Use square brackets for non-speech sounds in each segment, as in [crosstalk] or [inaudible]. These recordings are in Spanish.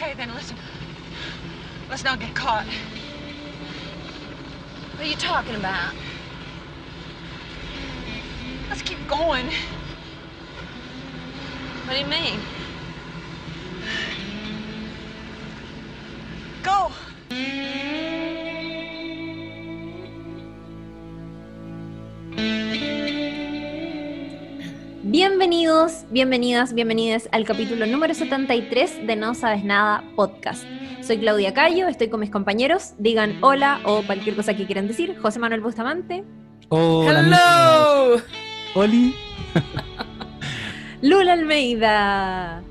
Okay, then listen. Let's not get caught. What are you talking about? Let's keep going. What do you mean? Bienvenidos, bienvenidas, bienvenidas al capítulo número 73 de No Sabes Nada podcast. Soy Claudia Cayo, estoy con mis compañeros. Digan hola o cualquier cosa que quieran decir. José Manuel Bustamante. Hola, Hello. Oli. [laughs] Lula Almeida.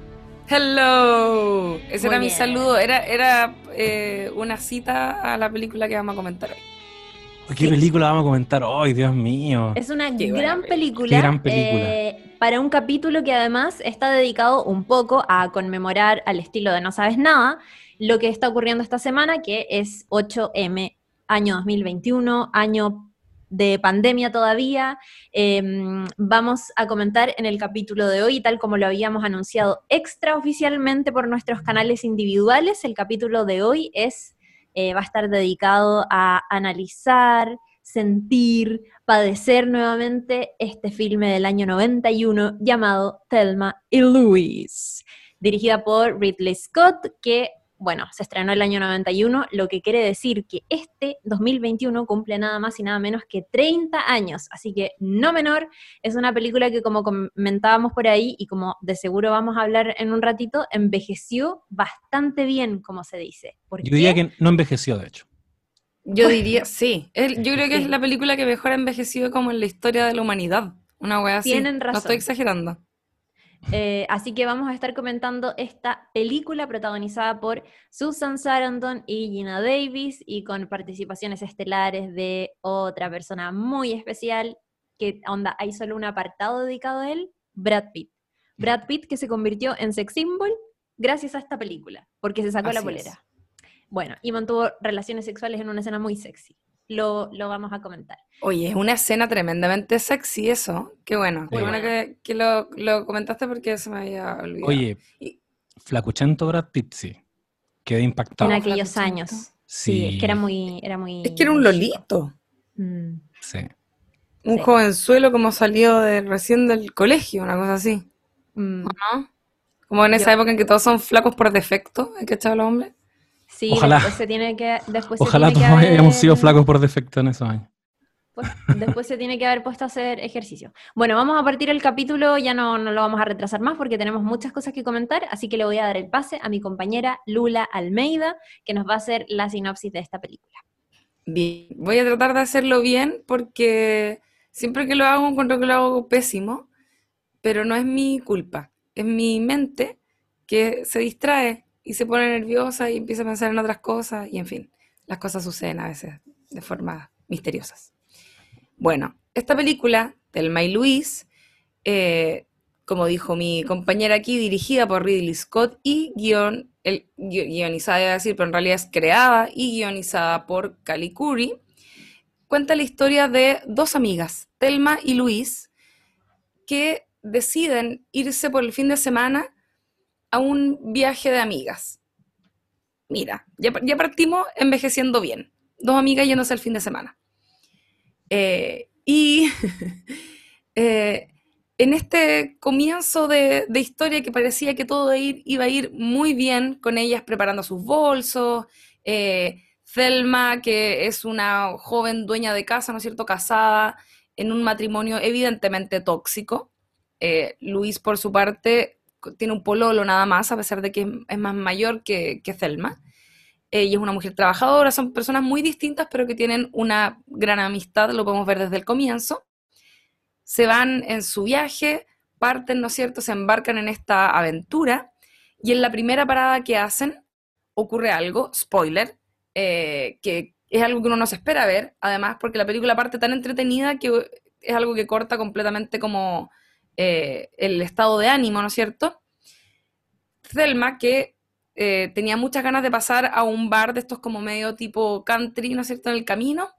Hello. Ese Muy era mi saludo. Era, era eh, una cita a la película que vamos a comentar hoy. ¿Qué película vamos a comentar hoy, Dios mío? Es una gran película. Qué gran película. Para un capítulo que además está dedicado un poco a conmemorar al estilo de No Sabes Nada lo que está ocurriendo esta semana, que es 8M, año 2021, año de pandemia todavía. Eh, vamos a comentar en el capítulo de hoy, tal como lo habíamos anunciado extraoficialmente por nuestros canales individuales, el capítulo de hoy es, eh, va a estar dedicado a analizar, sentir, padecer nuevamente este filme del año 91 llamado Thelma y Louise, dirigida por Ridley Scott, que, bueno, se estrenó el año 91, lo que quiere decir que este 2021 cumple nada más y nada menos que 30 años, así que no menor, es una película que como comentábamos por ahí y como de seguro vamos a hablar en un ratito, envejeció bastante bien, como se dice. ¿Por Yo qué? diría que no envejeció, de hecho. Yo diría, sí. Es- yo creo que Sí. es la película que mejor ha envejecido como en la historia de la humanidad. Una wea así. Tienen No razón. estoy exagerando. Eh, así que vamos a estar comentando esta película protagonizada por Susan Sarandon y Gina Davis y con participaciones estelares de otra persona muy especial, que onda, hay solo un apartado dedicado a él, Brad Pitt. Brad Pitt que se convirtió en sex symbol gracias a esta película, porque se sacó la es. Bueno, y mantuvo relaciones sexuales en una escena muy sexy. Lo, lo vamos a comentar. Oye, es una escena tremendamente sexy eso. Qué bueno. Qué Sí. bueno que, que lo, lo comentaste porque se me había olvidado. Oye, Y- flacuchento Brad Pitt, sí. Quedé impactado. en aquellos flacuchento. años. Sí, es que era muy, era muy. Es que era un lolito. Mm. Sí. Un Sí. jovenzuelo como salió de, recién del colegio, una cosa así. Mm, ¿no? Como en esa Yo- época en que todos son flacos por defecto, hay que echar a los hombres. Sí, Ojalá. después se tiene que después Ojalá se tiene todos que hayamos sido haber- flacos por defecto en esos años. pues, después se tiene que haber puesto a hacer ejercicio. Bueno, vamos a partir el capítulo, ya no, no lo vamos a retrasar más porque tenemos muchas cosas que comentar, así que le voy a dar el pase a mi compañera Lula Almeida, que nos va a hacer la sinopsis de esta película. Bien, voy a tratar de hacerlo bien porque siempre que lo hago encuentro que lo hago pésimo, pero no es mi culpa, es mi mente que se distrae y se pone nerviosa y empieza a pensar en otras cosas y en fin, las cosas suceden a veces de forma misteriosas. Bueno, esta película, Thelma y Luis, eh, como dijo mi compañera aquí, dirigida por Ridley Scott y guion, el, gui- guionizada, iba a decir, pero en realidad es creada y guionizada por Cali Curry, cuenta la historia de dos amigas, Thelma y Luis, que deciden irse por el fin de semana a un viaje de amigas. Mira, ya, partimos envejeciendo bien. Dos amigas yéndose el fin de semana. Eh, y [laughs] eh, en este comienzo de, historia que parecía que todo iba a ir muy bien con ellas preparando sus bolsos, eh, Thelma, que es una joven dueña de casa, ¿no es cierto?, casada en un matrimonio evidentemente tóxico. Eh, Luis, por su parte, tiene un pololo nada más, a pesar de que es, más mayor que, que Thelma. Ella es una mujer trabajadora, son personas muy distintas, pero que tienen una gran amistad, lo podemos ver desde el comienzo. Se van en su viaje, parten, ¿no es cierto?, se embarcan en esta aventura, y en la primera parada que hacen ocurre algo, spoiler, eh, que es algo que uno no se espera ver, además porque la película parte tan entretenida que es algo que corta completamente como eh, el estado de ánimo, ¿no es cierto? Thelma, que eh, tenía muchas ganas de pasar a un bar de estos como medio tipo country, ¿no es cierto?, en el camino,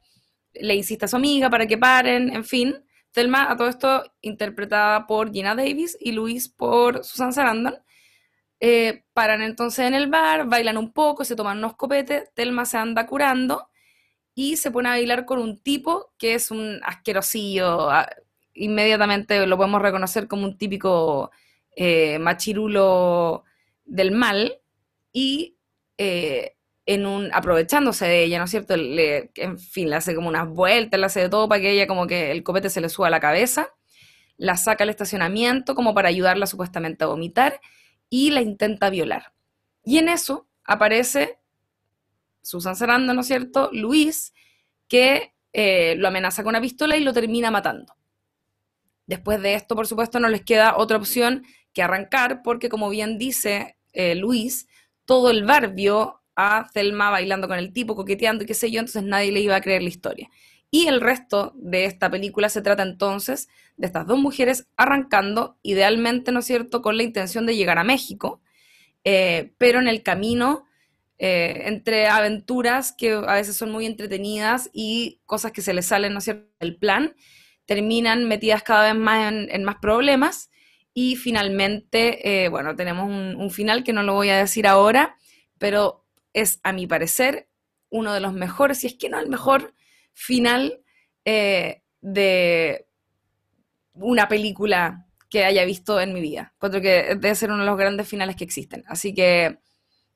le insiste a su amiga para que paren, en fin. Thelma, a todo esto, interpretada por Gina Davis y Luis por Susan Sarandon, eh, paran entonces en el bar, bailan un poco, se toman unos copetes, Telma se anda curando y se pone a bailar con un tipo que es un asquerosillo, inmediatamente lo podemos reconocer como un típico eh, machirulo del mal y eh, en un, aprovechándose de ella, ¿no es cierto? Le, en fin, le hace como unas vueltas, le hace de todo para que ella como que el copete se le suba a la cabeza, la saca al estacionamiento como para ayudarla supuestamente a vomitar y la intenta violar. Y en eso aparece Susan Sarandon, ¿no es cierto? Luis, que eh, lo amenaza con una pistola y lo termina matando. Después de esto, por supuesto, no les queda otra opción que arrancar, porque como bien dice eh, Luis, todo el bar vio a Thelma bailando con el tipo, coqueteando y qué sé yo, entonces nadie le iba a creer la historia. Y el resto de esta película se trata entonces de estas dos mujeres arrancando, idealmente, ¿no es cierto?, con la intención de llegar a México, eh, pero en el camino, eh, entre aventuras que a veces son muy entretenidas y cosas que se les salen, ¿no es cierto?, del plan, terminan metidas cada vez más en, más problemas y finalmente, eh, bueno, tenemos un final que no lo voy a decir ahora, pero es, a mi parecer, uno de los mejores, si es que no el mejor final eh, de una película que haya visto en mi vida. Encuentro que debe ser uno de los grandes finales que existen. Así que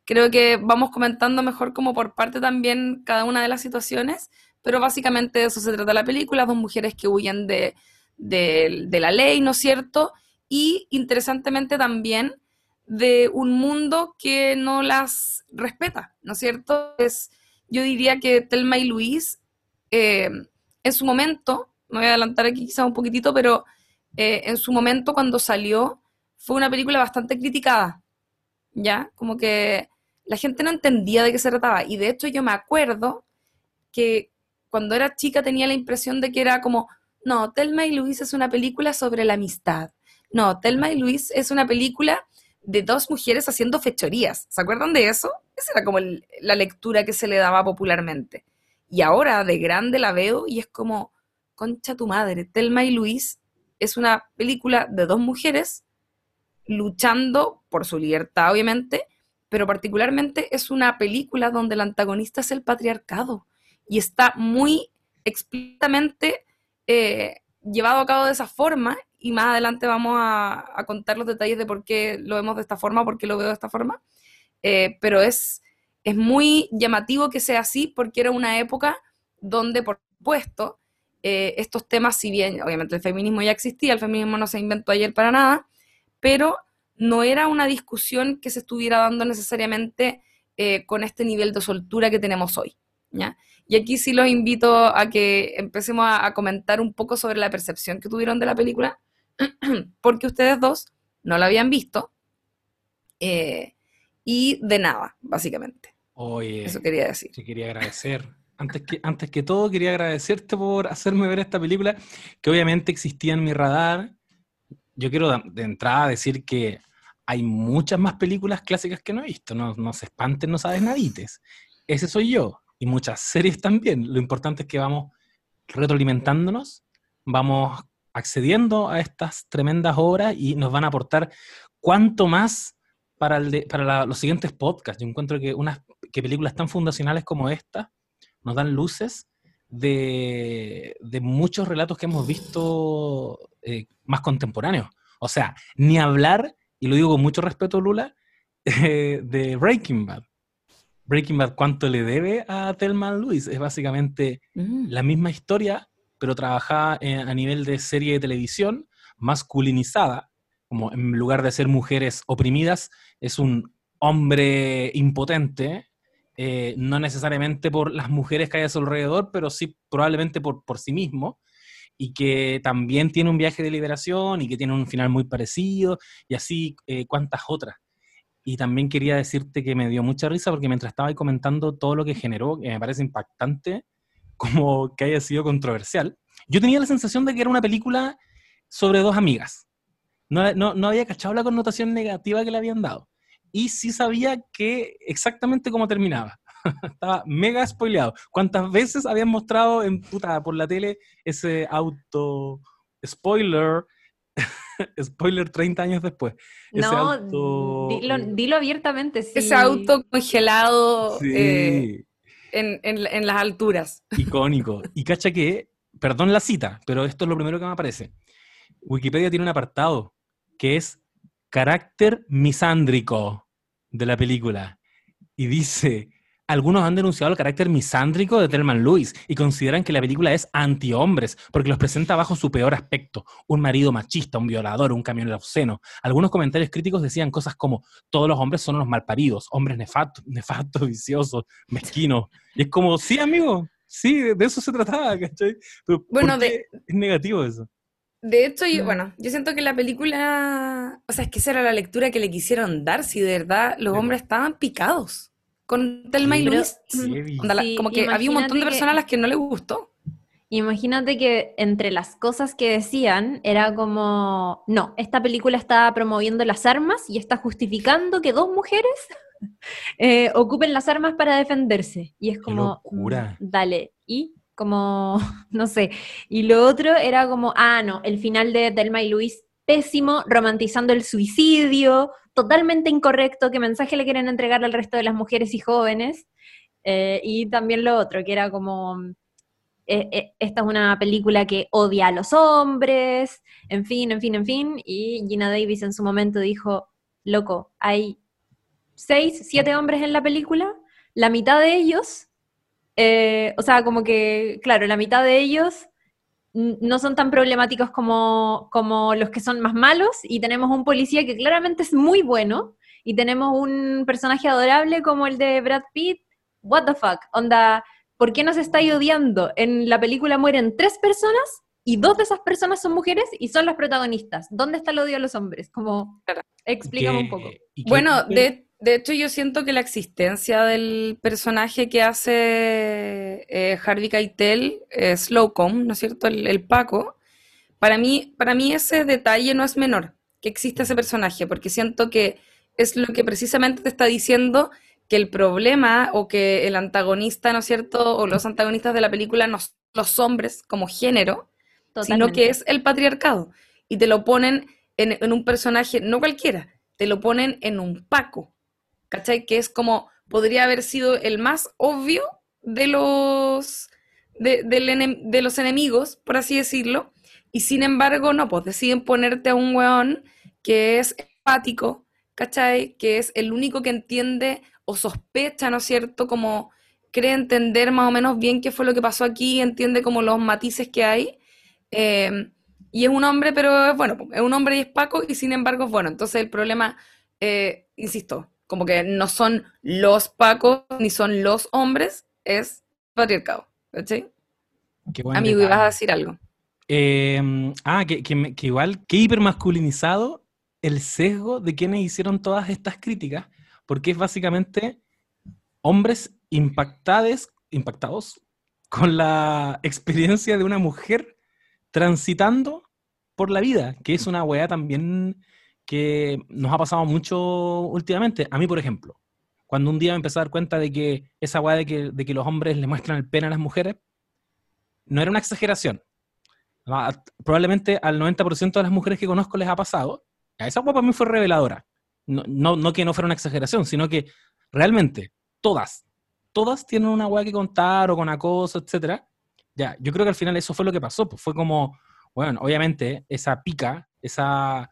creo que vamos comentando mejor como por parte también cada una de las situaciones, pero básicamente de eso se trata la película, dos mujeres que huyen de, de la ley, ¿no es cierto? Y interesantemente también de un mundo que no las respeta, ¿no es cierto? Es, yo diría que Telma y Luis, eh, en su momento, me voy a adelantar aquí quizás un poquitito, pero eh, en su momento cuando salió, fue una película bastante criticada, ¿ya? Como que la gente no entendía de qué se trataba. Y de hecho yo me acuerdo que cuando era chica tenía la impresión de que era como, no, Telma y Luis es una película sobre la amistad. No, Telma y Luis es una película de dos mujeres haciendo fechorías. ¿Se acuerdan de eso? Esa era como la lectura que se le daba popularmente. Y ahora de grande la veo y es como, concha tu madre, Telma y Luis es una película de dos mujeres luchando por su libertad, obviamente, pero particularmente es una película donde el antagonista es el patriarcado y está muy explícitamente eh, llevado a cabo de esa forma y más adelante vamos a, contar los detalles de por qué lo vemos de esta forma, por qué lo veo de esta forma. Eh, pero es, es muy llamativo que sea así porque era una época donde, por supuesto, eh, estos temas, si bien obviamente el feminismo ya existía, el feminismo no se inventó ayer para nada, pero no era una discusión que se estuviera dando necesariamente con este nivel de soltura que tenemos hoy. ¿ya? Y aquí sí los invito a que empecemos a, comentar un poco sobre la percepción que tuvieron de la película [clears throat] porque ustedes dos no la habían visto eh, y de nada, básicamente. Oye, eso quería decir. Te quería agradecer. Antes que, antes que todo, quería agradecerte por hacerme ver esta película, que obviamente existía en mi radar. Yo quiero de entrada decir que hay muchas más películas clásicas que no he visto. No, no se espanten, no sabes nadites. Ese soy yo. Y muchas series también. Lo importante es que vamos retroalimentándonos, vamos accediendo a estas tremendas obras y nos van a aportar cuánto más para, el para los siguientes podcasts. Yo encuentro que, unas, que películas tan fundacionales como esta nos dan luces de, de muchos relatos que hemos visto eh, más contemporáneos. O sea, ni hablar, y lo digo con mucho respeto, Lula, [laughs] de Breaking Bad. Breaking Bad, ¿cuánto le debe a Thelma Lewis? Es básicamente mm. la misma historia pero trabajaba eh, a nivel de serie de televisión, masculinizada, como en lugar de ser mujeres oprimidas, es un hombre impotente, eh, no necesariamente por las mujeres que hay a su alrededor, pero sí probablemente por, por sí mismo, y que también tiene un viaje de liberación y que tiene un final muy parecido, y así eh, cuantas otras. Y también quería decirte que me dio mucha risa porque mientras estaba ahí comentando todo lo que generó, que me parece impactante, [laughs] como que haya sido controversial. Yo tenía la sensación de que era una película sobre dos amigas. No, no, no había cachado la connotación negativa que le habían dado. Y sí sabía que exactamente cómo terminaba. [laughs] Estaba mega spoileado. ¿Cuántas veces habían mostrado en puta por la tele ese auto spoiler [laughs] Spoiler 30 años después. Ese no, auto, dilo, eh, dilo abiertamente. Sí. Ese auto congelado Sí, eh, en, en- en las alturas. [laughs] icónico. Y cacha que, perdón la cita, pero esto es lo primero que me aparece. Wikipedia tiene un apartado que es carácter misándrico de la película. Y dice, algunos han denunciado el carácter misándrico de Thelma Lewis y consideran que la película es anti-hombres porque los presenta bajo su peor aspecto. Un marido machista, un violador, un camionero obsceno. Algunos comentarios críticos decían cosas como, todos los hombres son unos malparidos, hombres nefastos, [laughs] nefastos, viciosos, mezquinos. Y es como, sí, amigo, sí, de eso se trataba, [laughs] ¿cachai? Pero Bueno, ¿por de- qué es negativo eso? De hecho, yo, Mm. bueno, yo siento que la película, o sea, es que esa era la lectura que le quisieron dar, si de verdad los hombres estaban picados con Thelma y Luis. Sí, como que había un montón de personas a las que no les gustó. Imagínate que entre las cosas que decían era como, no, esta película está promoviendo las armas y está justificando que dos mujeres [laughs] eh, ocupen las armas para defenderse. Y es como, locura. mm, dale, y como, [laughs] no sé. Y lo otro era como, ah, no, el final de Delma y Luis, romantizando el suicidio, totalmente incorrecto, qué mensaje le quieren entregar al resto de las mujeres y jóvenes. Eh, y también lo otro, que era como, eh, eh, esta es una película que odia a los hombres, en fin, en fin, en fin. Y Gina Davis en su momento dijo, loco, hay seis, siete hombres en la película, la mitad de ellos, o sea, como que, claro, la mitad de ellos no son tan problemáticos como, como los que son más malos, y tenemos un policía que claramente es muy bueno, y tenemos un personaje adorable como el de Brad Pitt. What the fuck? Onda, ¿por qué nos estáis odiando? En la película mueren tres personas y dos de esas personas son mujeres y son las protagonistas. ¿Dónde está el odio a los hombres? Como, explícame un poco. Bueno, de, de hecho yo siento que la existencia del personaje que hace eh, Harvey Keitel, eh, Slocum, ¿no es cierto? El, el Paco, para mí, para mí ese detalle no es menor, que existe ese personaje, porque siento que es lo que precisamente te está diciendo que el problema o que el antagonista, ¿no es cierto? O los antagonistas de la película no son los hombres como género, sino que es el patriarcado. Y te lo ponen en, en un personaje, no cualquiera, te lo ponen en un Paco, ¿cachai? Que es como, podría haber sido el más obvio de los, de, los enemigos, por así decirlo, y sin embargo, no, pues deciden ponerte a un weón que es empático, ¿cachai? Que es el único que entiende o sospecha, ¿no es cierto? Como cree entender más o menos bien qué fue lo que pasó aquí, entiende como los matices que hay. eh, y es un hombre, pero es bueno, es un hombre y es Paco, y sin embargo bueno. Entonces el problema, eh, insisto, como que no son los Pacos ni son los hombres, es patriarcado. ¿cachai? Amigo, ibas a decir algo. Eh, ah, que, que igual, que hipermasculinizado el sesgo de quienes hicieron todas estas críticas, porque es básicamente hombres impactados, impactados con la experiencia de una mujer transitando por la vida, que es una weá también que nos ha pasado mucho últimamente. A mí, por ejemplo, cuando un día me empecé a dar cuenta de que esa weá de que, de que los hombres le muestran el pene a las mujeres, no era una exageración. Ah, Probablemente al 90% de las mujeres que conozco les ha pasado. A esa weá para mí fue reveladora. No, no, no que no fuera una exageración, sino que realmente todas, todas tienen una weá que contar o con acoso, etcétera. Ya, yo creo que al final eso fue lo que pasó. Pues fue como, bueno, obviamente esa pica, esa,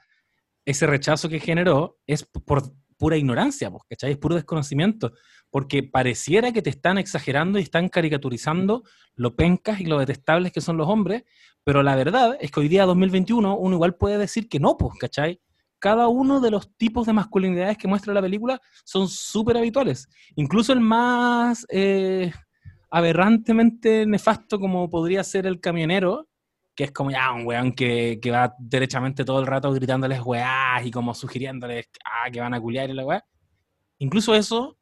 ese rechazo que generó es por pura ignorancia, pues, ¿cachai? Es puro desconocimiento, porque pareciera que te están exagerando y están caricaturizando lo pencas y lo detestables que son los hombres, pero la verdad es que hoy día, 2021, uno igual puede decir que no, pues, ¿cachai? Cada uno de los tipos de masculinidades que muestra la película son súper habituales. Incluso el más eh, aberrantemente nefasto como podría ser el camionero, que es como ya un weón que, que va derechamente todo el rato gritándoles weás y como sugiriéndoles ah, que van a culiar y la weá. Incluso eso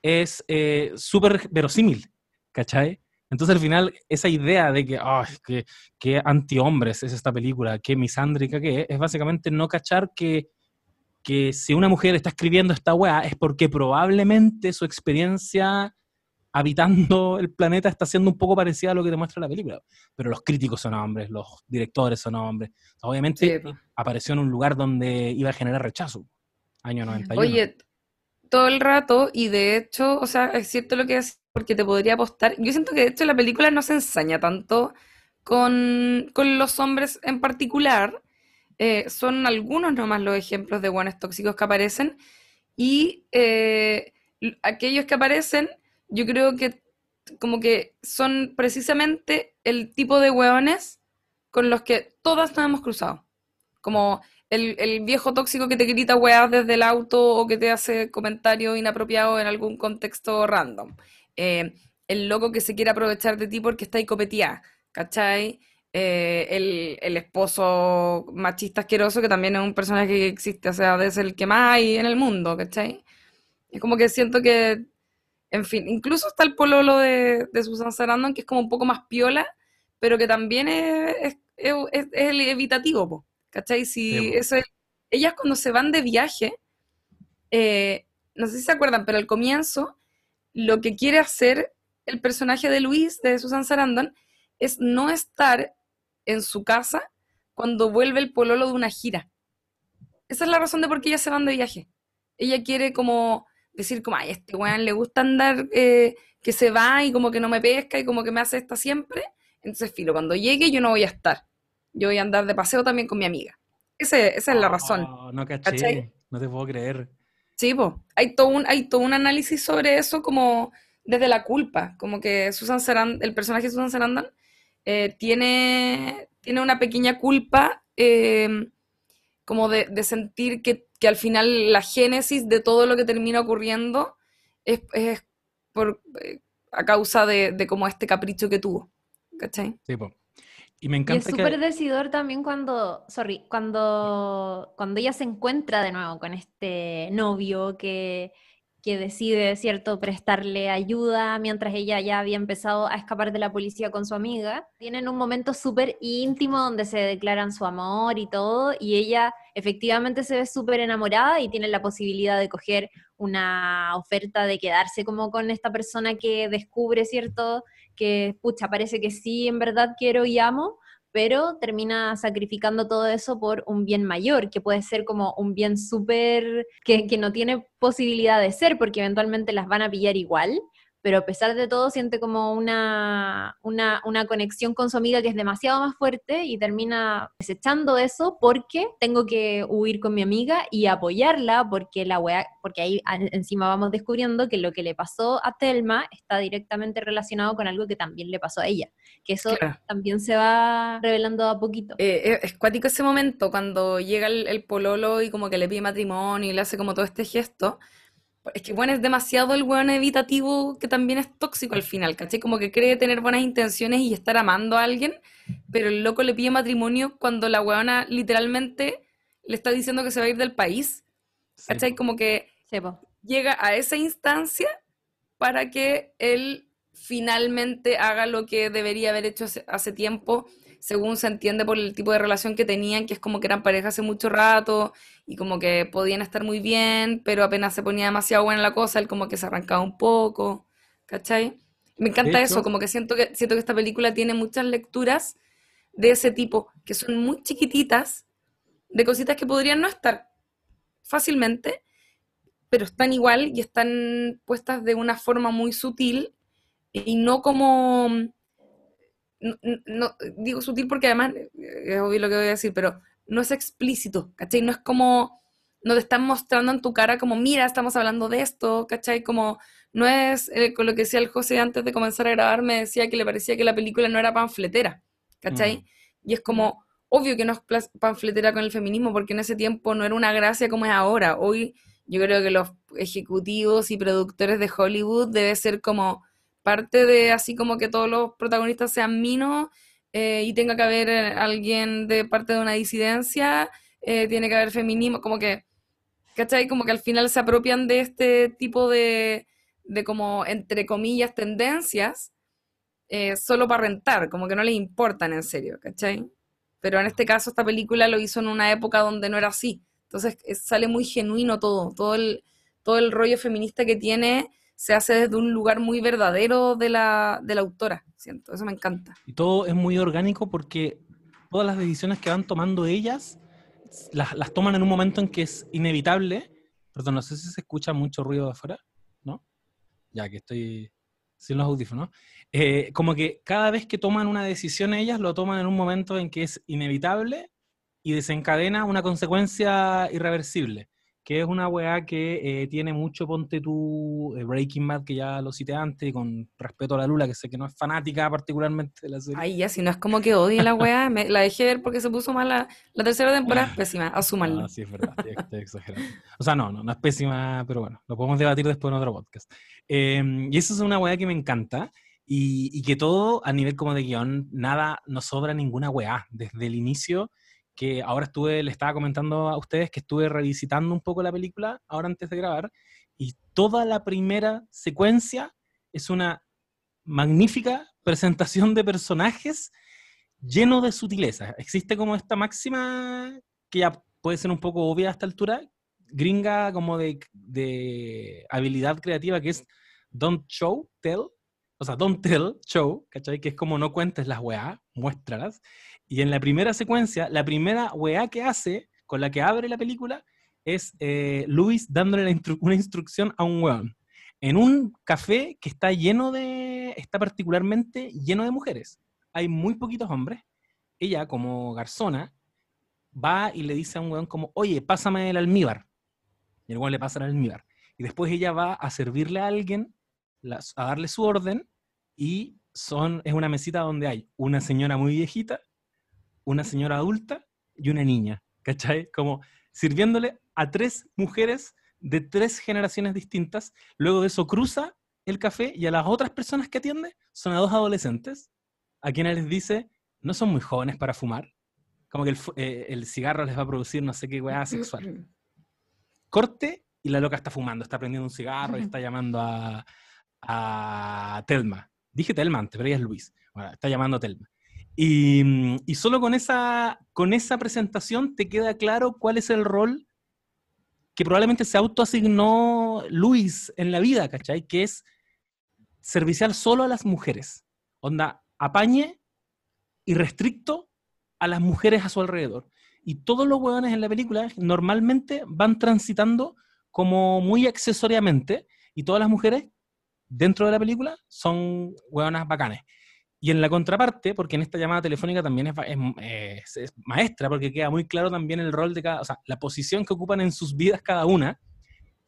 es eh, súper verosímil, ¿cachai? Entonces al final esa idea de que, ah, que, que anti-hombres es esta película, qué misándrica que es, es básicamente no cachar que, que si una mujer está escribiendo esta weá es porque probablemente su experiencia habitando el planeta está siendo un poco parecida a lo que demuestra la película. Pero los críticos son hombres, los directores son hombres. Obviamente Sí, po. apareció en un lugar donde iba a generar rechazo. Año 91. Oye, todo el rato, y de hecho, o sea, es cierto lo que es, porque te podría apostar. Yo siento que de hecho la película no se ensaña tanto con, con los hombres en particular. Eh, son algunos nomás los ejemplos de buenos tóxicos que aparecen. Y eh, aquellos que aparecen, yo creo que como que son precisamente el tipo de hueones con los que todas nos hemos cruzado. Como el, el viejo tóxico que te grita weas desde el auto o que te hace comentarios inapropiados en algún contexto random. Eh, el loco que se quiere aprovechar de ti porque está copeteada, ¿cachai? Eh, el, el esposo machista asqueroso que también es un personaje que existe, o sea, es el que más hay en el mundo, ¿cachai? Es como que siento que, en fin, incluso está el pololo de, de Susan Sarandon que es como un poco más piola, pero que también es, es, es- es- es el evitativo, po, ¿cachai? Si Sí, eso ellas cuando se van de viaje, eh, no sé si se acuerdan, pero al comienzo, lo que quiere hacer el personaje de Luis, de Susan Sarandon, es no estar en su casa cuando vuelve el pololo de una gira. Esa es la razón de por qué ellas se van de viaje. Ella quiere como decir como, ay, a este weón le gusta andar, eh, que se va y como que no me pesca y como que me hace esta siempre. Entonces, filo, cuando llegue yo no voy a estar. Yo voy a andar de paseo también con mi amiga. Ese- esa es la razón. Oh, no caché, ¿Cachai? no te puedo creer. Sí, po. Hay todo un, hay todo un análisis sobre eso como desde la culpa, como que Susan Sarandon, el personaje de Susan Sarandon eh, tiene, tiene una pequeña culpa eh, como de, de sentir que, que al final la génesis de todo lo que termina ocurriendo es, es por, eh, a causa de, de como este capricho que tuvo, ¿cachai? Sí, po. Y me Y es encanta súper que... decidor también cuando, sorry, cuando, cuando ella se encuentra de nuevo con este novio que, que decide, ¿cierto?, prestarle ayuda mientras ella ya había empezado a escapar de la policía con su amiga. Tienen un momento súper íntimo donde se declaran su amor y todo, y ella efectivamente se ve súper enamorada y tiene la posibilidad de coger una oferta de quedarse como con esta persona que descubre, ¿cierto?, que, pucha, parece que sí, en verdad quiero y amo, pero termina sacrificando todo eso por un bien mayor, que puede ser como un bien súper, que, que no tiene posibilidad de ser, porque eventualmente las van a pillar igual, pero a pesar de todo siente como una, una, una conexión con su amiga que es demasiado más fuerte y termina desechando eso porque tengo que huir con mi amiga y apoyarla porque la wea, porque ahí encima vamos descubriendo que lo que le pasó a Telma está directamente relacionado con algo que también le pasó a ella, que eso Claro. también se va revelando a poquito. Eh, es cuático ese momento cuando llega el, el pololo y como que le pide matrimonio y le hace como todo este gesto. Es que, bueno, es demasiado el weón evitativo que también es tóxico al final, ¿cachai? Como que cree tener buenas intenciones y estar amando a alguien, pero el loco le pide matrimonio cuando la weona literalmente le está diciendo que se va a ir del país, ¿cachai? Como que Sí, llega a esa instancia para que él finalmente haga lo que debería haber hecho hace, hace tiempo, según se entiende por el tipo de relación que tenían, que es como que eran pareja hace mucho rato y como que podían estar muy bien, pero apenas se ponía demasiado buena la cosa, él como que se arrancaba un poco, ¿cachai? Me encanta eso, como que siento que siento que esta película tiene muchas lecturas de ese tipo, que son muy chiquititas, de cositas que podrían no estar fácilmente, pero están igual y están puestas de una forma muy sutil y no como, no, no- digo sutil porque además, eh, es obvio lo que voy a decir, pero no es explícito, ¿cachai? No es como, no te están mostrando en tu cara como, mira, estamos hablando de esto, ¿cachai? Como, no es, eh, con lo que decía el José antes de comenzar a grabar, me decía que le parecía que la película no era panfletera, ¿cachai? Mm. Y es como, obvio que no es panfletera con el feminismo, porque en ese tiempo no era una gracia como es ahora. Hoy yo creo que los ejecutivos y productores de Hollywood debe ser como parte de así como que todos los protagonistas sean minos eh, y tenga que haber eh, alguien de parte de una disidencia, eh, tiene que haber feminismo, como que, ¿cachai? Como que al final se apropian de este tipo de, de como, entre comillas, tendencias solo para rentar, como que no les importan en serio, ¿cachai? Pero en este caso esta película lo hizo en una época donde no era así. Entonces es- sale muy genuino todo, todo el, todo el rollo feminista que tiene se hace desde un lugar muy verdadero de la, de la autora, siento, eso me encanta. Y todo es muy orgánico porque todas las decisiones que van tomando ellas las, las toman en un momento en que es inevitable. Perdón, no sé si se escucha mucho ruido de afuera, ¿no? Ya que estoy sin los audífonos. Eh, como que cada vez que toman una decisión ellas, lo toman en un momento en que es inevitable y desencadena una consecuencia irreversible que es una weá que eh, tiene mucho, ponte tú, eh, Breaking Bad, que ya lo cité antes, con respeto a la Lula, que sé que no es fanática particularmente de la serie. Ay, ya, si no es como que odie la weá, me, la dejé ver porque se puso mala. La tercera temporada es [laughs] pésima, asúmanlo. No, sí, es verdad, estoy, estoy exagerando. O sea, no, no, no es pésima, pero bueno, lo podemos debatir después en otro podcast. Eh, y eso es una weá que me encanta. Y, y que todo a nivel como de guion, nada, no sobra ninguna weá. Desde el inicio que ahora estuve, le estaba comentando a ustedes que estuve revisitando un poco la película ahora antes de grabar, y toda la primera secuencia es una magnífica presentación de personajes lleno de sutileza. Existe como esta máxima que ya puede ser un poco obvia a esta altura, gringa como de, de habilidad creativa, que es don't show, tell, o sea, don't tell, show, ¿cachai? Que es como no cuentes las weá, muéstralas. Y en la primera secuencia, la primera weá que hace, con la que abre la película, es eh, Luis dándole una instrucción a un weón. En un café que está lleno de. está particularmente lleno de mujeres. Hay muy poquitos hombres. Ella, como garzona, va y le dice a un weón como, oye, pásame el almíbar. Y el weón le pasa el almíbar. Y después ella va a servirle a alguien, a darle su orden, y son, es una mesita donde hay una señora muy viejita una señora adulta y una niña, ¿cachai? Como sirviéndole a tres mujeres de tres generaciones distintas. Luego de eso cruza el café y a las otras personas que atiende son a dos adolescentes, a quienes les dice, no son muy jóvenes para fumar. Como que el, eh, cigarro les va a producir no sé qué weá sexual. Corte y la loca está fumando, está prendiendo un cigarro y está llamando a, a Telma. Dije Telma antes, pero ella es Luis. está llamando a Telma. Y, y, solo con esa, con esa presentación te queda claro cuál es el rol que probablemente se autoasignó Luis en la vida, ¿cachai? Que es servicial solo a las mujeres. Onda, apañe y restricto a las mujeres a su alrededor. Y todos los hueones en la película normalmente van transitando como muy accesoriamente y todas las mujeres dentro de la película son hueonas bacanes. Y en la contraparte, porque en esta llamada telefónica también es, es, maestra, porque queda muy claro también el rol de cada, o sea, la posición que ocupan en sus vidas cada una,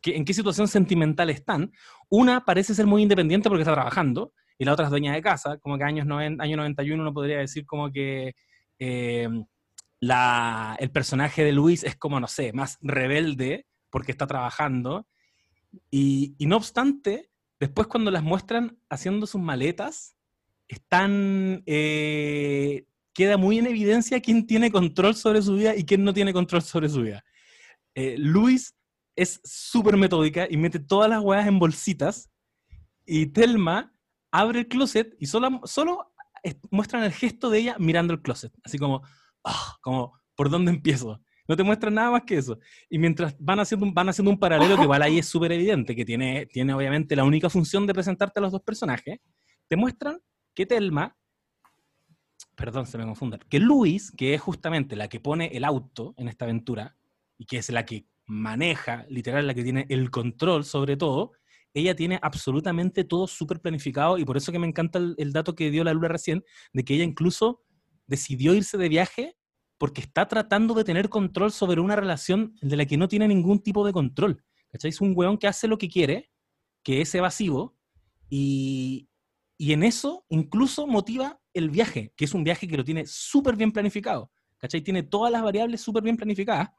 que, en qué situación sentimental están. Una parece ser muy independiente porque está trabajando, y la otra es dueña de casa, como que años 90, año 91 uno podría decir como que eh, la, el personaje de Luis es como, no sé, más rebelde porque está trabajando. Y no obstante, después cuando las muestran haciendo sus maletas, están, eh, queda muy en evidencia quién tiene control sobre su vida y quién no tiene control sobre su vida. Eh, Luis es súper metódica y mete todas las huevas en bolsitas y Telma abre el closet y solo, solo muestran el gesto de ella mirando el closet, así como, ah, como, ¿por dónde empiezo? No te muestran nada más que eso. Y mientras van haciendo un, van haciendo un paralelo que igual ahí es súper evidente, que tiene, tiene obviamente la única función de presentarte a los dos personajes, te muestran que Telma, perdón, se me confundan, que Luis, que es justamente la que pone el auto en esta aventura y que es la que maneja, literal, la que tiene el control sobre todo, ella tiene absolutamente todo súper planificado y por eso que me encanta el, dato que dio la Lula recién, de que ella incluso decidió irse de viaje porque está tratando de tener control sobre una relación de la que no tiene ningún tipo de control. ¿Cachai? Es un weón que hace lo que quiere, que es evasivo, y, y en eso incluso motiva el viaje, que es un viaje que lo tiene súper bien planificado. ¿Cachai? Tiene todas las variables súper bien planificadas.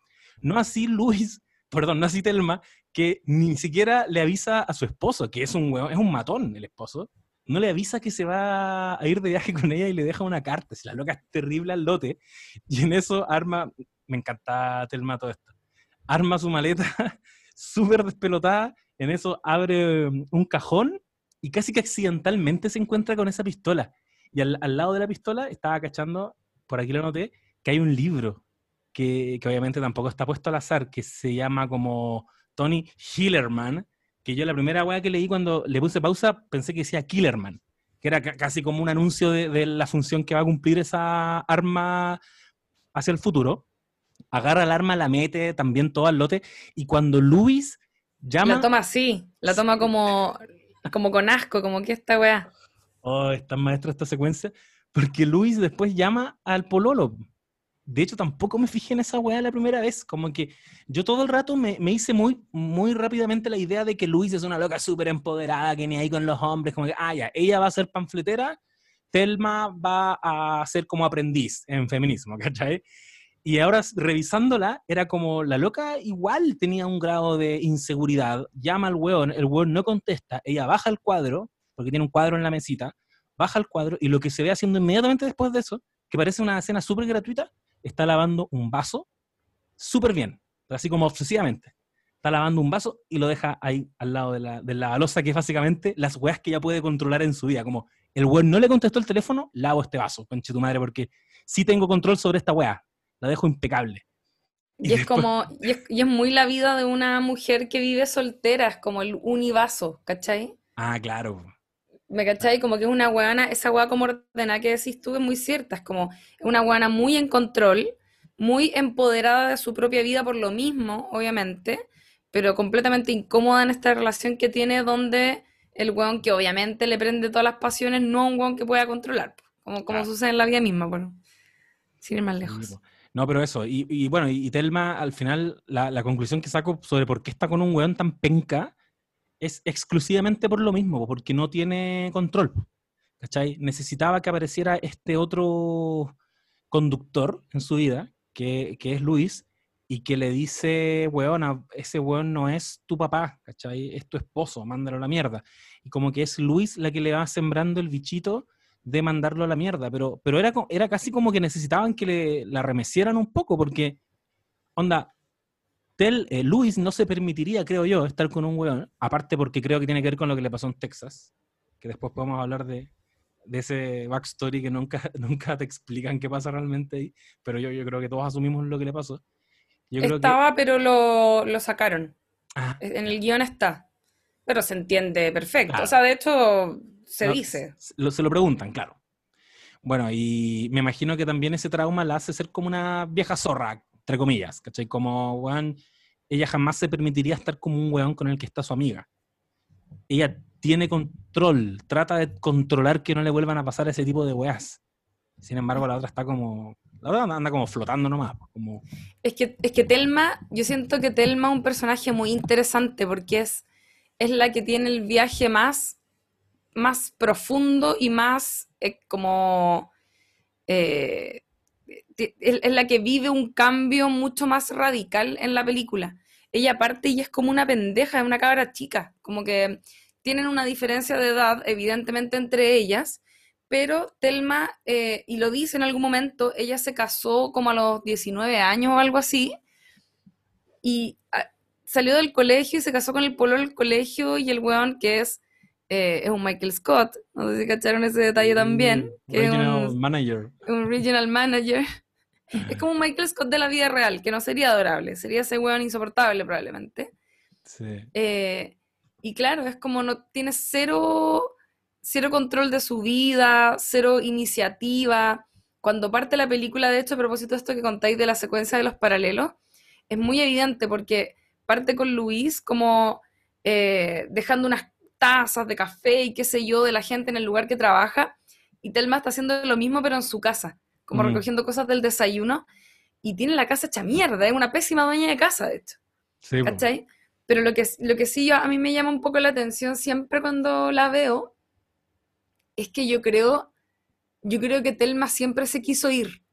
No así Luis, [laughs] perdón, no así Telma, que ni siquiera le avisa a su esposo, que es un es un matón el esposo. No le avisa que se va a ir de viaje [laughs] con ella y le deja una carta. Si la loca terrible al lote. Y en eso arma, me encanta Telma todo esto. Arma su maleta [laughs] súper despelotada. En eso abre un cajón y casi que accidentalmente se encuentra con esa pistola. Y al, lado de la pistola estaba cachando, por aquí lo noté, que hay un libro que, obviamente tampoco está puesto al azar, que se llama como Tony Hillerman, que yo la primera weá que leí cuando le puse pausa pensé que decía Killerman, que era ca- casi como un anuncio de, de la función que va a cumplir esa arma hacia el futuro. Agarra el arma, la mete también todo al lote, y cuando Luis llama... La toma así, la toma como, como con asco, como que esta weá. Oh, es tan maestra esta secuencia. Porque Luis después llama al Pololo. De hecho, tampoco me fijé en esa weá la primera vez. Como que yo todo el rato me, me hice muy, muy rápidamente la idea de que Luis es una loca súper empoderada, que ni ahí con los hombres. Como que, ah, ya, ella va a ser panfletera, Telma va a ser como aprendiz en feminismo, ¿cachai? Y ahora revisándola, era como la loca igual tenía un grado de inseguridad. Llama al weón, el weón no contesta, ella baja el cuadro, porque tiene un cuadro en la mesita, baja el cuadro y lo que se ve haciendo inmediatamente después de eso, que parece una escena súper gratuita, está lavando un vaso súper bien, así como obsesivamente. Está lavando un vaso y lo deja ahí al lado de la, de la balosa, que es básicamente las weas que ella puede controlar en su vida. Como el weón no le contestó el teléfono, lavo este vaso, conche tu madre, porque sí tengo control sobre esta wea. La dejo impecable. Y es después- como, y es, y es muy la vida de una mujer que vive soltera, es como el univaso, ¿cachai? Ah, claro. ¿Me cachai? Como que es una weana, esa weá como ordenada que decís tú es muy cierta, es como una weana muy en control, muy empoderada de su propia vida por lo mismo, obviamente, pero completamente incómoda en esta relación que tiene donde el weón que obviamente le prende todas las pasiones no es un weón que pueda controlar, como, como sucede en la vida misma, bueno, sin ir más Sí, lejos. No, pero eso, y, bueno, y, Telma, al final, la, conclusión que saco sobre por qué está con un weón tan penca es exclusivamente por lo mismo, po, porque no tiene control. ¿Cachai? Necesitaba que apareciera este otro conductor en su vida, que, que es Luis, y que le dice, weona, ese weón no es tu papá, ¿cachai? Es tu esposo, mándalo a la mierda. Y como que es Luis la que le va sembrando el bichito de mandarlo a la mierda, pero, pero era, era casi como que necesitaban que le, la remecieran un poco, porque, onda, Tel, eh, Luis no se permitiría, creo yo, estar con un weón, aparte porque creo que tiene que ver con lo que le pasó en Texas, que después podemos hablar de, de ese backstory que nunca, [laughs] nunca te explican qué pasa realmente ahí, pero yo, yo creo que todos asumimos lo que le pasó. Yo creo que... Estaba, pero lo, lo sacaron. Ah, En el guion está. Pero se entiende perfecto. O sea, de hecho, se No, dice. lo- se lo preguntan, claro. Bueno, y me imagino que también ese trauma la hace ser como una vieja zorra, entre comillas, ¿cachai? Como, weón, ella jamás se permitiría estar como un weón con el que está su amiga. Ella tiene control, trata de controlar que no le vuelvan a pasar ese tipo de weas. Sin embargo, la otra está como, la otra anda como flotando nomás, como, Es que, es que Telma, yo siento que Telma es un personaje muy interesante porque es, es la que tiene el viaje más, más profundo y más eh, como... eh, ti- es, la que vive un cambio mucho más radical en la película. Ella aparte ella es como una pendeja, es una cabra chica, como que tienen una diferencia de edad evidentemente entre ellas, pero Telma, eh, y lo dice en algún momento, ella se casó como a los 19 años o algo así, y ah, salió del colegio y se casó con el polo del colegio y el weón que es, eh, es un Michael Scott, no sé si cacharon ese detalle también, mm, que es regional un, manager. un regional manager. Es [laughs] como un Michael Scott de la vida real, que no sería adorable, sería ese weón insoportable probablemente. Sí. Eh, y claro, es como no tiene cero, cero control de su vida, cero iniciativa. Cuando parte la película, de hecho, a propósito de esto que contáis de la secuencia de los paralelos, es muy evidente porque parte con Luis como eh, dejando unas tazas de café y qué sé yo de la gente en el lugar que trabaja, y Telma está haciendo lo mismo pero en su casa, como Mm. recogiendo cosas del desayuno, y tiene la casa hecha mierda, es una pésima dueña de casa, de hecho. Pero lo que, lo que sí a mí me llama un poco la atención siempre cuando la veo es que yo creo, yo creo que Telma siempre se quiso ir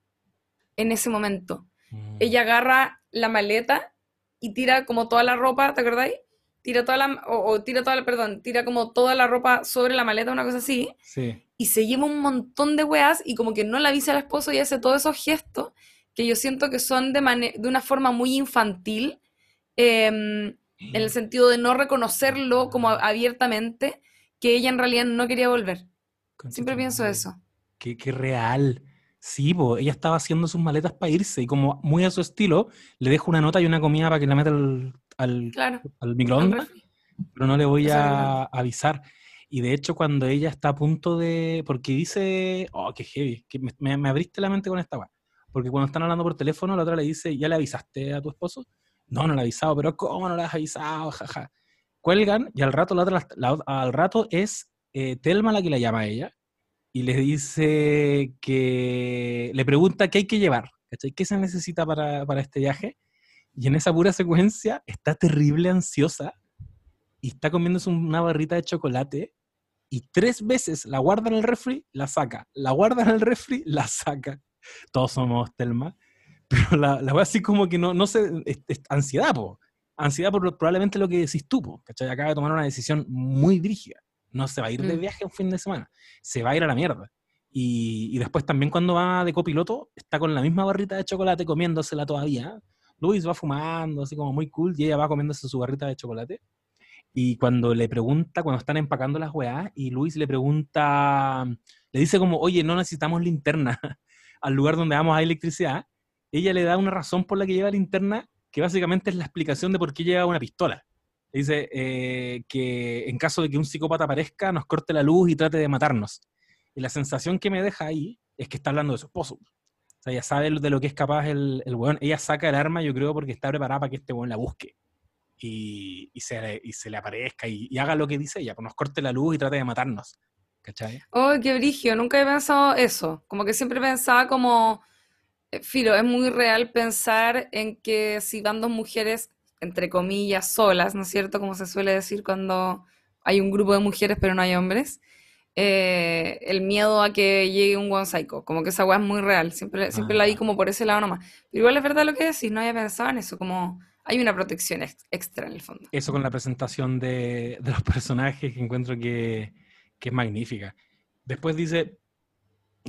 en ese momento. Mm. Ella agarra la maleta y tira como toda la ropa, ¿te acordáis? Tira toda la, o, o tira toda la, perdón, tira como toda la ropa sobre la maleta, una cosa así, Sí. y se lleva un montón de weas y como que no la avisa al esposo y hace todos esos gestos que yo siento que son de, mane- de una forma muy infantil, em, en el sentido de no reconocerlo como abiertamente, que ella en realidad no quería volver. Siempre pienso eso. Qué, qué real. Sí, po, ella estaba haciendo sus maletas para irse y como muy a su estilo, le dejo una nota y una comida para que la meta al, al, Claro. al microondas pero no le voy a avisar. Y de hecho, cuando ella está a punto de. Porque dice. Oh, qué heavy. Que me, me- abriste la mente con esta weá. Porque cuando están hablando por teléfono, la otra le dice: ¿Ya le avisaste a tu esposo? No, no le he avisado, pero ¿cómo no le has avisado? Jaja. Cuelgan y al rato, la otra, la- al rato es eh, Telma la que la llama a ella y le dice que. Le pregunta qué hay que llevar, ¿cachai? ¿Qué se necesita para, para este viaje? Y en esa pura secuencia está terrible ansiosa y está comiéndose una barrita de chocolate y tres veces la guarda en el refri, la saca. La guarda en el refri, la saca. Todos somos Telma. [laughs] Pero la, la wea así como que no, no sé, es, es ansiedad, po. Ansiedad por probablemente lo que decís tú, po, ¿cachai? Acaba de tomar una decisión muy brígida. No se va a ir de Mm. viaje un fin de semana. Se va a ir a la mierda. Y, y después también cuando va de copiloto, está con la misma barrita de chocolate comiéndosela todavía. Luis va fumando, así como muy cool, y ella va comiéndose su barrita de chocolate. Y cuando le pregunta, cuando están empacando las weas, y Luis le pregunta, le dice como, oye, no necesitamos linterna [laughs] al lugar donde vamos a electricidad, ella le da una razón por la que lleva linterna, que básicamente es la explicación de por qué lleva una pistola. Le dice eh, que en caso de que un psicópata aparezca, nos corte la luz y trate de matarnos. Y la sensación que me deja ahí es que está hablando de su esposo. Sea, ella sabe de lo que es capaz el, el weón. Ella saca el arma, yo creo, porque está preparada para que este weón la busque. Y, y se, y se le aparezca y, y haga lo que dice ella, pues nos corte la luz y trate de matarnos. ¿Cachai? Oh, qué brigio, nunca he pensado eso. Como que siempre pensaba como, eh, Filo, es muy real pensar en que si van dos mujeres, entre comillas, solas, ¿no es cierto? Como se suele decir cuando hay un grupo de mujeres pero no hay hombres, eh, el miedo a que llegue un one psycho, como que esa weá es muy real, siempre, siempre la vi Ah. como por ese lado nomás. Pero igual es verdad lo que decís, no había pensado en eso, como hay una protección ex- extra en el fondo. Eso con la presentación de, de los [laughs] personajes que encuentro que, que es magnífica. Después dice,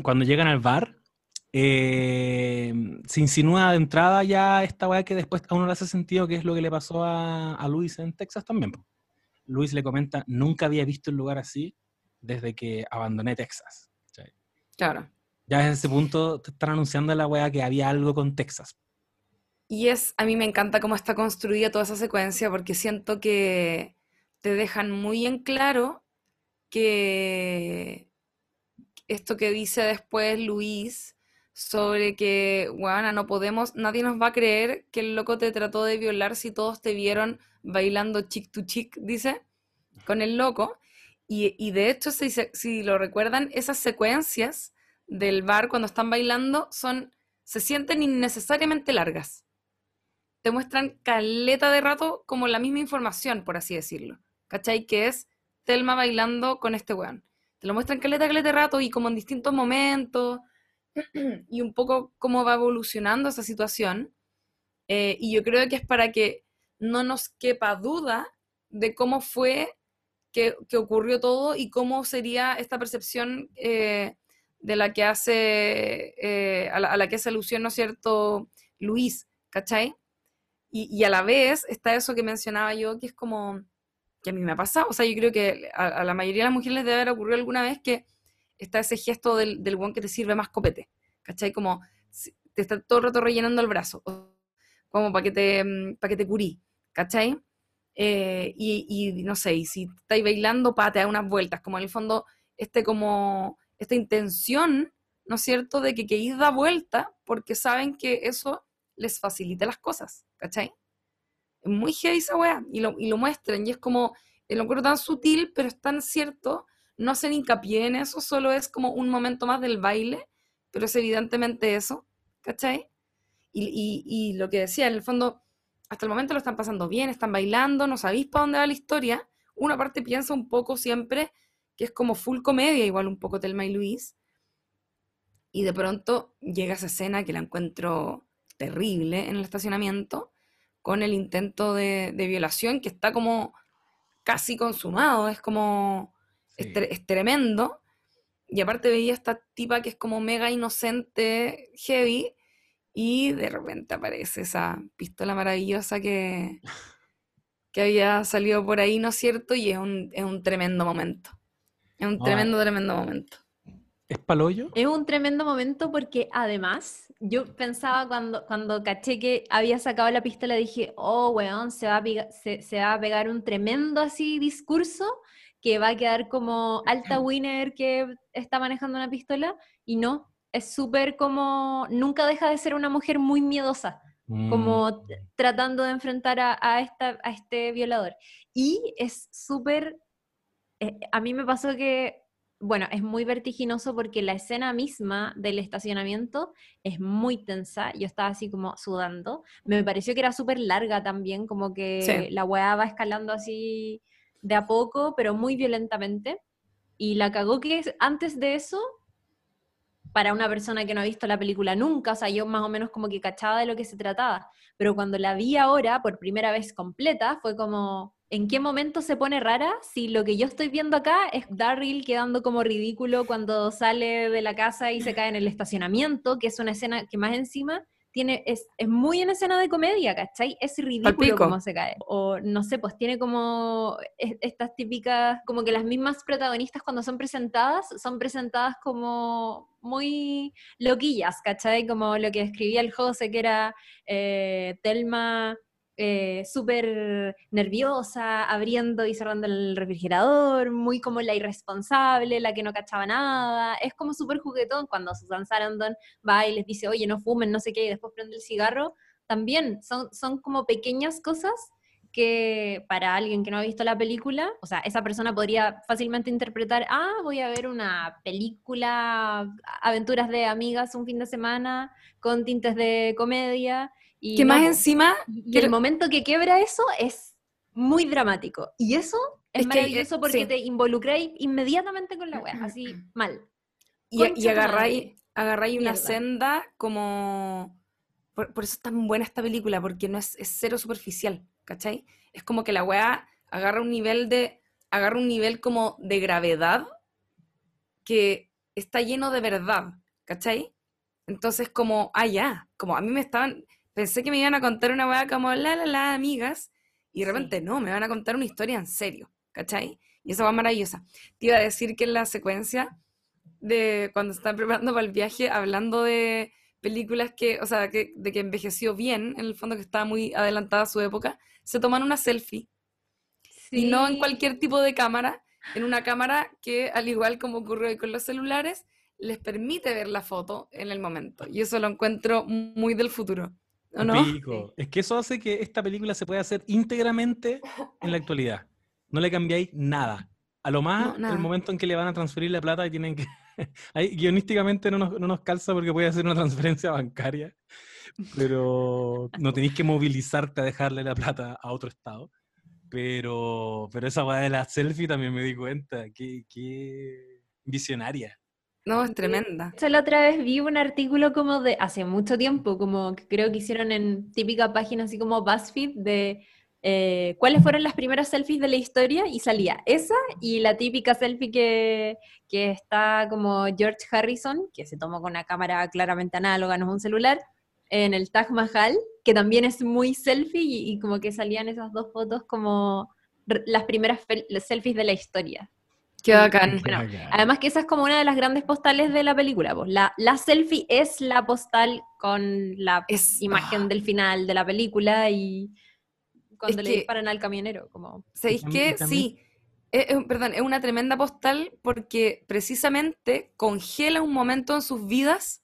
cuando llegan al bar, eh, se insinúa de entrada ya esta weá que después a uno le hace sentido que es lo que le pasó a, a Luis en Texas también. Luis le comenta, nunca había visto un lugar así desde que abandoné Texas. Claro. Ya desde ese punto te están anunciando a la weá que había algo con Texas. Y es, a mí me encanta cómo está construida toda esa secuencia porque siento que te dejan muy en claro que esto que dice después Luis sobre que, bueno, no podemos, nadie nos va a creer que el loco te trató de violar si todos te vieron bailando chick to chick, dice, con el loco. Y, de hecho, si lo recuerdan, esas secuencias del bar cuando están bailando son, se sienten innecesariamente largas. Te muestran caleta de rato como la misma información, por así decirlo. ¿Cachai? Que es Telma bailando con este weón. Te lo muestran caleta, caleta de rato y como en distintos momentos [clears throat] y un poco cómo va evolucionando esa situación. Eh, y yo creo que es para que no nos quepa duda de cómo fue que, que ocurrió todo y cómo sería esta percepción eh, de la que hace, eh, a, la, a la que hace alusión, ¿no es cierto?, Luis, ¿cachai? Y, y a la vez está eso que mencionaba yo, que es como, que a mí me ha pasado, o sea, yo creo que a, a la mayoría de las mujeres les debe haber ocurrido alguna vez que está ese gesto del, del guan que te sirve más copete, ¿cachai? Como te está todo el rato rellenando el brazo, como para que te, para que te curí, ¿cachai? Eh, y, no sé, y si estáis bailando, pa, te da unas vueltas, como en el fondo, este como, esta intención, ¿no es cierto?, de que queréis da vuelta porque saben que eso les facilita las cosas, ¿cachai? Es muy heavy esa weá, y lo, y lo muestran, y es como, lo encuentro tan sutil, pero es tan cierto, no hacen hincapié en eso, solo es como un momento más del baile, pero es evidentemente eso, ¿cachai? Y, y- y lo que decía, en el fondo, hasta el momento lo están pasando bien, están bailando, no sabéis para dónde va la historia. Una parte piensa un poco siempre que es como full comedia, igual un poco Telma y Luis. Y de pronto llega esa escena que la encuentro terrible en el estacionamiento, con el intento de, de violación que está como casi consumado, es como, es, tre- es tremendo. Y aparte veía esta tipa que es como mega inocente, heavy, y de repente aparece esa pistola maravillosa que, que había salido por ahí, ¿no es cierto? Y es un, es un tremendo momento. Es un tremendo, tremendo momento. ¿Es paloyo? Es un tremendo momento porque además yo pensaba cuando, cuando caché que había sacado la pistola, dije, oh, weón, se va, a piga- se, se va a pegar un tremendo así discurso que va a quedar como alta winner que está manejando una pistola y no, es súper como, nunca deja de ser una mujer muy miedosa como Mm. t- tratando de enfrentar a, a esta, a este violador. Y es súper, eh, a mí me pasó que, bueno, es muy vertiginoso porque la escena misma del estacionamiento es muy tensa, yo estaba así como sudando, me pareció que era súper larga también, como que Sí. la weá va escalando así de a poco, pero muy violentamente. Y la cagó que es- antes de eso para una persona que no ha visto la película nunca, o sea, yo más o menos como que cachaba de lo que se trataba, pero cuando la vi ahora por primera vez completa, fue como, ¿en qué momento se pone rara si lo que yo estoy viendo acá es Darryl quedando como ridículo cuando sale de la casa y se cae en el estacionamiento, que es una escena que más encima tiene, es, es muy en escena de comedia, ¿cachai? Es ridículo cómo se cae. O no sé, pues tiene como es- estas típicas, como que las mismas protagonistas cuando son presentadas, son presentadas como muy loquillas, ¿cachai? Como lo que escribía el José, que era eh, Telma eh, súper nerviosa, abriendo y cerrando el refrigerador, muy como la irresponsable, la que no cachaba nada. Es como súper juguetón cuando Susan Sarandon va y les dice, oye, no fumen, no sé qué, y después prende el cigarro. También son, son como pequeñas cosas que para alguien que no ha visto la película, o sea, esa persona podría fácilmente interpretar, ah, voy a ver una película, aventuras de amigas un fin de semana, con tintes de comedia. Y Que no, más encima, Y el momento que quiebra eso es muy dramático. Y eso es, Es que, eh, maravilloso porque sí. te involucráis inmediatamente con la wea, así mal. y, y agarráis, agarráis una Mierda. senda como... Por, por eso es tan buena esta película, porque no es, es cero superficial, ¿cachai? Es como que la weá agarra un nivel de... agarra un nivel como de gravedad que está lleno de verdad, ¿cachai? Entonces como, ah, ya, como a mí me estaban... Pensé que me iban a contar una weá como, la, la, la, amigas, y de Sí. repente no, me van a contar una historia en serio, ¿cachai? Y esa va maravillosa. Te iba a decir que en la secuencia de cuando se están preparando para el viaje, hablando de películas que, o sea, que, de que envejeció bien, en el fondo que estaba muy adelantada a su época, se toman una selfie. Y no en Sí. cualquier tipo de cámara, en una cámara que, al igual como ocurre hoy con los celulares, les permite ver la foto en el momento. Y eso lo encuentro muy del futuro. ¿O no? Pico. [laughs] Es que eso hace que esta película se pueda hacer íntegramente en la actualidad. No le cambiáis nada. A lo más, No, el momento en que le van a transferir la plata y tienen que... [laughs] Ahí guionísticamente no nos, no nos calza porque puede hacer una transferencia bancaria, pero no tenéis que movilizarte a dejarle la plata a otro estado. Pero, pero esa weá de la selfie también me di cuenta. Qué, qué visionaria. No, es tremenda. Yo la otra vez vi un artículo como de hace mucho tiempo, como que creo que hicieron en típica página así como BuzzFeed de eh, cuáles fueron las primeras selfies de la historia y salía esa y la típica selfie que, que está como George Harrison, que se tomó con una cámara claramente análoga, no es un celular, en el Taj Mahal, que también es muy selfie y, y como que salían esas dos fotos como las primeras selfies de la historia. Qué bacán. Bueno, Bacán. Además que esa es como una de las grandes postales de la película. pues. La, la selfie es la postal con la Es, imagen ah, del final de la película y cuando Es le que- disparan al camionero. Como... ¿Sabéis qué? Sí. Es- es- perdón, es una tremenda postal porque precisamente congela un momento en sus vidas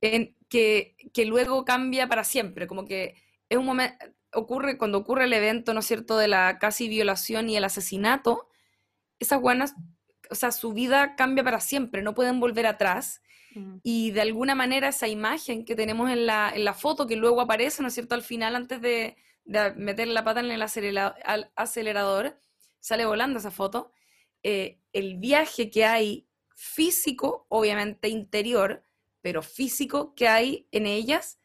en que, que luego cambia para siempre. Como que es un momento, ocurre cuando ocurre el evento, ¿no es cierto?, de la casi violación y el asesinato, esas buenas, o sea, su vida cambia para siempre, no pueden volver atrás. Y de alguna manera esa imagen que tenemos en la, en la foto, que luego aparece, ¿no es cierto?, al final, antes de, de meter la pata en el al acelerador, sale volando esa foto. eh, el viaje que hay físico, obviamente interior, pero físico que hay en ellas,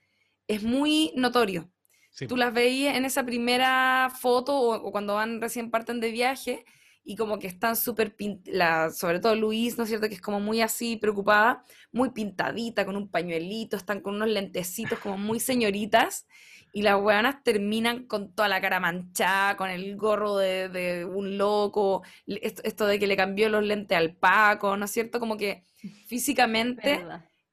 es muy notorio. Sí, Tú las veías en esa primera foto o, o cuando van recién parten de viaje y como que están súper, sobre todo Luis, ¿no es cierto? Que es como muy así preocupada, muy pintadita, con un pañuelito, están con unos lentecitos como muy señoritas, y las weonas terminan con toda la cara manchada, con el gorro de, de un loco, esto, esto de que le cambió los lentes al Paco, ¿no es cierto? Como que [laughs] físicamente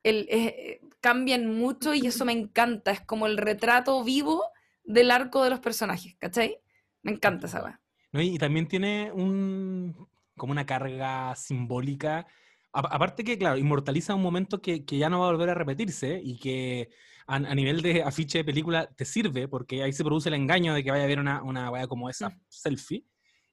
eh, cambian mucho y eso me encanta, es como el retrato vivo del arco de los personajes, ¿cachai? Me encanta esa weá. ¿No? Y, y también tiene un, como una carga simbólica. A- aparte que, claro, inmortaliza un momento que, que ya no va a volver a repetirse y que a, a nivel de afiche de película te sirve porque ahí se produce el engaño de que vaya a haber una, una weá como esa Mm. selfie.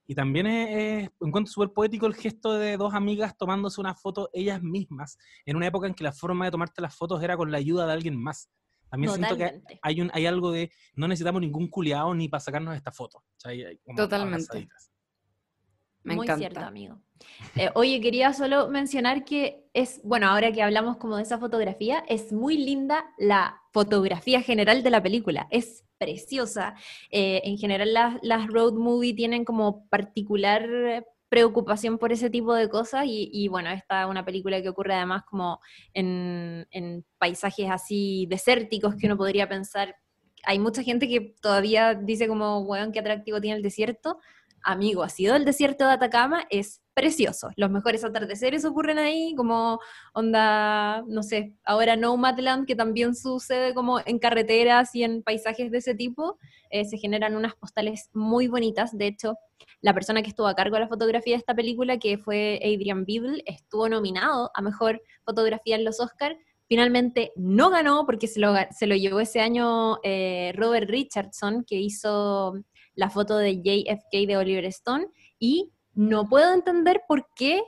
Y también es, es- encuentro súper poético el gesto de dos amigas tomándose una foto ellas mismas en una época en que la forma de tomarte las fotos era con la ayuda de alguien más. También siento que Totalmente. hay, un, hay algo de no necesitamos ningún culiado ni para sacarnos esta foto. O sea, hay- hay como Totalmente. Me Muy encanta. cierto, amigo. Eh, oye, quería solo mencionar que es, bueno, ahora que hablamos como de esa fotografía, es muy linda la fotografía general de la película. Es preciosa. Eh, en general las, las road movie tienen como particular eh, preocupación por ese tipo de cosas y, y, bueno, esta es una película que ocurre además como en, en paisajes así desérticos que uno podría pensar. Hay mucha gente que todavía dice como, weón, qué atractivo tiene el desierto amigo, ha sido el desierto de Atacama, es precioso. Los mejores atardeceres ocurren ahí, como onda, no sé, ahora Nomadland, que también sucede como en carreteras y en paisajes de ese tipo, eh, se generan unas postales muy bonitas. De hecho, la persona que estuvo a cargo de la fotografía de esta película, que fue Adrian Beadle, estuvo nominado a Mejor Fotografía en los Oscars. Finalmente no ganó porque se lo, se lo llevó ese año eh, Robert Richardson, que hizo la foto de JFK de Oliver Stone y no puedo entender por qué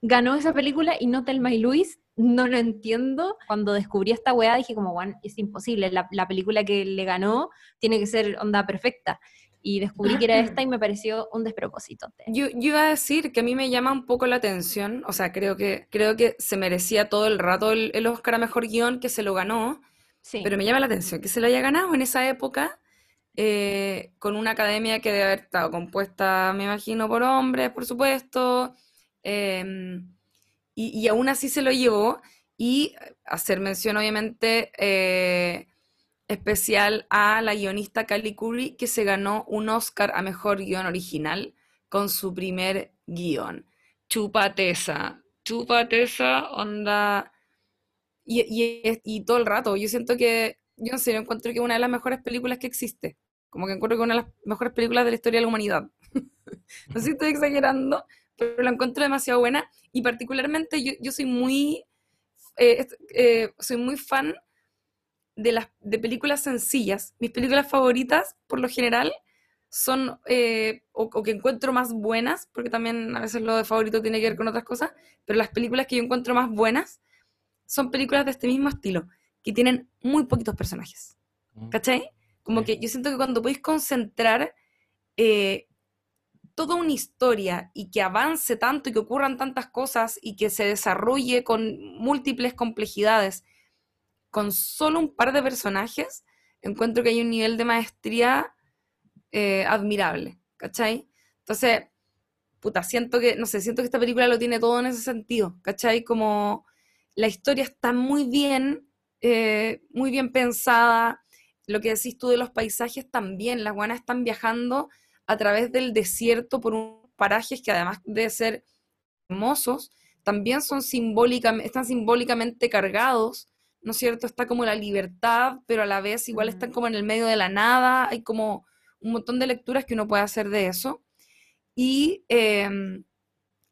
ganó esa película y no Thelma y Luis. No lo entiendo. Cuando descubrí esta weá dije como, bueno, es imposible. La, la película que le ganó tiene que ser onda perfecta. Y descubrí que era esta y me pareció un despropósito. Yo, yo iba a decir que a mí me llama un poco la atención, o sea, creo que, creo que se merecía todo el rato el, el Oscar a Mejor Guión, que se lo ganó, Sí. pero me llama la atención que se lo haya ganado en esa época, eh, con una academia que debe haber estado compuesta, me imagino, por hombres, por supuesto, em, y, y aún así se lo llevó, y hacer mención, obviamente, eh, especial a la guionista Callie Curry, que se ganó un Oscar a Mejor Guión Original con su primer guion. Chupatesa, chupatesa, onda... Y, y, y todo el rato, yo siento que, yo en serio encuentro que es una de las mejores películas que existe. Como que encuentro que es una de las mejores películas de la historia de la humanidad. [laughs] no sé si estoy exagerando, pero la encuentro demasiado buena. Y particularmente yo, yo soy muy, eh, eh, soy muy fan de las de películas sencillas. Mis películas favoritas, por lo general, son, eh, o, o que encuentro más buenas, porque también a veces lo de favorito tiene que ver con otras cosas, pero las películas que yo encuentro más buenas son películas de este mismo estilo, que tienen muy poquitos personajes. ¿Cachai? Como que yo siento que cuando podéis concentrar eh, toda una historia y que avance tanto y que ocurran tantas cosas y que se desarrolle con múltiples complejidades con solo un par de personajes, encuentro que hay un nivel de maestría eh, admirable, ¿cachai? Entonces, puta, siento que, no sé, siento que esta película lo tiene todo en ese sentido, ¿cachai? Como la historia está muy bien, eh, muy bien pensada, lo que decís tú de los paisajes también, las guanas están viajando a través del desierto por unos parajes que además de ser hermosos, también son simbólicamente, están simbólicamente cargados, ¿no es cierto? Está como la libertad, pero a la vez igual están como en el medio de la nada, hay como un montón de lecturas que uno puede hacer de eso. Y, eh,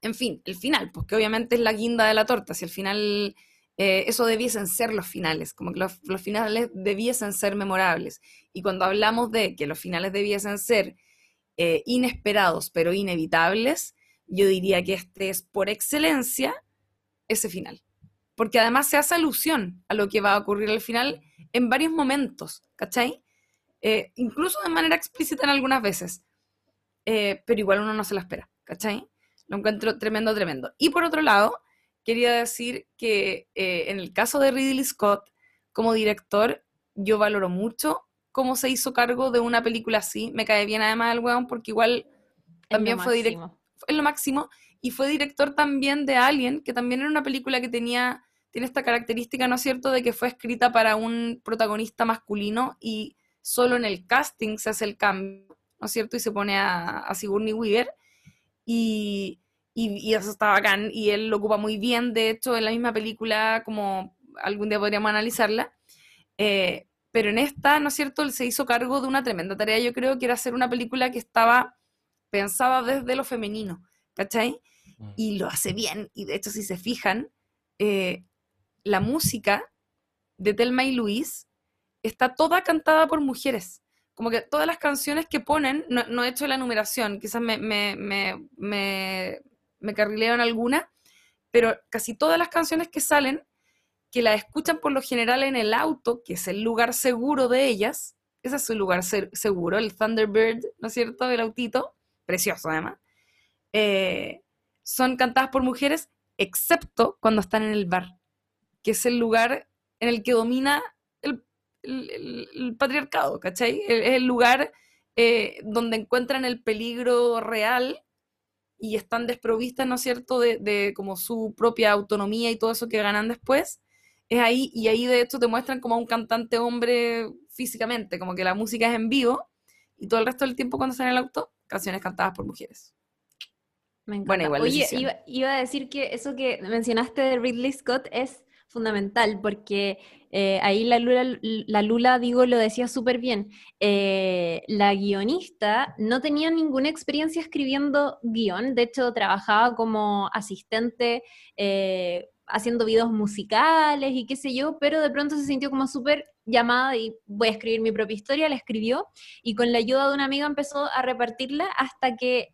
en fin, el final, porque obviamente es la guinda de la torta, si al final eh, eso debiesen ser los finales, como que los, finales debiesen ser memorables. Y cuando hablamos de que los finales debiesen ser eh, inesperados pero inevitables, yo diría que este es por excelencia ese final. Porque además se hace alusión a lo que va a ocurrir al final en varios momentos, ¿cachai? Eh, incluso de manera explícita en algunas veces. Pero igual uno no se lo espera, ¿cachai? Lo encuentro tremendo, tremendo. Y por otro lado, quería decir que eh, en el caso de Ridley Scott, como director, yo valoro mucho cómo se hizo cargo de una película así. Me cae bien además el weón porque igual también fue director, es lo máximo, y fue director también de Alien, que también era una película que tenía, tiene esta característica, ¿no es cierto?, de que fue escrita para un protagonista masculino y solo en el casting se hace el cambio, ¿no es cierto?, y se pone a, a Sigourney Weaver, y, y, y eso está bacán, y él lo ocupa muy bien, de hecho, en la misma película, como algún día podríamos analizarla, eh, pero en esta, ¿no es cierto?, él se hizo cargo de una tremenda tarea, yo creo que era hacer una película que estaba pensada desde lo femenino, ¿cachai? Mm. Y lo hace bien, y de hecho, si se fijan, eh, la música de Telma y Luis está toda cantada por mujeres. Como que todas las canciones que ponen, no, no he hecho la numeración, quizás me, me, me, me, me carrileo en alguna, pero casi todas las canciones que salen, que las escuchan por lo general en el auto, que es el lugar seguro de ellas, ese es su lugar se- seguro, el Thunderbird, ¿no es cierto? El autito, precioso además, eh, son cantadas por mujeres, excepto cuando están en el bar, que es el lugar en el que domina el patriarcado, ¿cachai? Es el lugar eh, donde encuentran el peligro real y están desprovistas, ¿no es cierto?, de, de como su propia autonomía y todo eso que ganan después. Es ahí, y ahí de hecho te muestran como a un cantante hombre físicamente, como que la música es en vivo, y todo el resto del tiempo cuando en el auto, canciones cantadas por mujeres. Me encanta. Bueno, igual Oye, iba, iba a decir que eso que mencionaste de Ridley Scott es fundamental porque eh, ahí la Lula, la Lula, digo, lo decía súper bien. Eh, la guionista no tenía ninguna experiencia escribiendo guion, de hecho trabajaba como asistente eh, haciendo videos musicales y qué sé yo, pero de pronto se sintió como súper llamada y voy a escribir mi propia historia, la escribió y con la ayuda de una amiga empezó a repartirla hasta que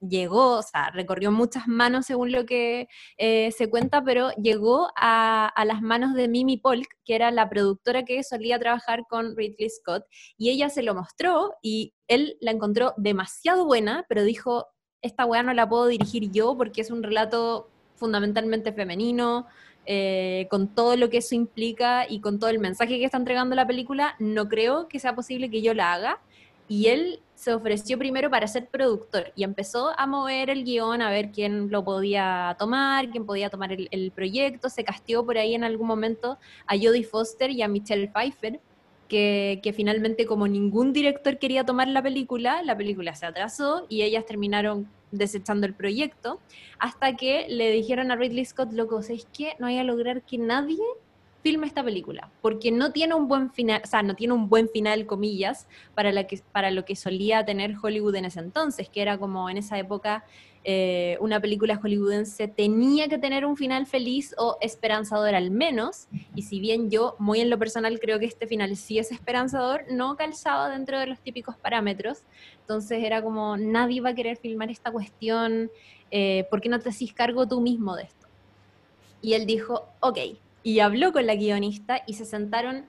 llegó, o sea, recorrió muchas manos según lo que eh, se cuenta, pero llegó a, las manos de Mimi Polk, que era la productora que solía trabajar con Ridley Scott, y ella se lo mostró y él la encontró demasiado buena, pero dijo, esta weá no la puedo dirigir yo porque es un relato fundamentalmente femenino, eh, con todo lo que eso implica y con todo el mensaje que está entregando la película, no creo que sea posible que yo la haga. Y él se ofreció primero para ser productor y empezó a mover el guion, a ver quién lo podía tomar, quién podía tomar el, proyecto. Se casteó por ahí en algún momento a Jodie Foster y a Michelle Pfeiffer, que, que, finalmente como ningún director quería tomar la película, la película se atrasó y ellas terminaron desechando el proyecto, hasta que le dijeron a Ridley Scott, loco, ¿sabes qué? No hay a lograr que nadie filme esta película, porque no tiene un buen final, o sea, no tiene un buen final, comillas, para lo que solía tener Hollywood en ese entonces, que era como en esa época eh, una película hollywoodense tenía que tener un final feliz o esperanzador al menos, y si bien yo muy en lo personal creo que este final sí es esperanzador, no calzaba dentro de los típicos parámetros, entonces era como nadie va a querer filmar esta cuestión, eh, ¿por qué no te haces cargo tú mismo de esto? Y él dijo, ok, y habló con la guionista y se sentaron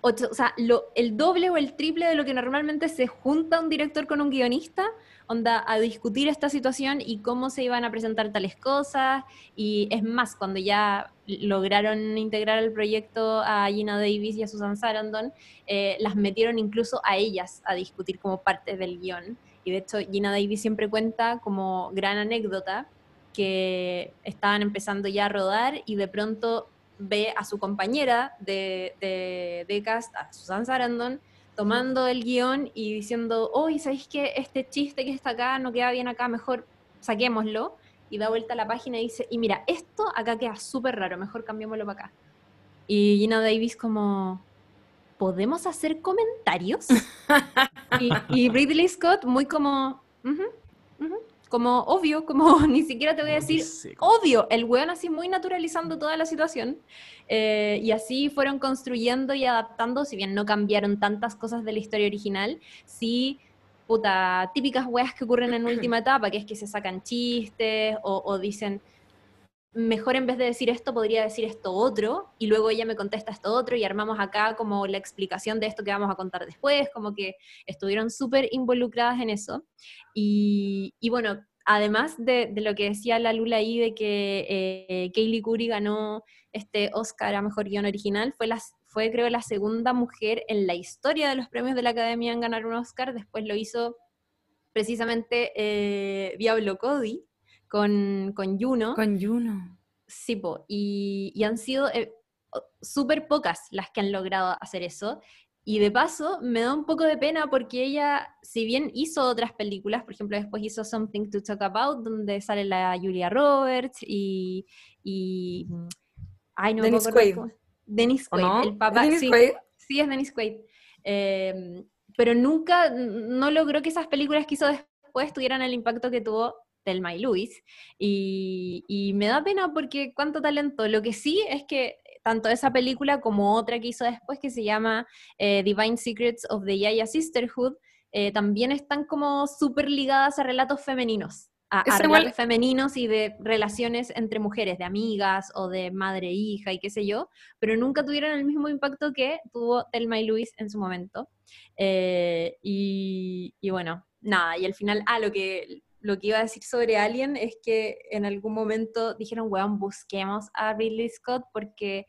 ocho, o sea, lo, el doble o el triple de lo que normalmente se junta un director con un guionista, onda, a discutir esta situación y cómo se iban a presentar tales cosas. Y es más, cuando ya lograron integrar al proyecto a Gina Davis y a Susan Sarandon, eh, las metieron incluso a ellas a discutir como parte del guion. Y de hecho, Gina Davis siempre cuenta como gran anécdota que estaban empezando ya a rodar y de pronto ve a su compañera de, de, de cast, a Susan Sarandon, tomando el guion y diciendo, oye, ¿sabéis que este chiste que está acá no queda bien acá? Mejor saquémoslo. Y da vuelta a la página y dice, y mira, esto acá queda súper raro, mejor cambiémoslo para acá. Y Gina Davis como, ¿podemos hacer comentarios? [laughs] y, y, Ridley Scott muy como, uh -huh, uh -huh como obvio, como [laughs] ni siquiera te voy a decir, obvio, el weón así muy naturalizando toda la situación. Eh, y así fueron construyendo y adaptando, si bien no cambiaron tantas cosas de la historia original, sí, puta, típicas weas que ocurren en [clears throat] última etapa, que es que se sacan chistes o, o dicen, mejor en vez de decir esto, podría decir esto otro, y luego ella me contesta esto otro, y armamos acá como la explicación de esto que vamos a contar después, como que estuvieron súper involucradas en eso. Y, y bueno, además de, lo que decía la Lula ahí, de que eh, Kaylee Curry ganó este Oscar a Mejor Guión Original, fue, la, fue creo la segunda mujer en la historia de los premios de la Academia en ganar un Oscar, después lo hizo precisamente eh, Diablo Cody con, con Juno. Con Juno. Sí, po, y, y han sido eh, súper pocas las que han logrado hacer eso. Y de paso, me da un poco de pena porque ella, si bien hizo otras películas, por ejemplo, después hizo Something to Talk About, donde sale la Julia Roberts y. y ay, no me Dennis Quaid. Dennis ¿O Quaid, no? el papá. ¿Es Dennis sí, Quaid? sí, es Dennis Quaid. Eh, pero nunca, no logró que esas películas que hizo después tuvieran el impacto que tuvo Thelma y Luis. Y, y me da pena porque cuánto talento. Lo que sí es que tanto esa película como otra que hizo después que se llama eh, Divine Secrets of the Yaya Sisterhood, eh, también están como súper ligadas a relatos femeninos. A, relatos femeninos y de relaciones entre mujeres, de amigas o de madre e hija y qué sé yo, pero nunca tuvieron el mismo impacto que tuvo Thelma y Luis en su momento. Eh, y, y bueno, nada, y al final, ah, lo que, lo que iba a decir sobre Alien es que en algún momento dijeron, weón, busquemos a Ridley Scott porque,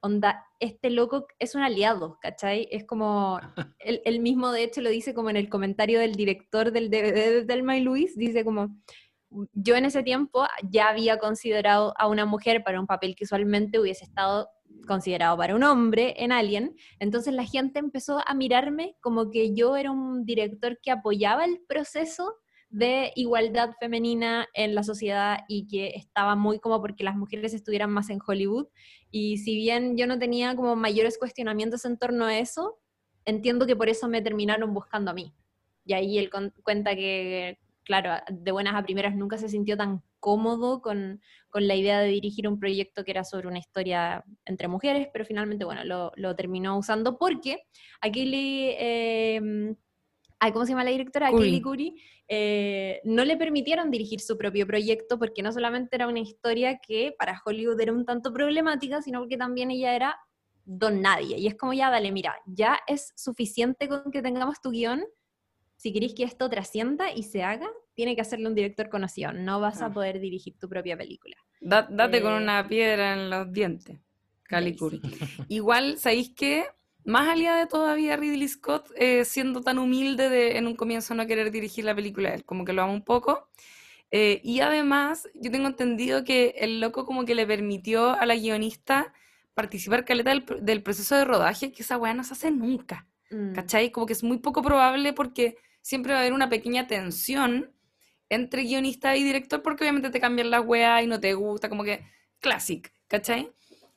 onda, este loco es un aliado, ¿cachai? Es como, [laughs] él, él mismo de hecho lo dice como en el comentario del director del DVD de Thelma y Luis, dice como, yo en ese tiempo ya había considerado a una mujer para un papel que usualmente hubiese estado considerado para un hombre en Alien, entonces la gente empezó a mirarme como que yo era un director que apoyaba el proceso de igualdad femenina en la sociedad y que estaba muy como porque las mujeres estuvieran más en Hollywood. Y si bien yo no tenía como mayores cuestionamientos en torno a eso, entiendo que por eso me terminaron buscando a mí. Y ahí él cuenta que, claro, de buenas a primeras nunca se sintió tan cómodo con, con la idea de dirigir un proyecto que era sobre una historia entre mujeres, pero finalmente, bueno, lo, lo terminó usando porque a Kaylee, eh, ¿cómo se llama la directora? A Curry. Eh, no le permitieron dirigir su propio proyecto porque no solamente era una historia que para Hollywood era un tanto problemática, sino porque también ella era don nadie. Y es como ya, dale, mira, ya es suficiente con que tengamos tu guion. Si queréis que esto trascienda y se haga, tiene que hacerle un director conocido. No vas a Ah. poder dirigir tu propia película. Da- date con Eh, una piedra en los dientes, Cali Daisy. Curry. Igual, ¿sabéis qué? Más aliada de todavía Ridley Scott, eh, siendo tan humilde de en un comienzo no querer dirigir la película él, como que lo ama un poco. Eh, y además, yo tengo entendido que el loco como que le permitió a la guionista participar caleta del, del proceso de rodaje, que esa weá no se hace nunca. Mm. ¿Cachai? Como que es muy poco probable porque siempre va a haber una pequeña tensión entre guionista y director porque obviamente te cambian la weá y no te gusta, como que classic, ¿cachai?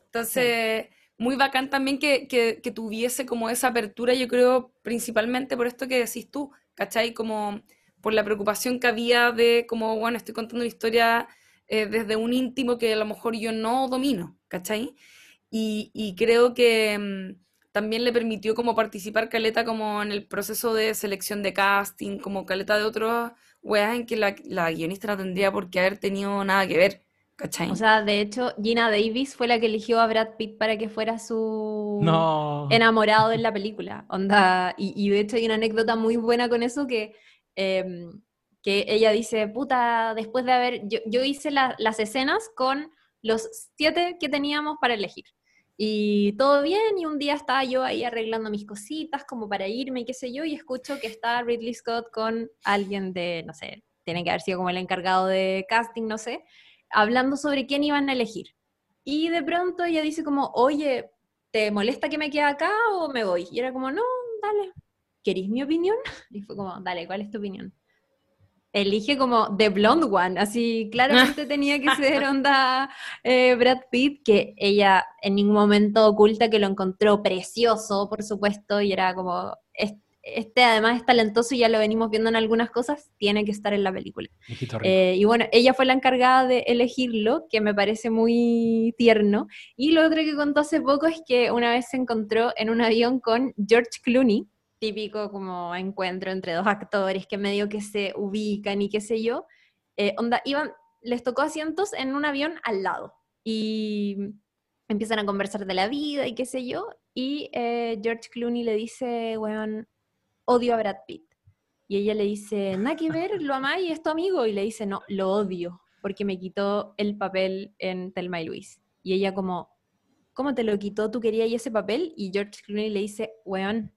Entonces, muy bacán también que, que, tuviese como esa apertura, yo creo, principalmente por esto que decís tú, ¿cachai? Como por la preocupación que había de como, bueno, estoy contando una historia eh, desde un íntimo que a lo mejor yo no domino, ¿cachai? Y, y creo que mm, también le permitió como participar Caleta como en el proceso de selección de casting, como Caleta de otros weas en que la, la guionista no tendría por qué haber tenido nada que ver, ¿cachai? O sea, de hecho, Gina Davis fue la que eligió a Brad Pitt para que fuera su No. enamorado en la película. Onda, y, y de hecho hay una anécdota muy buena con eso que, em, que ella dice, puta, después de haber, yo, yo hice la- las escenas con los siete que teníamos para elegir. Y todo bien, y un día estaba yo ahí arreglando mis cositas como para irme y qué sé yo, y escucho que está Ridley Scott con alguien de, no sé, tiene que haber sido como el encargado de casting, no sé, hablando sobre quién iban a elegir. Y de pronto ella dice como, oye, ¿te molesta que me quede acá o me voy? Y era como, no, dale, ¿queréis mi opinión? [laughs] Y fue como, dale, ¿cuál es tu opinión? Elige como The Blonde One, así claramente [laughs] tenía que ser onda eh, Brad Pitt, que ella en ningún momento oculta que lo encontró precioso, por supuesto, y era como, "Es- este además es talentoso y ya lo venimos viendo en algunas cosas, tiene que estar en la película. Eh, y bueno, ella fue la encargada de elegirlo, que me parece muy tierno. Y lo otro que contó hace poco es que una vez se encontró en un avión con George Clooney, típico como encuentro entre dos actores que medio que se ubican y qué sé yo. Eh, onda, iban, les tocó asientos en un avión al lado. Y empiezan a conversar de la vida y qué sé yo. Y eh, George Clooney le dice, weón, odio a Brad Pitt. Y ella le dice, nada que ver, lo amáis, es tu amigo. Y le dice, no, lo odio, porque me quitó el papel en Telma y Luis. Y ella como, ¿cómo te lo quitó? ¿Tú querías ese papel? Y George Clooney le dice, weón,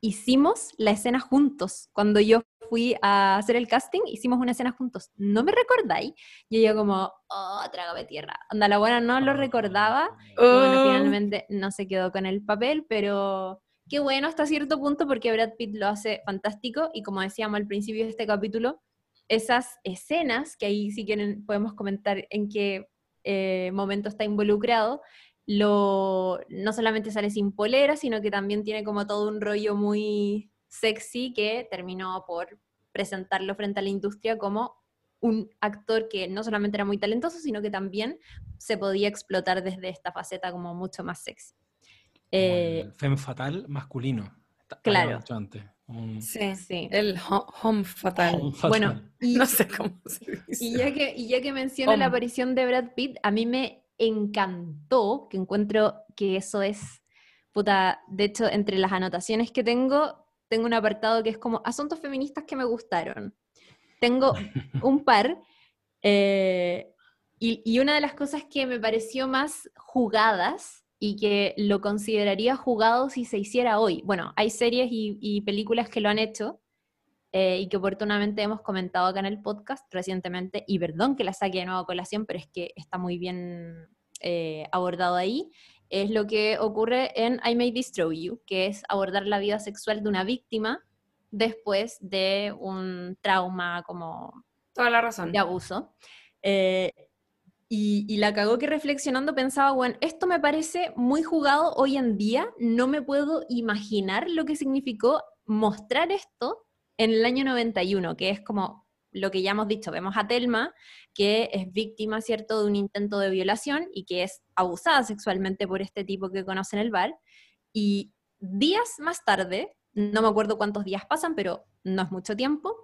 hicimos la escena juntos cuando yo fui a hacer el casting, hicimos una escena juntos. ¿No me recordáis? Y ella como, oh, trágame tierra. Onda, la buena no lo recordaba. Y bueno, Oh. finalmente no se quedó con el papel, pero qué bueno hasta cierto punto porque Brad Pitt lo hace fantástico y como decíamos al principio de este capítulo, esas escenas, que ahí si quieren podemos comentar en qué eh, momento está involucrado, lo, no solamente sale sin polera, sino que también tiene como todo un rollo muy sexy que terminó por presentarlo frente a la industria como un actor que no solamente era muy talentoso, sino que también se podía explotar desde esta faceta como mucho más sexy. Eh, el femme fatal masculino. Claro. antes, un- Sí, sí. el ho- home fatal. Bueno, y, No sé cómo se dice. y ya que, y ya que menciono la aparición de Brad Pitt, a mí me encantó, que encuentro que eso es, puta, de hecho, entre las anotaciones que tengo, tengo un apartado que es como asuntos feministas que me gustaron. Tengo [laughs] un par, eh, y, y una de las cosas que me pareció más jugadas y que lo consideraría jugado si se hiciera hoy. Bueno, hay series y, y películas que lo han hecho eh, y que oportunamente hemos comentado acá en el podcast recientemente, y perdón que la saque de nuevo a colación, pero es que está muy bien eh, abordado ahí, es lo que ocurre en I May Destroy You, que es abordar la vida sexual de una víctima después de un trauma como Toda la razón. de abuso. Eh, y, la cagó que reflexionando pensaba, bueno, esto me parece muy jugado hoy en día, no me puedo imaginar lo que significó mostrar esto en el año 91, que es como lo que ya hemos dicho, vemos a Telma, que es víctima, ¿cierto?, de un intento de violación y que es abusada sexualmente por este tipo que conoce en el bar, y días más tarde, no me acuerdo cuántos días pasan, pero no es mucho tiempo,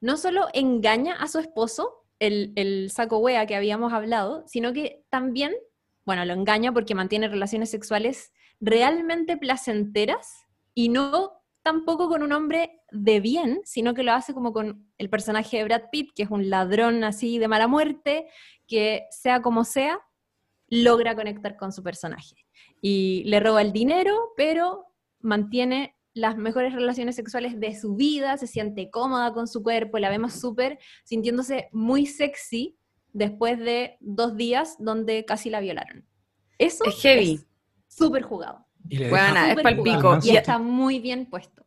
no solo engaña a su esposo, el, saco wea que habíamos hablado, sino que también, bueno, lo engaña porque mantiene relaciones sexuales realmente placenteras y no tampoco con un hombre de bien, sino que lo hace como con el personaje de Brad Pitt, que es un ladrón así de mala muerte, que sea como sea, logra conectar con su personaje. Y le roba el dinero, pero mantiene las mejores relaciones sexuales de su vida, se siente cómoda con su cuerpo, la vemos súper sintiéndose muy sexy después de dos días donde casi la violaron. Eso Es heavy. súper jugado. Y deja- es palpico. Y está muy bien puesto.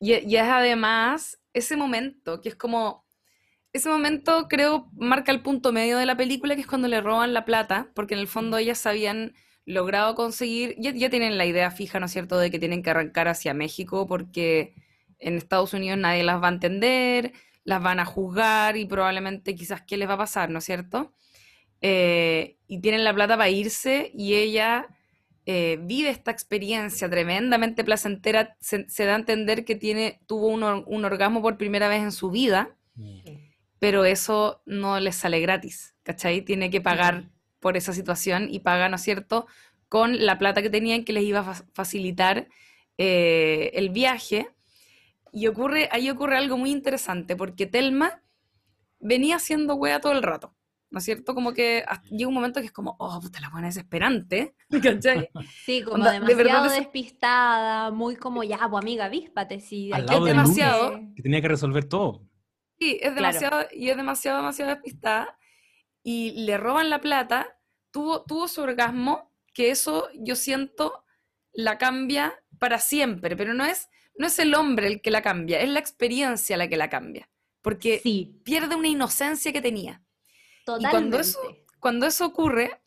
Y, y es además ese momento, que es como, ese momento creo marca el punto medio de la película, que es cuando le roban la plata, porque en el fondo ellas habían logrado conseguir, ya, ya tienen la idea fija, ¿no es cierto?, de que tienen que arrancar hacia México porque en Estados Unidos nadie las va a entender, las van a juzgar y probablemente quizás qué les va a pasar, ¿no es cierto? Eh, y tienen la plata para irse y ella eh, vive esta experiencia tremendamente placentera, se, se da a entender que tiene, tuvo un, or- un orgasmo por primera vez en su vida, pero eso no les sale gratis, ¿cachai? Tiene que pagar por esa situación y paga, ¿no es cierto?, con la plata que tenían que les iba a fa- facilitar eh, el viaje. Y ocurre, ahí ocurre algo muy interesante, porque Telma venía haciendo wea todo el rato, ¿no es cierto? Como que llega un momento que es como, oh, puta, la buena desesperante, [laughs] ¿cachai? Sí, como Onda, de demasiado verdad eso- despistada, muy como ya, pues amiga, avíspate. Si Al aquí lado del demasiado. que- que tenía que resolver todo. Sí, es Claro. demasiado, y es demasiado, demasiado despistada. Y le roban la plata, tuvo, tuvo su orgasmo, que eso yo siento la cambia para siempre, pero no es, no es el hombre el que la cambia, es la experiencia la que la cambia, porque Sí, pierde una inocencia que tenía. totalmente. cuando eso- Cuando eso ocurre,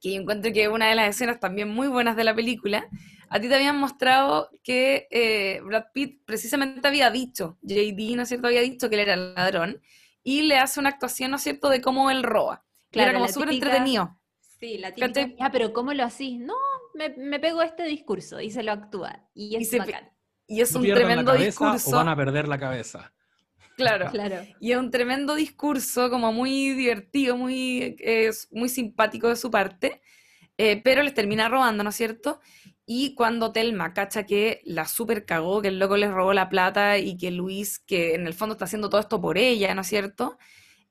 que yo encuentro que una de las escenas también muy buenas de la película, a ti te habían mostrado que eh, Brad Pitt precisamente había dicho, JD, ¿no es cierto?, había dicho que él era el ladrón, y le hace una actuación, ¿no es cierto?, de cómo él roba. Y Claro, era como súper entretenido. Sí, la típica, ¿Cachai? "Ya, pero ¿cómo lo hacís? No, me, me pego este discurso y se lo actúa. Y es se pe- bacán. Y es No un tremendo la cabeza discurso. o van a perder la cabeza. Claro. [laughs] Claro. Y es un tremendo discurso, como muy divertido, muy, eh, muy simpático de su parte, eh, pero les termina robando, ¿no es cierto? Y cuando Telma cacha que la super cagó, que el loco les robó la plata y que Luis, que en el fondo está haciendo todo esto por ella, ¿no es cierto?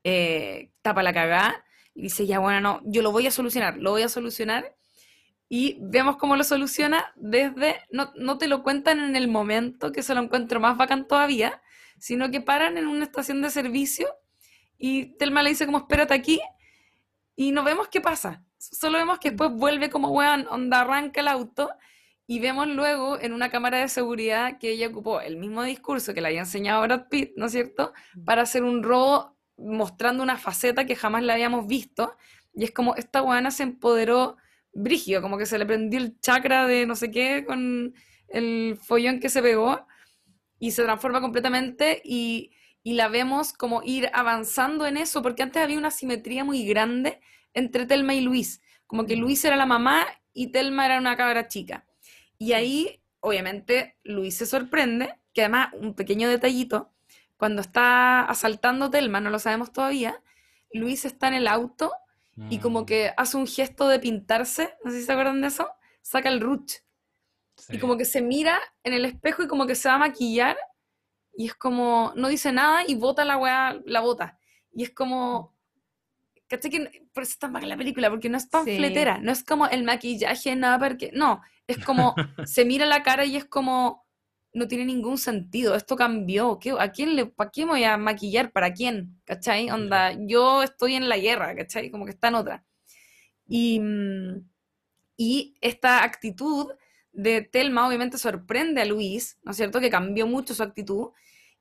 Eh, tapa la cagá y dice, ya bueno, no, yo lo voy a solucionar, lo voy a solucionar. Y vemos cómo lo soluciona desde, no, no te lo cuentan en el momento, que se lo encuentro más bacán todavía, sino que paran en una estación de servicio y Telma le dice como espérate aquí y no vemos qué pasa. Solo vemos que después vuelve como weón, onda arranca el auto y vemos luego en una cámara de seguridad que ella ocupó el mismo discurso que le había enseñado Brad Pitt, ¿no es cierto? Para hacer un robo mostrando una faceta que jamás la habíamos visto. Y es como esta weona se empoderó brígido, como que se le prendió el chakra de no sé qué con el follón que se pegó y se transforma completamente y, y la vemos como ir avanzando en eso, porque antes había una simetría muy grande entre Telma y Luis, como que Luis era la mamá y Telma era una cabra chica. Y ahí, obviamente, Luis se sorprende, que además, un pequeño detallito, cuando está asaltando Telma, no lo sabemos todavía, Luis está en el auto y como Mm, que hace un gesto de pintarse, no sé si se acuerdan de eso, saca el ruch sí. y como que se mira en el espejo y como que se va a maquillar y es como, no dice nada y bota la weá, la bota. Y es como, ¿cachai? Que, por eso está mal la película, porque no es panfletera, no es como el maquillaje, nada, porque, no, es como, [laughs] se mira la cara y es como, no tiene ningún sentido, esto cambió, ¿qué, ¿a quién le, para quién me voy a maquillar? ¿Para quién? ¿Cachai? Onda, yo estoy en la guerra, ¿cachai? Como que está en otra. Y, mm, y esta actitud de Telma obviamente sorprende a Luis, ¿no es cierto? Que cambió mucho su actitud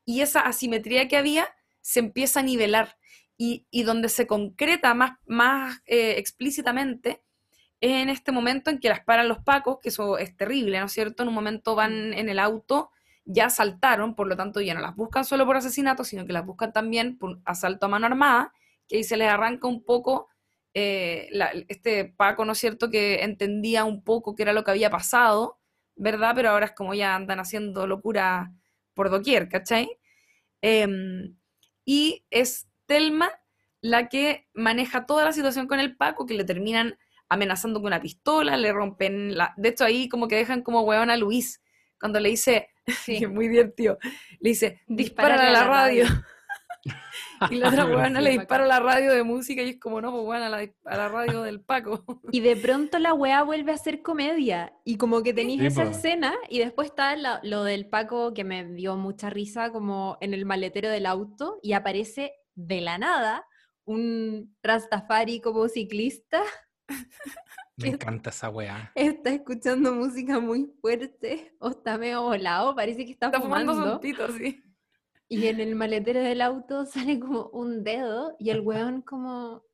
y esa asimetría que había se empieza a nivelar y, y donde se concreta más, más eh, explícitamente es en este momento en que las paran los pacos, que eso es terrible, ¿no es cierto? En un momento van en el auto, ya saltaron, por lo tanto ya no las buscan solo por asesinato, sino que las buscan también por asalto a mano armada, que ahí se les arranca un poco eh, la- este Paco, ¿no es cierto?, que entendía un poco qué era lo que había pasado, ¿verdad? Pero ahora es como ya andan haciendo locura por doquier, ¿cachai? Em, y es Telma la que maneja toda la situación con el Paco, que le terminan amenazando con una pistola, le rompen la... De hecho, ahí como que dejan como hueón a Luis, cuando le dice, Sí. que es [laughs] muy divertido, le dice, dispara a la radio. radio. [laughs] y la otra [laughs] huevona le dispara a la radio de música y es como, no, pues bueno, a la, a la radio del Paco. Y de pronto la weá vuelve a ser comedia. Y como que tenéis Sí, esa po. escena y después está lo del Paco que me dio mucha risa como en el maletero del auto y aparece de la nada un Rastafari como ciclista. [laughs] Me encanta esa weá. Está escuchando música muy fuerte o está medio volado, parece que está, Está fumando fumando. sontito, sí. Y en el maletero del auto sale como un dedo y el weón como,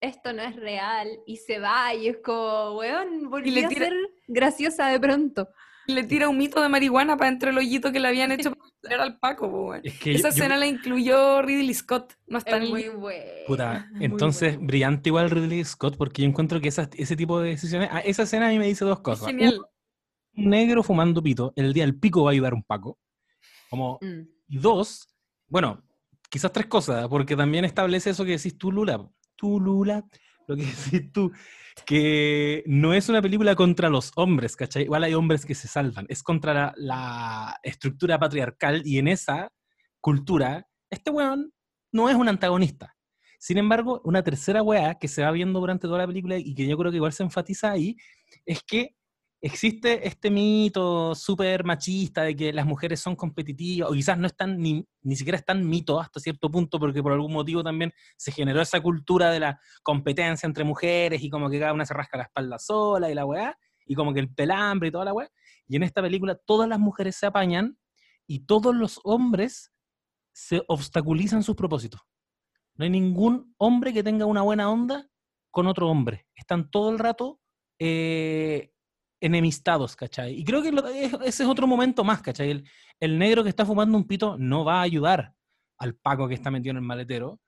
esto no es real, y se va y es como, weón, volví le a ser graciosa de pronto. Le tira un mito de marihuana para entre el hoyito que le habían hecho para tirar al Paco, bueno. Es que Esa yo- yo- escena la incluyó Ridley Scott, no está Es muy bueno. Puta, entonces brillante igual Ridley Scott porque yo encuentro que esas- ese tipo de decisiones, ah, esa escena a mí me dice dos Es cosas. genial. Un negro fumando pito, el día del pico va a ayudar un paco. Como, Mm. y dos, bueno, quizás tres cosas, porque también establece eso que decís tú, Lula. Tú, Lula, lo que [laughs] decís tú, que no es una película contra los hombres, ¿cachai? Igual hay hombres que se salvan, es contra la, estructura patriarcal y en esa cultura, este weón no es un antagonista. Sin embargo, una tercera weá que se va viendo durante toda la película y que yo creo que igual se enfatiza ahí, es que existe este mito súper machista de que las mujeres son competitivas, o quizás no están ni, ni siquiera están mito hasta cierto punto, porque por algún motivo también se generó esa cultura de la competencia entre mujeres y como que cada una se rasca la espalda sola y la weá, y como que el pelambre y toda la weá. Y en esta película todas las mujeres se apañan y todos los hombres se obstaculizan sus propósitos. No hay ningún hombre que tenga una buena onda con otro hombre. Están todo el rato eh, enemistados, ¿cachai? Y creo que lo- es- ese es otro momento más, ¿cachai? El, el negro que está fumando un pito no va a ayudar al Paco que está metido en el maletero,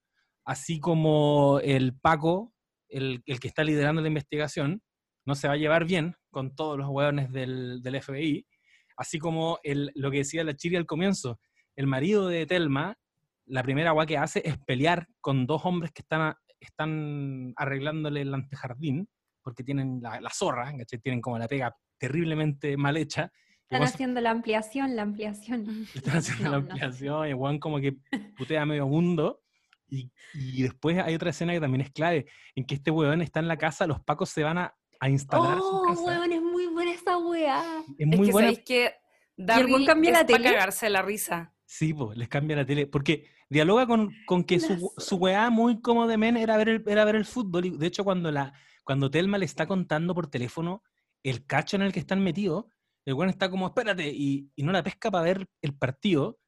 así como el Paco, el, el que está liderando la investigación, no se va a llevar bien con todos los hueones del, del FBI, así como el, lo que decía la Chiri al comienzo, el marido de Telma, la primera agua que hace es pelear con dos hombres que están, están arreglándole el antejardín, porque tienen la, la zorra, ¿cachai? Tienen como la pega terriblemente mal hecha. Están haciendo la ampliación, la ampliación. [laughs] están haciendo No, la no ampliación y Juan como que putea medio mundo. Y, y después hay otra escena que también es clave, en que este weón está en la casa, los pacos se van a, a instalar a su Oh, casa. weón, es muy buena esa weá. Es Es muy que buena. que el weón Daryl cambia es la para tele. cagarse de la risa. Sí, pues, les cambia la tele. Porque dialoga con, con que su, su weá muy como de men era ver el, era ver el fútbol. Y de hecho, cuando, la, cuando Telma le está contando por teléfono el cacho en el que están metidos, el weón está como, espérate, y, no la pesca para ver el partido.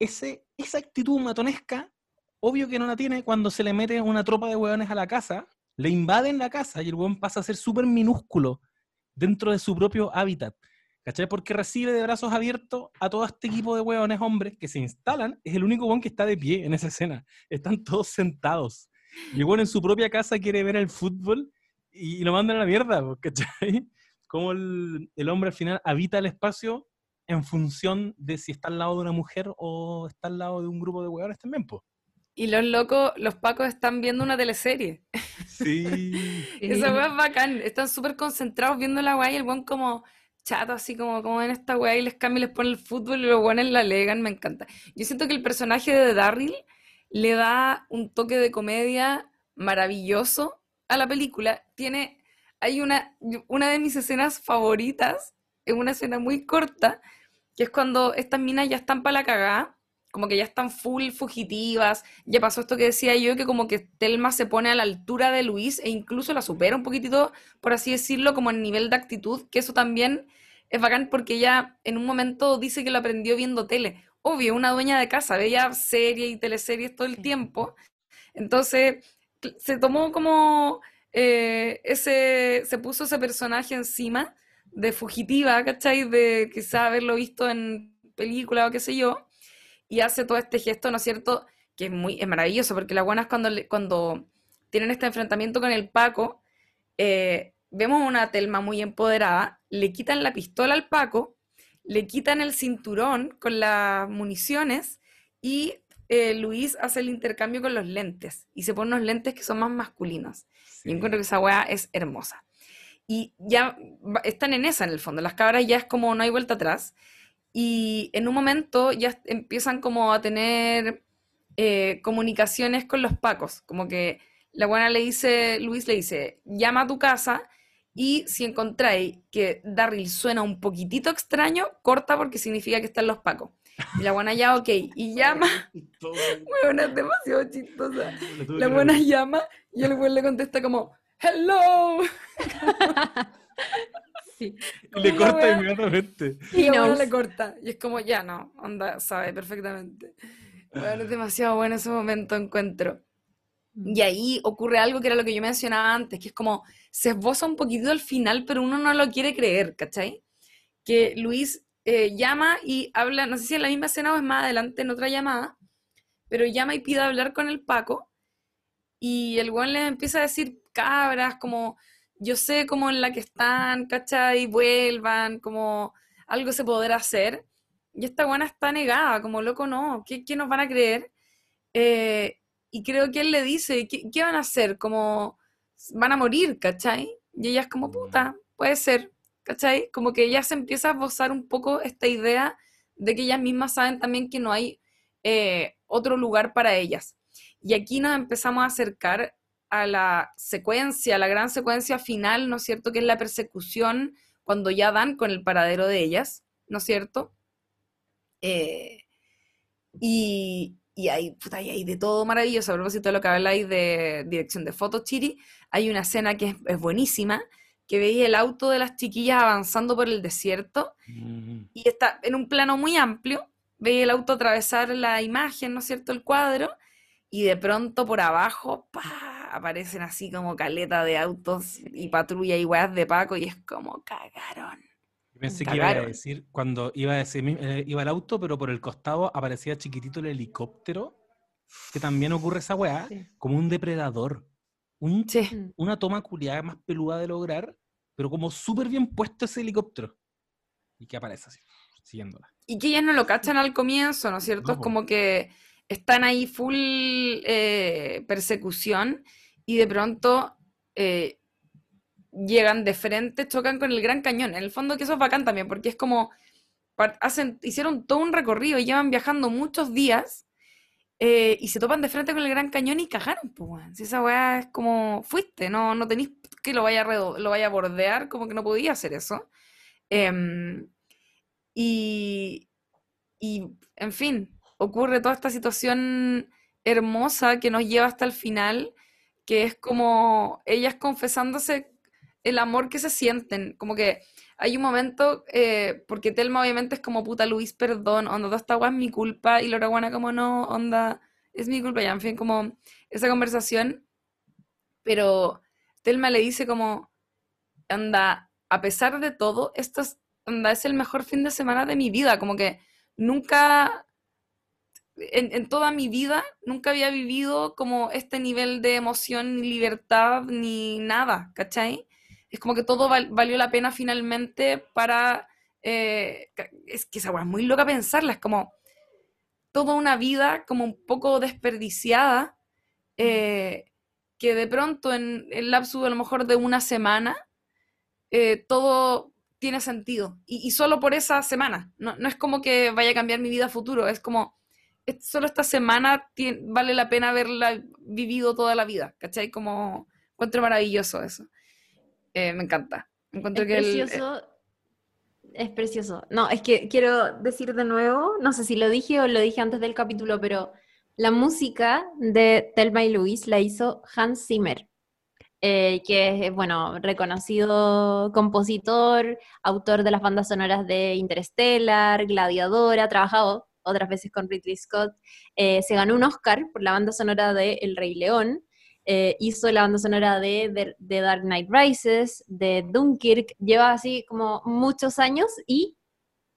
Ese, esa actitud matonesca, obvio que no la tiene cuando se le mete una tropa de weones a la casa, le invaden la casa y el weón pasa a ser súper minúsculo dentro de su propio hábitat. ¿Cachai? Porque recibe de brazos abiertos a todo este equipo de hueones hombres que se instalan. Es el único hueón que está de pie en esa escena. Están todos sentados. Y hueón en su propia casa quiere ver el fútbol y lo mandan a la mierda, ¿cachai? [laughs] Como el, el hombre al final habita el espacio en función de si está al lado de una mujer o está al lado de un grupo de hueones también, pues. Y los locos, los pacos están viendo una teleserie. [laughs] Sí. Esa weá es bacán. Están súper concentrados viendo la weá y el weón como chato, así como, como en esta weá y les cambia y les pone el fútbol y los weones la legan, me encanta. Yo siento que el personaje de Darryl le da un toque de comedia maravilloso a la película. Tiene, hay una, una de mis escenas favoritas, es una escena muy corta, que es cuando estas minas ya están para la cagada como que ya están full fugitivas, ya pasó esto que decía yo, que como que Telma se pone a la altura de Luis e incluso la supera un poquitito, por así decirlo, como en nivel de actitud, que eso también es bacán porque ella en un momento dice que lo aprendió viendo tele. Obvio, una dueña de casa, veía series y teleseries todo el tiempo, entonces se tomó como eh, ese, se puso ese personaje encima de fugitiva, ¿cachai? De quizá haberlo visto en película o qué sé yo y hace todo este gesto, ¿no es cierto? Que es muy es maravilloso, porque las buenas cuando, cuando tienen este enfrentamiento con el Paco, eh, vemos una Telma muy empoderada, le quitan la pistola al Paco, le quitan el cinturón con las municiones y eh, Luis hace el intercambio con los lentes y se pone unos lentes que son más masculinos. Y encuentro que esa weá es hermosa. Y ya están en esa en el fondo, las cabras ya es como no hay vuelta atrás y en un momento ya empiezan como a tener eh, comunicaciones con los pacos, como que la buena le dice, Luis le dice, llama a tu casa y si encontráis que Darryl suena un poquitito extraño, corta porque significa que están los pacos. Y la buena ya, ok, y [laughs] llama. Bueno, [laughs] es demasiado chistosa. La buena llama y el güey le contesta como, hello. [laughs] Sí. Y le corta inmediatamente. Y la buena knows. le corta. Y es como, ya no, onda, sabe perfectamente. Bueno, es demasiado bueno ese momento, encuentro. Y ahí ocurre algo que era lo que yo mencionaba antes, que es como se esboza un poquito al final, pero uno no lo quiere creer, ¿cachai? Que Luis eh, llama y habla, no sé si en la misma escena o es más adelante en otra llamada, pero llama y pide hablar con el Paco y el güey le empieza a decir cabras, como yo sé cómo en la que están, ¿cachai? Vuelvan, como algo se podrá hacer. Y esta buena está negada, como loco no, ¿qué, qué nos van a creer? Eh, y creo que él le dice, ¿qué, qué van a hacer? Como, van a morir, ¿cachai? Y ella es como, puta, puede ser, ¿cachai? Como que ya se empieza a esbozar un poco esta idea de que ellas mismas saben también que no hay eh, otro lugar para ellas. Y aquí nos empezamos a acercar a la secuencia, a la gran secuencia final, ¿no es cierto? Que es la persecución cuando ya dan con el paradero de ellas, ¿no es cierto? Eh, y, y hay, puta, y hay de todo maravilloso. A propósito de lo que habláis de dirección de fotos, Chiri, hay una escena que es, es buenísima, que veis el auto de las chiquillas avanzando por el desierto Mm. y está en un plano muy amplio, veis el auto atravesar la imagen, ¿no es cierto?, el cuadro, y de pronto por abajo, ¡pa! aparecen así como caleta de autos y patrulla y weas de Paco, y es como cagaron. Pensé que iba a decir, cuando iba, a decir, eh, iba el auto, pero por el costado aparecía chiquitito el helicóptero, que también ocurre esa weá, Sí. como un depredador. Un, Sí, una toma culiada más peluda de lograr, pero como súper bien puesto ese helicóptero. Y que aparece así, siguiéndola. y que ellas no lo cachan al comienzo, ¿no es cierto? No, es como que están ahí full eh, persecución y de pronto eh, llegan de frente, chocan con el Gran Cañón. En el fondo que eso es bacán también, porque es como, hacen, hicieron todo un recorrido y llevan viajando muchos días eh, y se topan de frente con el Gran Cañón y cagaron, pues. Si esa weá es como, fuiste, no, no tenéis que lo vaya, a lo vaya a bordear, como que no podía hacer eso. Em, y, y, en fin, ocurre toda esta situación hermosa que nos lleva hasta el final, que es como ellas confesándose el amor que se sienten, como que hay un momento, eh, porque Telma obviamente es como puta Luis, perdón, onda, toda esta mi culpa, y Laura Guana como no, onda, es mi culpa, ya, en fin, como esa conversación, pero Telma le dice como, anda, a pesar de todo, esto es, anda, es el mejor fin de semana de mi vida, como que nunca, en, en, toda mi vida, nunca había vivido como este nivel de emoción, ni libertad, ni nada, ¿cachai? Es como que todo val, valió la pena finalmente para... Eh, es que esa es muy loca pensarla, es como toda una vida como un poco desperdiciada, eh, que de pronto en el lapso a lo mejor de una semana, eh, todo tiene sentido. Y, y, solo por esa semana. No, no, es como que vaya a cambiar mi vida a futuro, es como, es, solo esta semana tiene, vale la pena haberla vivido toda la vida, ¿cachai? Como, encuentro maravilloso eso. Eh, me encanta. Encuentro es que precioso. El, es precioso. No, es que quiero decir de nuevo, no sé si lo dije o lo dije antes del capítulo, pero la música de Thelma y Luis la hizo Hans Zimmer. Eh, que es, bueno, reconocido compositor, autor de las bandas sonoras de Interstellar, Gladiador, ha trabajado otras veces con Ridley Scott, eh, se ganó un Oscar por la banda sonora de El Rey León, eh, hizo la banda sonora de, de, de, Dark Knight Rises, de Dunkirk, lleva así como muchos años y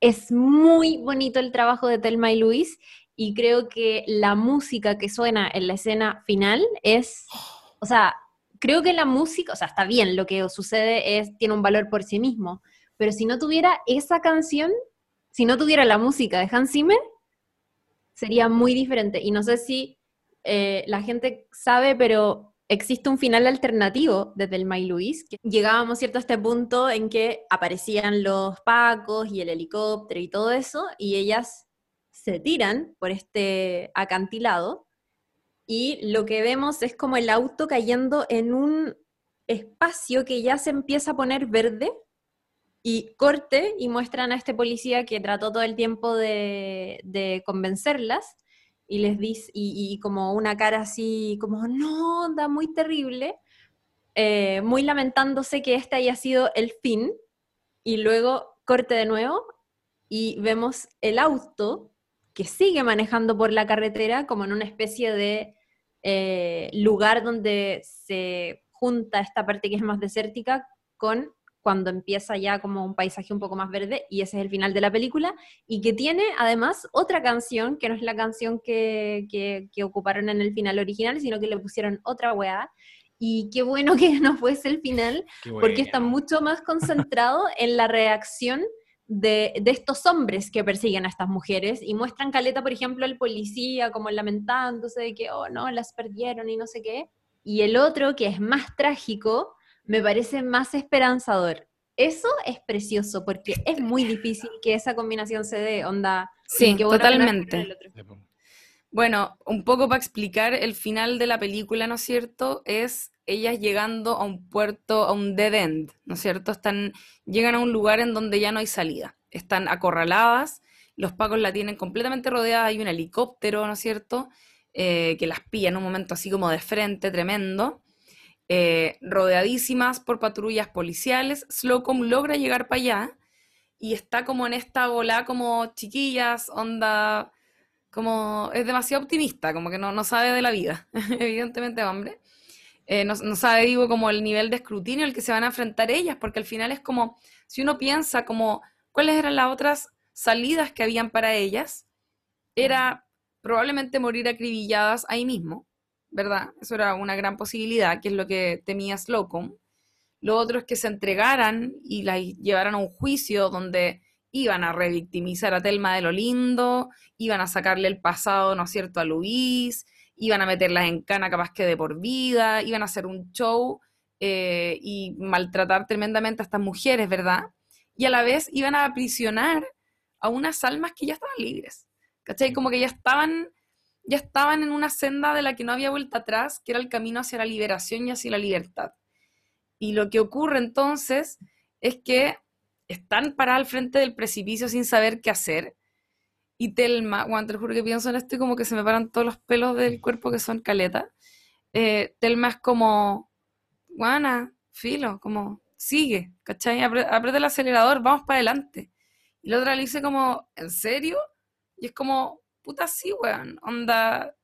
es muy bonito el trabajo de Thelma y Luis y creo que la música que suena en la escena final es, o sea, creo que la música, o sea, está bien, lo que sucede es, tiene un valor por sí mismo, pero si no tuviera esa canción, si no tuviera la música de Hans Zimmer, sería muy diferente. Y no sé si eh, la gente sabe, pero existe un final alternativo desde el May Luis. Llegábamos, ¿cierto?, a este punto en que aparecían los pacos y el helicóptero y todo eso, y ellas se tiran por este acantilado y lo que vemos es como el auto cayendo en un espacio que ya se empieza a poner verde y corte y muestran a este policía que trató todo el tiempo de convencerlas y les dice, y, como una cara así, como, no, da muy terrible, eh, muy lamentándose que este haya sido el fin, y luego corte de nuevo y vemos el auto que sigue manejando por la carretera como en una especie de eh, lugar donde se junta esta parte que es más desértica con cuando empieza ya como un paisaje un poco más verde y ese es el final de la película y que tiene además otra canción que no es la canción que, que, que ocuparon en el final original, sino que le pusieron otra weá y qué bueno [laughs] que no fuese el final porque está mucho más concentrado [laughs] en la reacción de, de, estos hombres que persiguen a estas mujeres y muestran caleta, por ejemplo, el policía como lamentándose de que, oh no, las perdieron y no sé qué. Y el otro, que es más trágico, me parece más esperanzador. Eso es precioso porque es muy difícil que esa combinación se dé, onda. Sí, que totalmente. Bueno, un poco para explicar el final de la película, ¿no es cierto? Es ellas llegando a un puerto, a un dead end, ¿no es cierto? Están, llegan a un lugar en donde ya no hay salida. Están acorraladas, los pacos la tienen completamente rodeada, hay un helicóptero, ¿no es cierto? Eh, que las pilla en un momento así como de frente, tremendo. Eh, rodeadísimas por patrullas policiales, Slocum logra llegar para allá y está como en esta bola como chiquillas, onda como es demasiado optimista, como que no, no sabe de la vida, [laughs] evidentemente hombre. Eh, no, no, sabe, digo, como el nivel de escrutinio al que se van a enfrentar ellas, porque al final es como, si uno piensa como cuáles eran las otras salidas que habían para ellas, era probablemente morir acribilladas ahí mismo, ¿verdad? Eso era una gran posibilidad, que es lo que temía Slocum. Lo otro es que se entregaran y las llevaran a un juicio donde iban a revictimizar a Telma de lo lindo, iban a sacarle el pasado, ¿no es cierto?, a Luis, iban a meterlas en cana capaz que de por vida, iban a hacer un show eh, y maltratar tremendamente a estas mujeres, ¿verdad? Y a la vez iban a aprisionar a unas almas que ya estaban libres, ¿cachai? Como que ya estaban, ya estaban en una senda de la que no había vuelta atrás, que era el camino hacia la liberación y hacia la libertad. Y lo que ocurre entonces es que están paradas al frente del precipicio sin saber qué hacer y Telma, bueno, te juro que pienso en esto y como que se me paran todos los pelos del cuerpo que son caleta. Eh, Telma es como, guana, filo, como, sigue, ¿cachai? Aprieta el acelerador, vamos para adelante. Y la otra le dice como, ¿en serio? Y es como, puta, sí, weón, onda,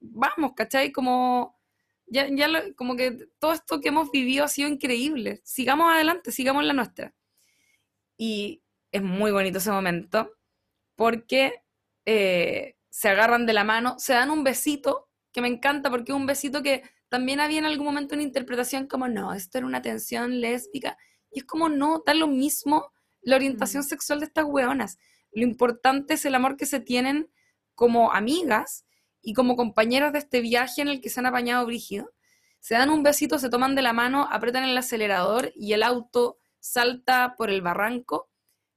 vamos, ¿cachai? Como, ya, ya lo- como que todo esto que hemos vivido ha sido increíble. Sigamos adelante, sigamos la nuestra. Y es muy bonito ese momento porque eh, se agarran de la mano, se dan un besito, que me encanta porque es un besito que también había en algún momento una interpretación como, no, esto era una tensión lésbica. Y es como, no, da lo mismo la orientación Mm. sexual de estas weonas. Lo importante es el amor que se tienen como amigas y como compañeras de este viaje en el que se han apañado brígido. Se dan un besito, se toman de la mano, apretan el acelerador y el auto salta por el barranco,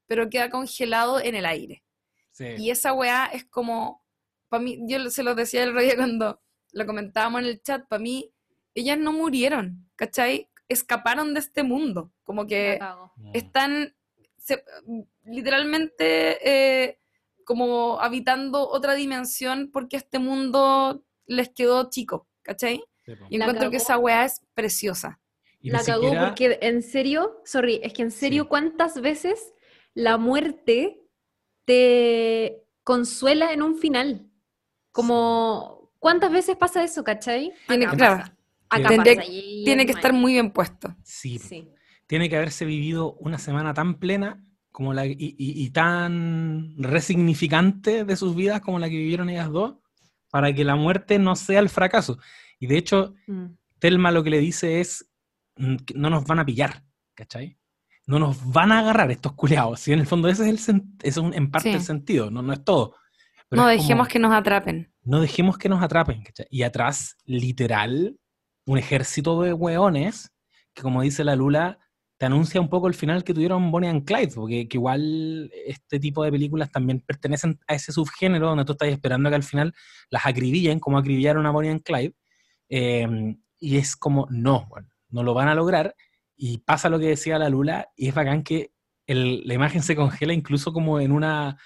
pero queda congelado en el aire. Sí. Y esa weá es como, para mí, yo se lo decía el día cuando lo comentábamos en el chat, para mí, ellas no murieron, ¿cachai? Escaparon de este mundo, como que están se- literalmente eh, como habitando otra dimensión porque este mundo les quedó chico, ¿cachai? Sí. Y encuentro que esa weá es preciosa. Y La cagó siquiera- porque en serio, sorry, es que en serio, Sí. ¿cuántas veces la muerte te consuela en un final? Como, ¿cuántas veces pasa eso, cachai? Tiene, Acá claro, pasa. Acá Tendría- pasa, y tiene que estar muy bien puesto. Sí, Sí. tiene que haberse vivido una semana tan plena como la, y, y- y tan resignificante de sus vidas como la que vivieron ellas dos, para que la muerte no sea el fracaso. Y de hecho, Mm. Telma lo que le dice es, mm, no nos van a pillar, ¿cachai? No nos van a agarrar estos culeados. Si en el fondo ese es, el es un- en parte Sí. el sentido, no, no es todo. Pero No es dejemos como- que nos atrapen. no dejemos que nos atrapen. ¿cachai? Y atrás, literal, un ejército de hueones que, como dice la Lula, te anuncia un poco el final que tuvieron Bonnie and Clyde, porque que igual este tipo de películas también pertenecen a ese subgénero donde tú estás esperando que al final las acribillen, como acribillaron a Bonnie and Clyde. eh, y es como, no, bueno, no lo van a lograr. Y pasa lo que decía la Lula, y es bacán que el- la imagen se congela incluso como en una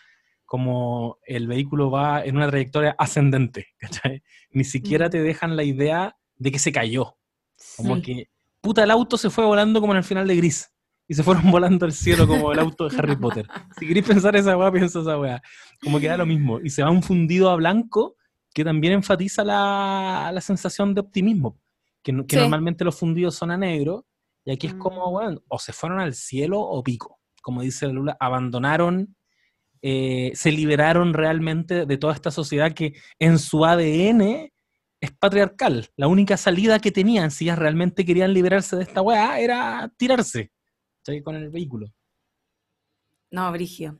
como el vehículo va en una trayectoria ascendente, [laughs] ¿cachai? Ni siquiera te dejan la idea de que se cayó. Como Sí. que, puta, el auto se fue volando como en el final de Gris. Y se fueron [laughs] volando al cielo como el auto de Harry Potter. Si queréis pensar esa weá, piensa esa weá. Como que da lo mismo. Y se va un fundido a blanco que también enfatiza la, la sensación de optimismo. Que, no- que Sí. normalmente los fundidos son a negro. Y aquí es como, Mm. bueno, o se fueron al cielo o pico. Como dice Lula, abandonaron eh, se liberaron realmente de toda esta sociedad que en su ADN es patriarcal. La única salida que tenían, si ellas realmente querían liberarse de esta weá, era tirarse con el vehículo. No, Brigio.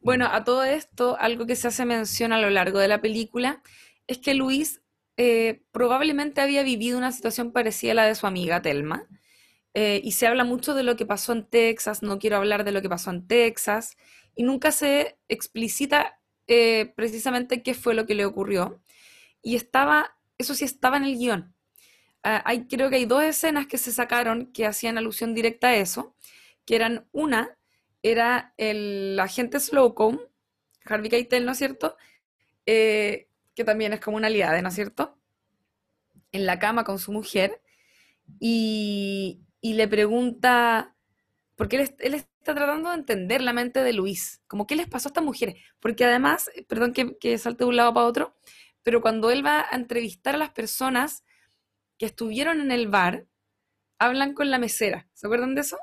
Bueno, a todo esto, algo que se hace mención a lo largo de la película es que Luis eh, probablemente había vivido una situación parecida a la de su amiga Telma. Eh, y se habla mucho de lo que pasó en Texas, no quiero hablar de lo que pasó en Texas, y nunca se explicita eh, precisamente qué fue lo que le ocurrió. Y estaba, eso sí estaba en el guion. Ah, hay, creo que hay dos escenas que se sacaron que hacían alusión directa a eso, que eran una, era el agente Slocum, Harvey Keitel, ¿no es cierto? Eh, que también es como una aliada, ¿no es cierto? En la cama con su mujer y, y le pregunta, porque él, es- él está tratando de entender la mente de Luis, como qué les pasó a estas mujeres, porque además, perdón que, que salte de un lado para otro, pero cuando él va a entrevistar a las personas que estuvieron en el bar, hablan con la mesera, ¿se acuerdan de eso?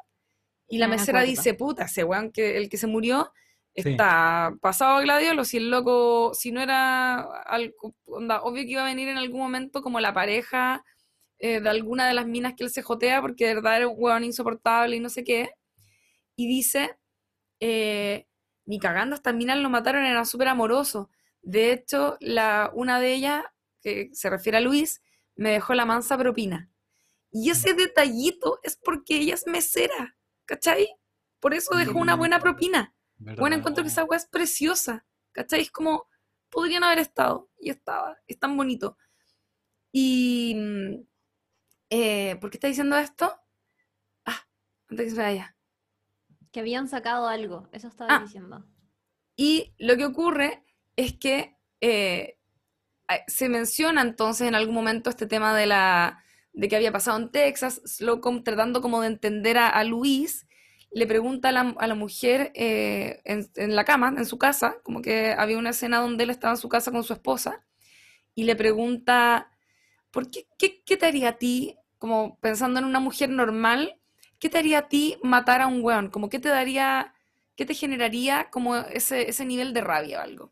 Y la Ah, me mesera acuerdo. dice, puta, ese weón que el que se murió Sí. está pasado a gladiolo, si el loco, si no era algo, onda, obvio que iba a venir en algún momento como la pareja eh, de alguna de las minas que él se jotea, porque de verdad era un weón insoportable y no sé qué. Y dice, eh, ni cagando, estas minas lo mataron, era súper amoroso. De hecho, la, una de ellas, que se refiere a Luis, me dejó la mansa propina. Y ese detallito es porque ella es mesera, ¿cachai? Por eso dejó una buena propina. Bueno, encuentro que esa weá es preciosa, ¿cachai? Es como, podrían haber estado, y estaba, es tan bonito. Y, mm, eh, ¿por qué está diciendo esto? Ah, antes que se me vaya. Que habían sacado algo, eso estaba Ah. diciendo. Y lo que ocurre es que eh, se menciona entonces en algún momento este tema de la de que había pasado en Texas, Slocum tratando como de entender a, Luis, le pregunta a la, a la mujer eh, en, la cama, en su casa, como que había una escena donde él estaba en su casa con su esposa, y le pregunta, ¿por qué, qué, qué te haría a ti, como pensando en una mujer normal, qué te haría a ti matar a un weón? Como qué te daría, qué te generaría como ese, ese nivel de rabia o algo.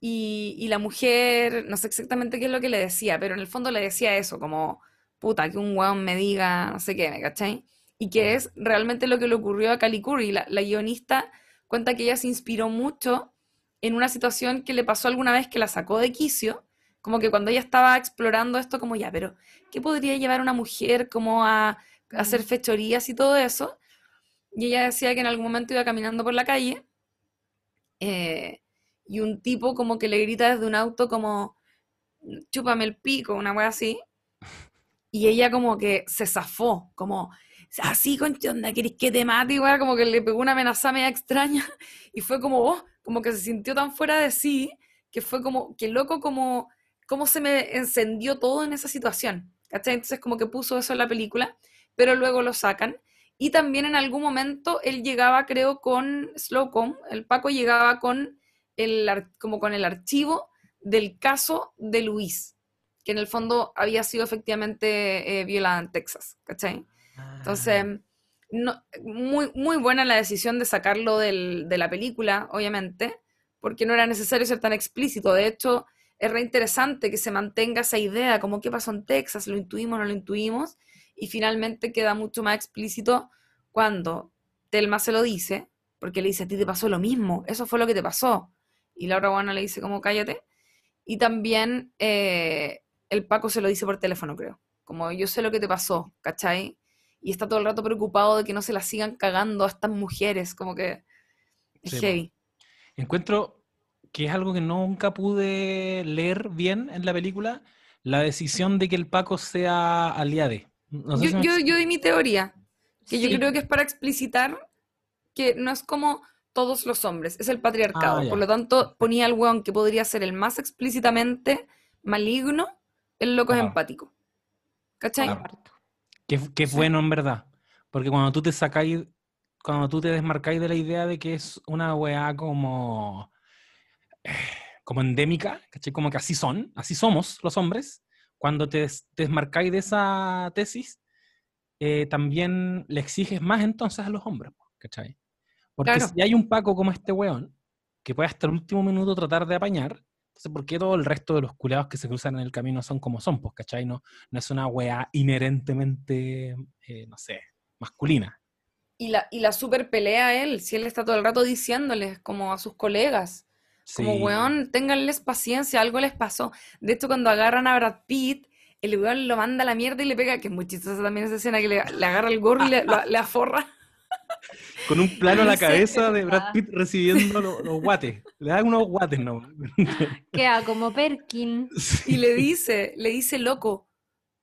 Y, y la mujer, no sé exactamente qué es lo que le decía, pero en el fondo le decía eso, como, puta, que un weón me diga, no sé qué, ¿me cachai? Y que es realmente lo que le ocurrió a Cali Curry. La, la guionista cuenta que ella se inspiró mucho en una situación que le pasó alguna vez que la sacó de quicio, como que cuando ella estaba explorando esto, como ya, pero ¿qué podría llevar a una mujer como a, a hacer fechorías y todo eso? Y ella decía que en algún momento iba caminando por la calle eh, y un tipo como que le grita desde un auto como, chúpame el pico, una wea así. Y ella como que se zafó, como, así, con onda, ¿querés que te mate? Wea, como que le pegó una amenaza media extraña. [laughs] Y fue como, oh, como que se sintió tan fuera de sí, que fue como, que loco como, cómo se me encendió todo en esa situación. ¿Cachai? Entonces como que puso eso en la película, pero luego lo sacan. Y también en algún momento él llegaba, creo, con Slowcom, el Paco llegaba con el, como con el archivo del caso de Luis, que en el fondo había sido efectivamente eh, violada en Texas, ¿cachai? Entonces, no, muy, muy buena la decisión de sacarlo del- de la película, obviamente, porque no era necesario ser tan explícito. De hecho, es re interesante que se mantenga esa idea, como qué pasó en Texas, lo intuimos, no lo intuimos, y finalmente queda mucho más explícito cuando Telma se lo dice, porque le dice, a ti te pasó lo mismo, eso fue lo que te pasó. Y la otra buena le dice, como cállate. Y también eh, el Paco se lo dice por teléfono, creo. Como yo sé lo que te pasó, ¿cachai? Y está todo el rato preocupado de que no se la sigan cagando a estas mujeres, como que es Sí, heavy. Encuentro que es algo que nunca pude leer bien en la película, la decisión de que el Paco sea aliade. No sé Yo, si me yo, yo di mi teoría, que yo Sí. creo que es para explicitar que no es como todos los hombres, es el patriarcado. Ah. Por lo tanto, ponía al weón que podría ser el más explícitamente maligno, el loco es Claro. empático. ¿Cachai? Es bueno en verdad. Porque cuando tú te sacáis, cuando tú te desmarcáis de la idea de que es una weá como, eh, como endémica, ¿cachai? Como que así son, así somos los hombres, cuando te, des- te desmarcáis de esa tesis, eh, también le exiges más entonces a los hombres, ¿cachai? Porque Claro. si hay un Paco como este weón, que puede hasta el último minuto tratar de apañar, entonces ¿por qué todo el resto de los culeados que se cruzan en el camino son como son, pues, ¿cachai? No, no es una weá inherentemente, eh, no sé, masculina. Y la, y la super pelea a él, si él está todo el rato diciéndoles como a sus colegas, como weón, ténganles paciencia, algo les pasó. De hecho, cuando agarran a Brad Pitt, el weón lo manda a la mierda y le pega, que es muy chistosa también esa escena que le, le agarra el gorro y [laughs] le, lo- le aforra. Con un plano a la cabeza de Brad. Pitt recibiendo lo- los guates. Le dan unos guates, ¿no? [laughs] Queda como Perkin. Y le dice, le dice, loco,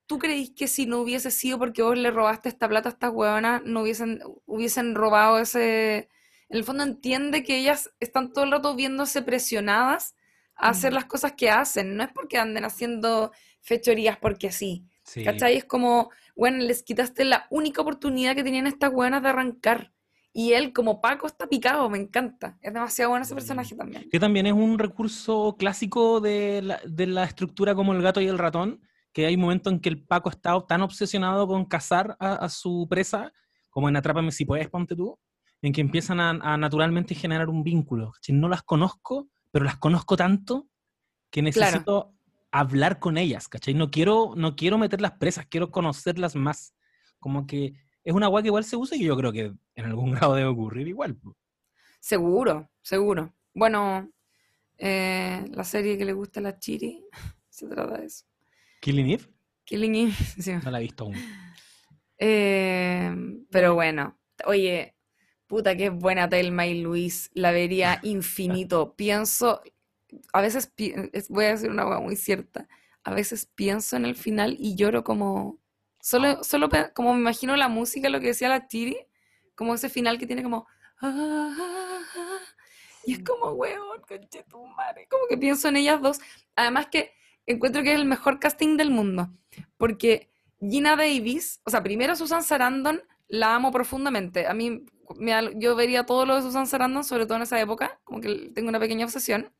¿tú creís que si no hubiese sido porque vos le robaste esta plata a estas huevonas, no hubiesen, hubiesen robado ese... En el fondo entiende que ellas están todo el rato viéndose presionadas a hacer Mm. las cosas que hacen. No es porque anden haciendo fechorías porque sí. Sí. ¿Cachai? Es como, bueno, les quitaste la única oportunidad que tenían estas hueonas de arrancar. Y él, como Paco, está picado, me encanta. Es demasiado bueno ese Mm. personaje también. Que también es un recurso clásico de la, de la estructura como el gato y el ratón, que hay momentos en que el Paco está tan obsesionado con cazar a, a su presa, como en Atrápame si puedes, ponte tú, en que empiezan a, a naturalmente generar un vínculo. ¿cachai? No las conozco, pero las conozco tanto que necesito hablar con ellas, ¿cachai? No quiero, no quiero meterlas presas, quiero conocerlas más. Como que es una agua que igual se usa y yo creo que en algún [laughs] grado debe ocurrir igual. Seguro, seguro. Bueno, eh, la serie que le gusta a la Chiri [laughs] se trata de eso. ¿Killing Eve? Killing Eve, [laughs] sí. No la he visto aún. Eh, pero bueno, oye, puta que es buena Telma y Luis, la vería infinito. Pienso, a veces, voy a decir una cosa muy cierta, a veces pienso en el final y lloro como, solo, solo pe- como me imagino la música, lo que decía la Chiri, como ese final que tiene como... "Ah, ah, ah", Y es como, weón, conchetumare. Como que pienso en ellas dos. Además que encuentro que es el mejor casting del mundo. Porque Gina Davis, o sea, primero Susan Sarandon, la amo profundamente. A mí, me yo vería todo lo de Susan Sarandon, sobre todo en esa época, como que tengo una pequeña obsesión.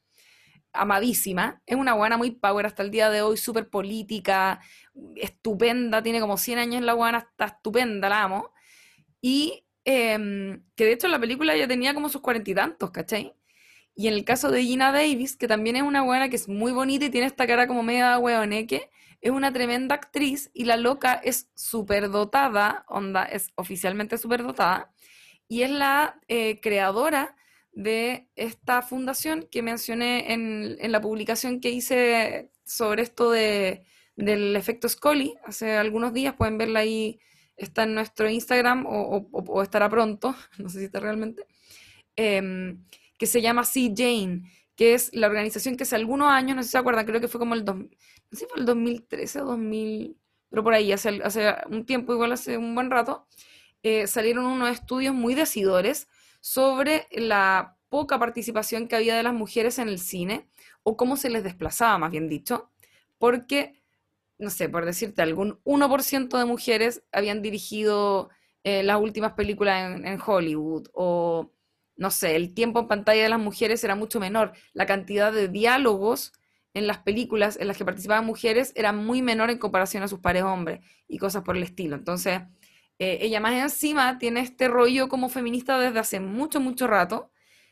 Amadísima. Es una buena muy power hasta el día de hoy, súper política, estupenda, tiene como 100 años la buena, está estupenda, la amo. Y em, que de hecho en la película ya tenía como sus cuarenta y tantos, ¿cachai? Y en el caso de Gina Davis, que también es una buena que es muy bonita y tiene esta cara como media hueoneque, es una tremenda actriz y la loca es súper dotada, onda, es oficialmente súper dotada, y es la eh, creadora de esta fundación que mencioné en, en la publicación que hice sobre esto de, del efecto Scully hace algunos días, pueden verla ahí, está en nuestro Instagram o, estará pronto, [laughs] no sé si está realmente, em, que se llama Sea Jane, que es la organización que hace algunos años, no sé si se acuerdan, creo que fue como el, dos- no sé fue el 2013 o 2000, pero por ahí, hace, hace un tiempo, igual hace un buen rato, eh, salieron unos estudios muy decidores sobre la poca participación que había de las mujeres en el cine, o cómo se les desplazaba, más bien dicho, porque, no sé, por decirte, algún 1% de mujeres habían dirigido eh, las últimas películas en, en Hollywood, o, no sé, el tiempo en pantalla de las mujeres era mucho menor, la cantidad de diálogos en las películas en las que participaban mujeres era muy menor en comparación a sus pares hombres y cosas por el estilo. Entonces, eh, ella más encima tiene este rollo como feminista desde hace mucho, mucho rato,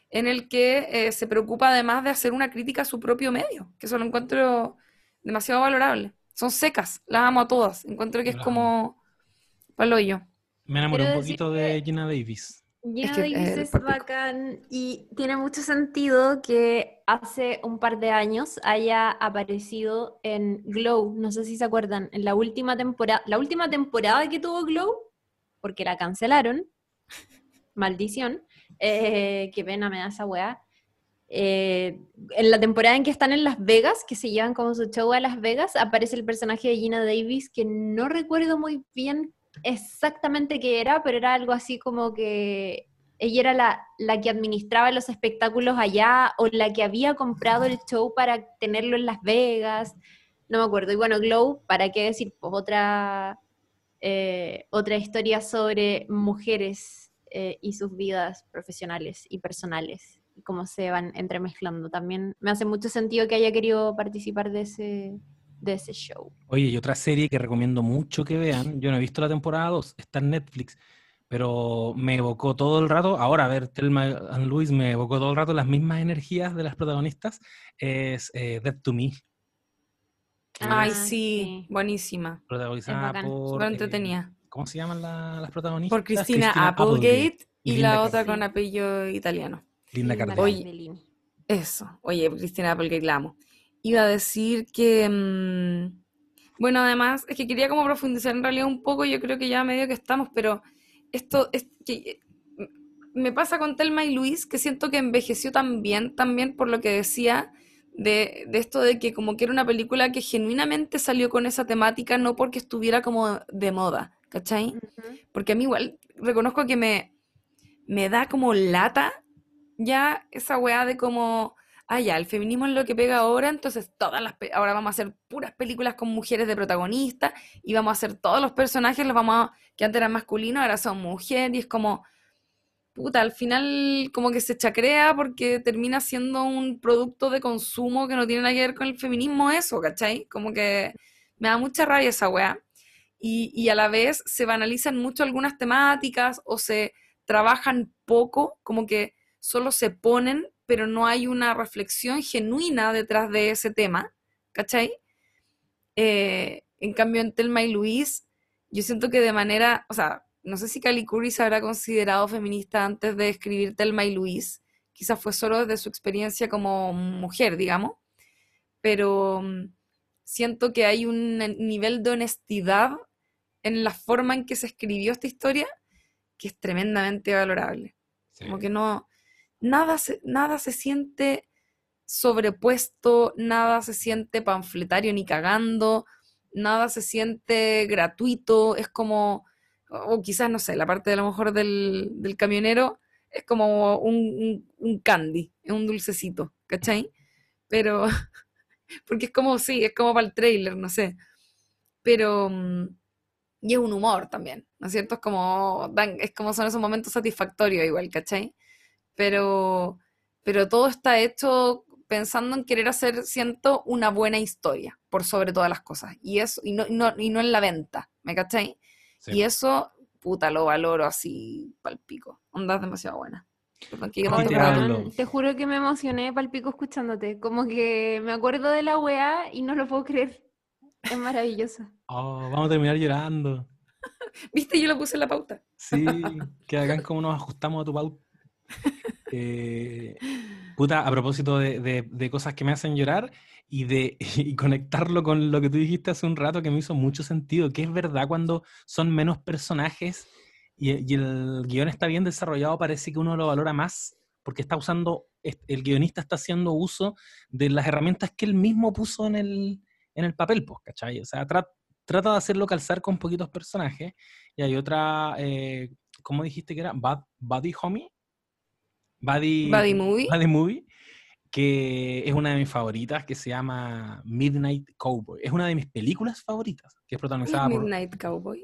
en el que eh, se preocupa además de hacer una crítica a su propio medio, que eso lo encuentro demasiado valorable. Son secas, las amo a todas. Encuentro que es como palo yo. Me enamoré Quiero un poquito de Gina Davis. Gina que, Davis eh, es partico. bacán y tiene mucho sentido que hace un par de años haya aparecido en Glow. No sé si se acuerdan, en la última temporada, la última temporada que tuvo Glow, porque la cancelaron. Maldición. Eh, qué pena me da esa weá. Eh, en la temporada en que están en Las Vegas, que se llevan como su show a Las Vegas, aparece el personaje de Gina Davis, que no recuerdo muy bien exactamente qué era, pero era algo así como que ella era la, la que administraba los espectáculos allá o la que había comprado el show para tenerlo en Las Vegas, no me acuerdo. Y bueno, Glow, ¿para qué decir? Pues otra, eh, otra historia sobre mujeres eh, y sus vidas profesionales y personales y cómo se van entremezclando. También me hace mucho sentido que haya querido participar de ese, de ese show. Oye, y otra serie que recomiendo mucho que vean, yo no he visto la temporada 2, está en Netflix, pero me evocó todo el rato, ahora a ver, Telma Luis me evocó todo el rato las mismas energías de las protagonistas, es eh, Dead to Me, Ay, Ah, sí, sí. buenísima. protagonizada por... Súper eh. ¿Cómo se llaman la- las protagonistas? Por Cristina, Applegate y, la otra con apellido italiano. Linda Cardellini. Eso, oye, Cristina Applegate la amo. Iba a decir que, mm, bueno, además, es que quería como profundizar en realidad un poco, yo creo que ya medio que estamos, pero esto es que eh, me pasa con Telma y Luis, que siento que envejeció también, también por lo que decía de, de esto de que como que era una película que genuinamente salió con esa temática, no porque estuviera como de moda, ¿cachai? Porque a mí igual reconozco que me, me da como lata ya esa weá de como, ah, ya, el feminismo es lo que pega ahora, entonces todas las, ahora vamos a hacer puras películas con mujeres de protagonistas y vamos a hacer todos los personajes, los vamos a, que antes eran masculinos, ahora son mujeres y es como, puta, al final como que se chacrea porque termina siendo un producto de consumo que no tiene nada que ver con el feminismo eso, ¿cachai? Como que me da mucha rabia esa weá. Y, y a la vez se banalizan mucho algunas temáticas o se trabajan poco, como que solo se ponen, pero no hay una reflexión genuina detrás de ese tema, ¿cachai? Eh, en cambio, en Telma y Luis, yo siento que de manera, o sea, no sé si Cali Curry se habrá considerado feminista antes de escribir Telma y Luis, quizás fue solo desde su experiencia como mujer, digamos, pero mm, siento que hay un nivel de honestidad en la forma en que se escribió esta historia que es tremendamente valorable. Sí. Como que no, nada se, nada se siente sobrepuesto, nada se siente panfletario ni cagando, nada se siente gratuito, es como, o quizás, no sé, la parte de a lo mejor del, del camionero es como un, un- un candy, es un dulcecito, ¿cachai? Pero, [laughs] porque es como, sí, es como para el trailer, no sé. Pero, mm, y es un humor también, ¿no es cierto? Es como, dan- es como son esos momentos satisfactorios igual, ¿cachai? Pero, pero todo está hecho pensando en querer hacer, siento, una buena historia, por sobre todas las cosas. Y eso, y no, y no, y no en la venta, ¿me cachai? Sí. Y eso, puta, lo valoro así palpico. Onda es demasiado buena. Perdón, que yo no Ay, tengo te juro que me emocioné palpico escuchándote. Como que me acuerdo de la weá y no lo puedo creer. Es maravilloso. Oh, vamos a terminar llorando. [laughs] ¿Viste? Yo lo puse en la pauta. Sí, [laughs] que hagan como nos ajustamos a tu pauta. Eh, puta, a propósito de, de- de cosas que me hacen llorar y de [laughs] y conectarlo con lo que tú dijiste hace un rato que me hizo mucho sentido, que es verdad cuando son menos personajes y, y el guion está bien desarrollado, parece que uno lo valora más porque está usando, el guionista está haciendo uso de las herramientas que él mismo puso en el, en el papel, pues, ¿cachai? O sea, tra- trata de hacerlo calzar con poquitos personajes y hay otra, eh, ¿cómo dijiste que era? Bad, Buddy Homie. Buddy, Buddy Movie. Buddy Movie, que es una de mis favoritas, que se llama Midnight Cowboy. Es una de mis películas favoritas, que es protagonizada por Midnight Cowboy.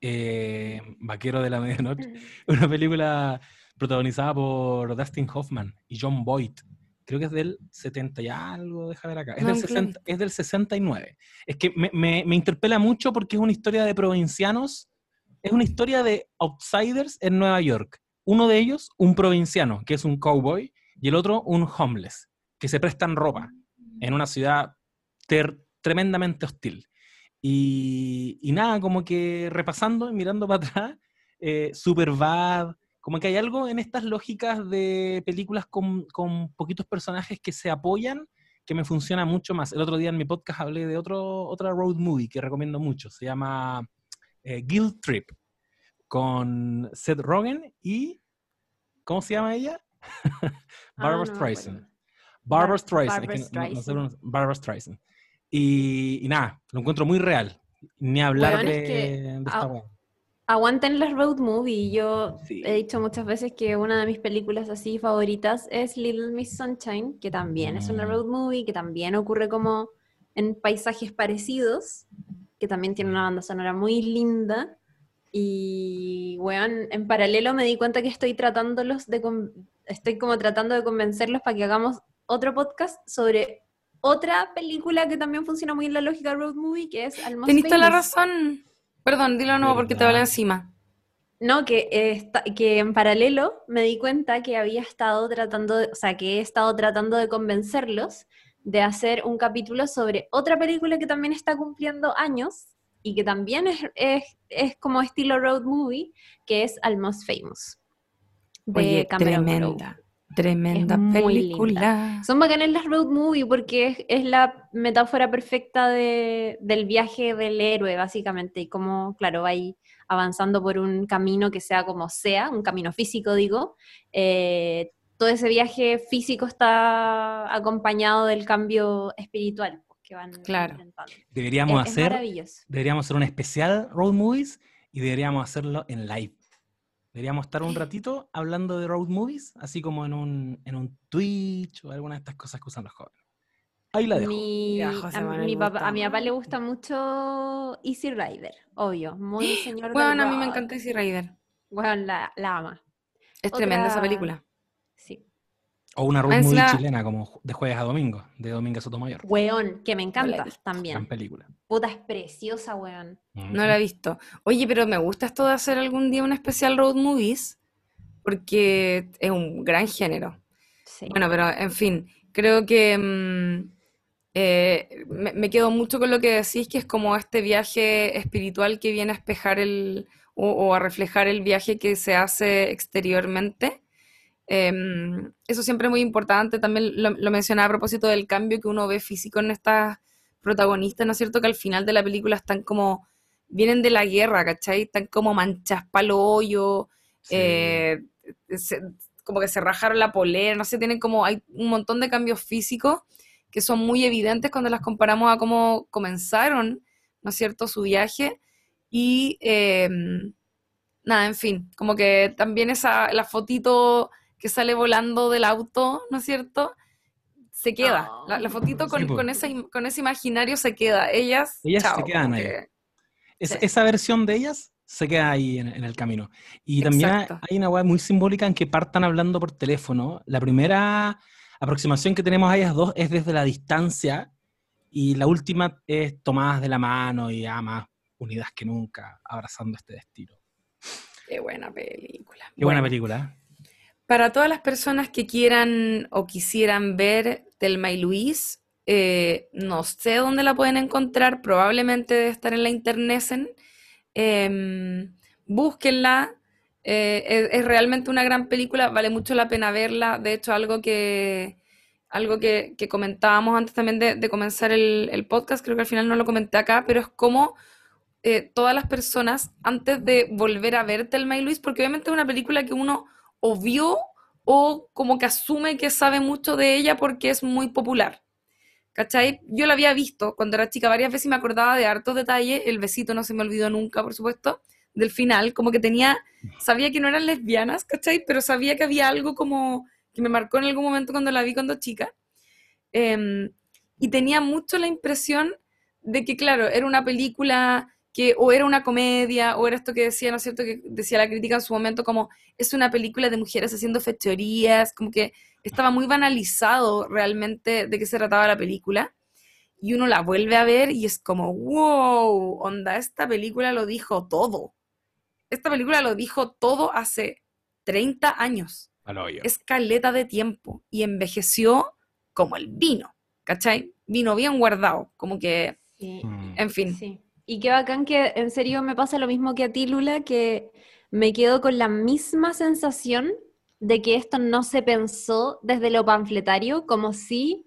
eh, Vaquero de la Medianoche. [laughs] Una película protagonizada por Dustin Hoffman y John Boyd. Creo que es del 70 y algo, deja ver acá. Es, No, del, nunca la he 60 es del 69. Es que me, me- me interpela mucho porque es una historia de provincianos, es una historia de outsiders en Nueva York. Uno de ellos, un provinciano, que es un cowboy, y el otro, un homeless, que se prestan ropa en una ciudad tremendamente hostil. Y, y nada, como que repasando y mirando para atrás, [laughs] eh, Superbad, como que hay algo en estas lógicas de películas con, con poquitos personajes que se apoyan que me funciona mucho más. El otro día en mi podcast hablé de otro, otra road movie que recomiendo mucho, se llama eh, Guilt Trip, con Seth Rogen y, ¿cómo se llama ella? Barbara Ah, Streisand. Barbara Bar- Streisand. Barbara no- no Streisand. Barbara Streisand. Y, y nada, lo encuentro muy real. Ni hablar es de, que de esta a- weá. Aguanten las road movie. Yo Sí. he dicho muchas veces que una de mis películas así favoritas es Little Miss Sunshine, que también es una Mm. road movie, que también ocurre como en paisajes parecidos, que también tiene una banda sonora muy linda. Y, weón, en paralelo me di cuenta que estoy tratándolos de... Estoy como tratando de convencerlos para que hagamos otro podcast sobre otra película que también funciona muy en la lógica road movie, que es Almost Tenís toda la razón. Perdón, dilo no porque te vale encima. No, que, eh, que en paralelo me di cuenta que había estado tratando, de- o sea, que he estado tratando de convencerlos de hacer un capítulo sobre otra película que también está cumpliendo años y que también es, es, es como estilo road movie, que es Almost Famous. de Oye, Cameron tremenda, tremenda Es película. Son bacanas las road movie porque es, es la metáfora perfecta de- del viaje del héroe, básicamente. Y como, claro, va ahí avanzando por un camino que sea como sea, un camino físico, digo. eh, todo ese viaje físico está acompañado del cambio espiritual que van Claro. Deberíamos Es, es hacer maravilloso. deberíamos hacer un especial road movies y deberíamos hacerlo en live. Deberíamos estar un ratito hablando de road movies, así como en un, en un Twitch o alguna de estas cosas que usan los jóvenes. Ahí la dejo. Mi- a, mi papá, a mi papá le gusta mucho Easy Rider, obvio. Muy [gasps] señor del Bueno, a mí me encanta Easy Rider. Bueno, la, la ama. Es tremenda esa película. O una road movie la- chilena, como de jueves a domingo, de Domingo a Sotomayor. Weón, que me encanta visto. Gran también. película. Puta, es preciosa, weón. No la he visto. Oye, pero me gusta esto de hacer algún día un especial road movies porque es un gran género. Sí. Bueno, pero en fin, creo que mm, eh, me, me quedo mucho con lo que decís, que es como este viaje espiritual que viene a espejar el, o, o a reflejar el viaje que se hace exteriormente. Em, eso siempre es muy importante, también lo, lo mencionaba a propósito del cambio que uno ve físico en estas protagonistas, ¿no es cierto? Que al final de la película están como, vienen de la guerra, ¿cachai? Están como manchas palo hoyo, Sí. eh, se- como que se rajaron la polera, no sé, tienen como, hay un montón de cambios físicos que son muy evidentes cuando las comparamos a cómo comenzaron, ¿no es cierto?, su viaje. Y eh, nada, en fin, como que también esa, la fotito que sale volando del auto, ¿no es cierto? Se queda. Oh. La, la fotito con, Sí, po. con ese, im- con ese imaginario se queda. Ellas, Ellas se chao, quedan como ahí. que- Es- Sí. Esa versión de ellas se queda ahí en, en el camino. Y también hay Exacto. hay una weá muy simbólica en que partan hablando por teléfono. La primera aproximación que tenemos a ellas dos es desde la distancia y la última es tomadas de la mano y ya más unidas que nunca, abrazando este destino. Qué buena película. Qué buena película. Para todas las personas que quieran o quisieran ver Telma y Luis, eh, no sé dónde la pueden encontrar, probablemente debe estar en la internet. Em, búsquenla, eh, es, es realmente una gran película, vale mucho la pena verla. De hecho, algo que, algo que, comentábamos antes también de, de comenzar el, el podcast, creo que al final no lo comenté acá, pero es como eh, todas las personas, antes de volver a ver Telma y Luis, porque obviamente es una película que uno o vio o como que asume que sabe mucho de ella porque es muy popular. ¿Cachai? Yo la había visto cuando era chica varias veces y me acordaba de hartos detalles. El besito no se me olvidó nunca, por supuesto, del final. Como que tenía, sabía que no eran lesbianas, ¿cachai? Pero sabía que había algo como que me marcó en algún momento cuando la vi cuando chica. Em, y tenía mucho la impresión de que, claro, era una película que o era una comedia, o era esto que decía, ¿no es cierto?, que decía la crítica en su momento como es una película de mujeres haciendo fechorías, como que estaba muy banalizado realmente de qué se trataba la película. Y uno la vuelve a ver y es como, wow, onda, esta película lo dijo todo. Esta película lo dijo todo hace 30 años. Es caleta de tiempo y envejeció como el vino, ¿cachai? Vino bien guardado, como que, Sí. Mm. en fin. Sí. Y qué bacán que en serio me pasa lo mismo que a ti, Lula, que me quedo con la misma sensación de que esto no se pensó desde lo panfletario, como si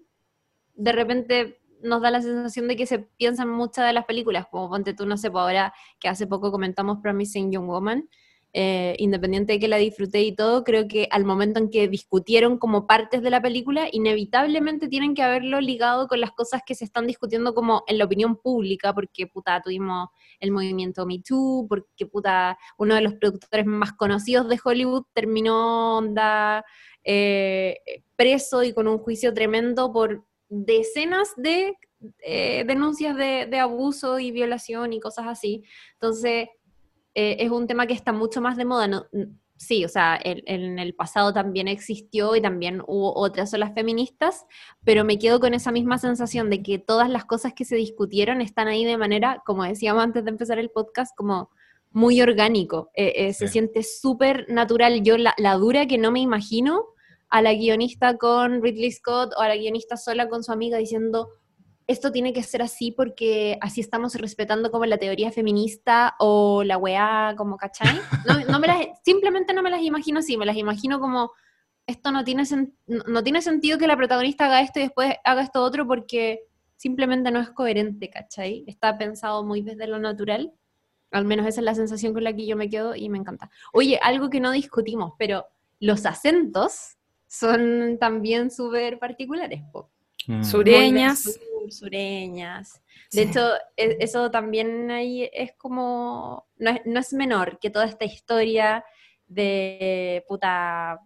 de repente nos da la sensación de que se piensan muchas de las películas, como ponte tú, no sé, pues ahora que hace poco comentamos Promising Young Woman, eh, independiente de que la disfruté y todo, creo que al momento en que discutieron como partes de la película, inevitablemente tienen que haberlo ligado con las cosas que se están discutiendo como en la opinión pública, porque puta, tuvimos el movimiento Me Too, porque puta, uno de los productores más conocidos de Hollywood terminó onda eh, preso y con un juicio tremendo por decenas de eh, denuncias de, de abuso y violación y cosas así. Entonces, eh, es un tema que está mucho más de moda. ¿no? Sí, o sea, el- en el pasado también existió y también hubo otras olas feministas, pero me quedo con esa misma sensación de que todas las cosas que se discutieron están ahí de manera, como decíamos antes de empezar el podcast, como muy orgánico. Eh, eh, Se siente súper natural. Yo la, la dura que no me imagino a la guionista con Ridley Scott o a la guionista sola con su amiga diciendo esto tiene que ser así porque así estamos respetando como la teoría feminista o la weá, como, ¿cachai? No, [laughs] no me las, simplemente no me las imagino así, me las imagino como, esto no tiene, sen- no, no tiene sentido que la protagonista haga esto y después haga esto otro porque simplemente no es coherente, ¿cachai? Está pensado muy desde lo natural. Al menos esa es la sensación con la que yo me quedo y me encanta. Oye, algo que no discutimos, pero los acentos son también súper particulares. Mm. Sureñas. Sureñas. De Sí. hecho, e- eso también ahí es como, no es, no es menor que toda esta historia de puta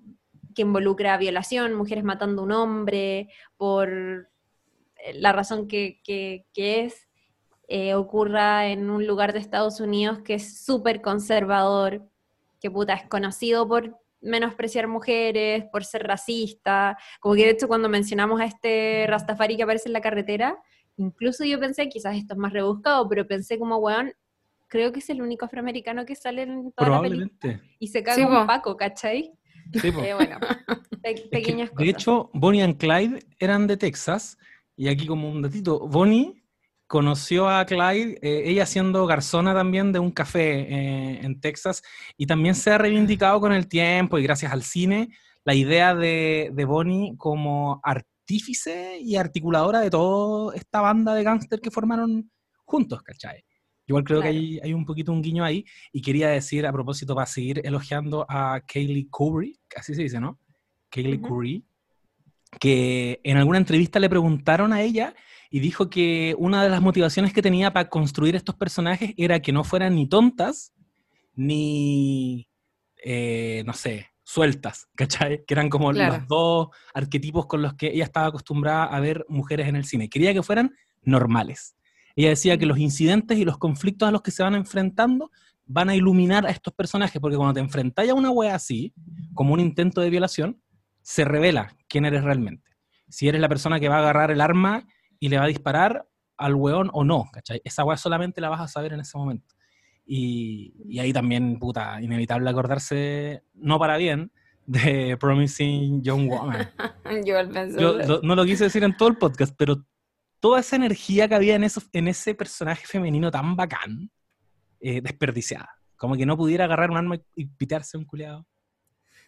que involucra violación, mujeres matando a un hombre por eh, la razón que, que- que es, eh, ocurra en un lugar de Estados Unidos que es súper conservador, que puta es conocido por menospreciar mujeres, por ser racista, como que de hecho cuando mencionamos a este Rastafari que aparece en la carretera, incluso yo pensé, quizás esto es más rebuscado, pero pensé como, weón, creo que es el único afroamericano que sale en toda la película y se caga Sí, un po. Paco, ¿cachai? Sí. [laughs] Eh, bueno, pe- Es que, pequeñas de cosas. hecho, Bonnie and Clyde eran de Texas. Y aquí como un datito, Bonnie conoció a Clyde, eh, ella siendo garzona también de un café eh, en Texas, y también se ha reivindicado con el tiempo y gracias al cine la idea de, de Bonnie como artífice y articuladora de toda esta banda de gángster que formaron juntos, ¿cachai? Igual creo que Claro. hay, hay un poquito un guiño ahí, y quería decir a propósito, para seguir elogiando a Kaylee Curry, así se dice, ¿no? Kaylee Ujú. Curry, que en alguna entrevista le preguntaron a ella y dijo que una de las motivaciones que tenía para construir estos personajes era que no fueran ni tontas, ni, eh, no sé, sueltas, [laughs] ¿cachai? Que eran como Claro. los dos arquetipos con los que ella estaba acostumbrada a ver mujeres en el cine. Quería que fueran normales. Ella decía que los incidentes y los conflictos a los que se van enfrentando van a iluminar a estos personajes, porque cuando te enfrentáis a una wea así, como un intento de violación, se revela quién eres realmente. Si eres la persona que va a agarrar el arma y le va a disparar al weón o no, ¿cachai? Esa wea solamente la vas a saber en ese momento. Y, y ahí también, puta, inevitable acordarse, no para bien, de [laughs] Promising Young Woman. [laughs] Yo lo- no lo quise decir en todo el podcast, pero toda esa energía que había en, eso, en ese personaje femenino tan bacán, eh, desperdiciada. Como que no pudiera agarrar un arma y, pitearse un culiado.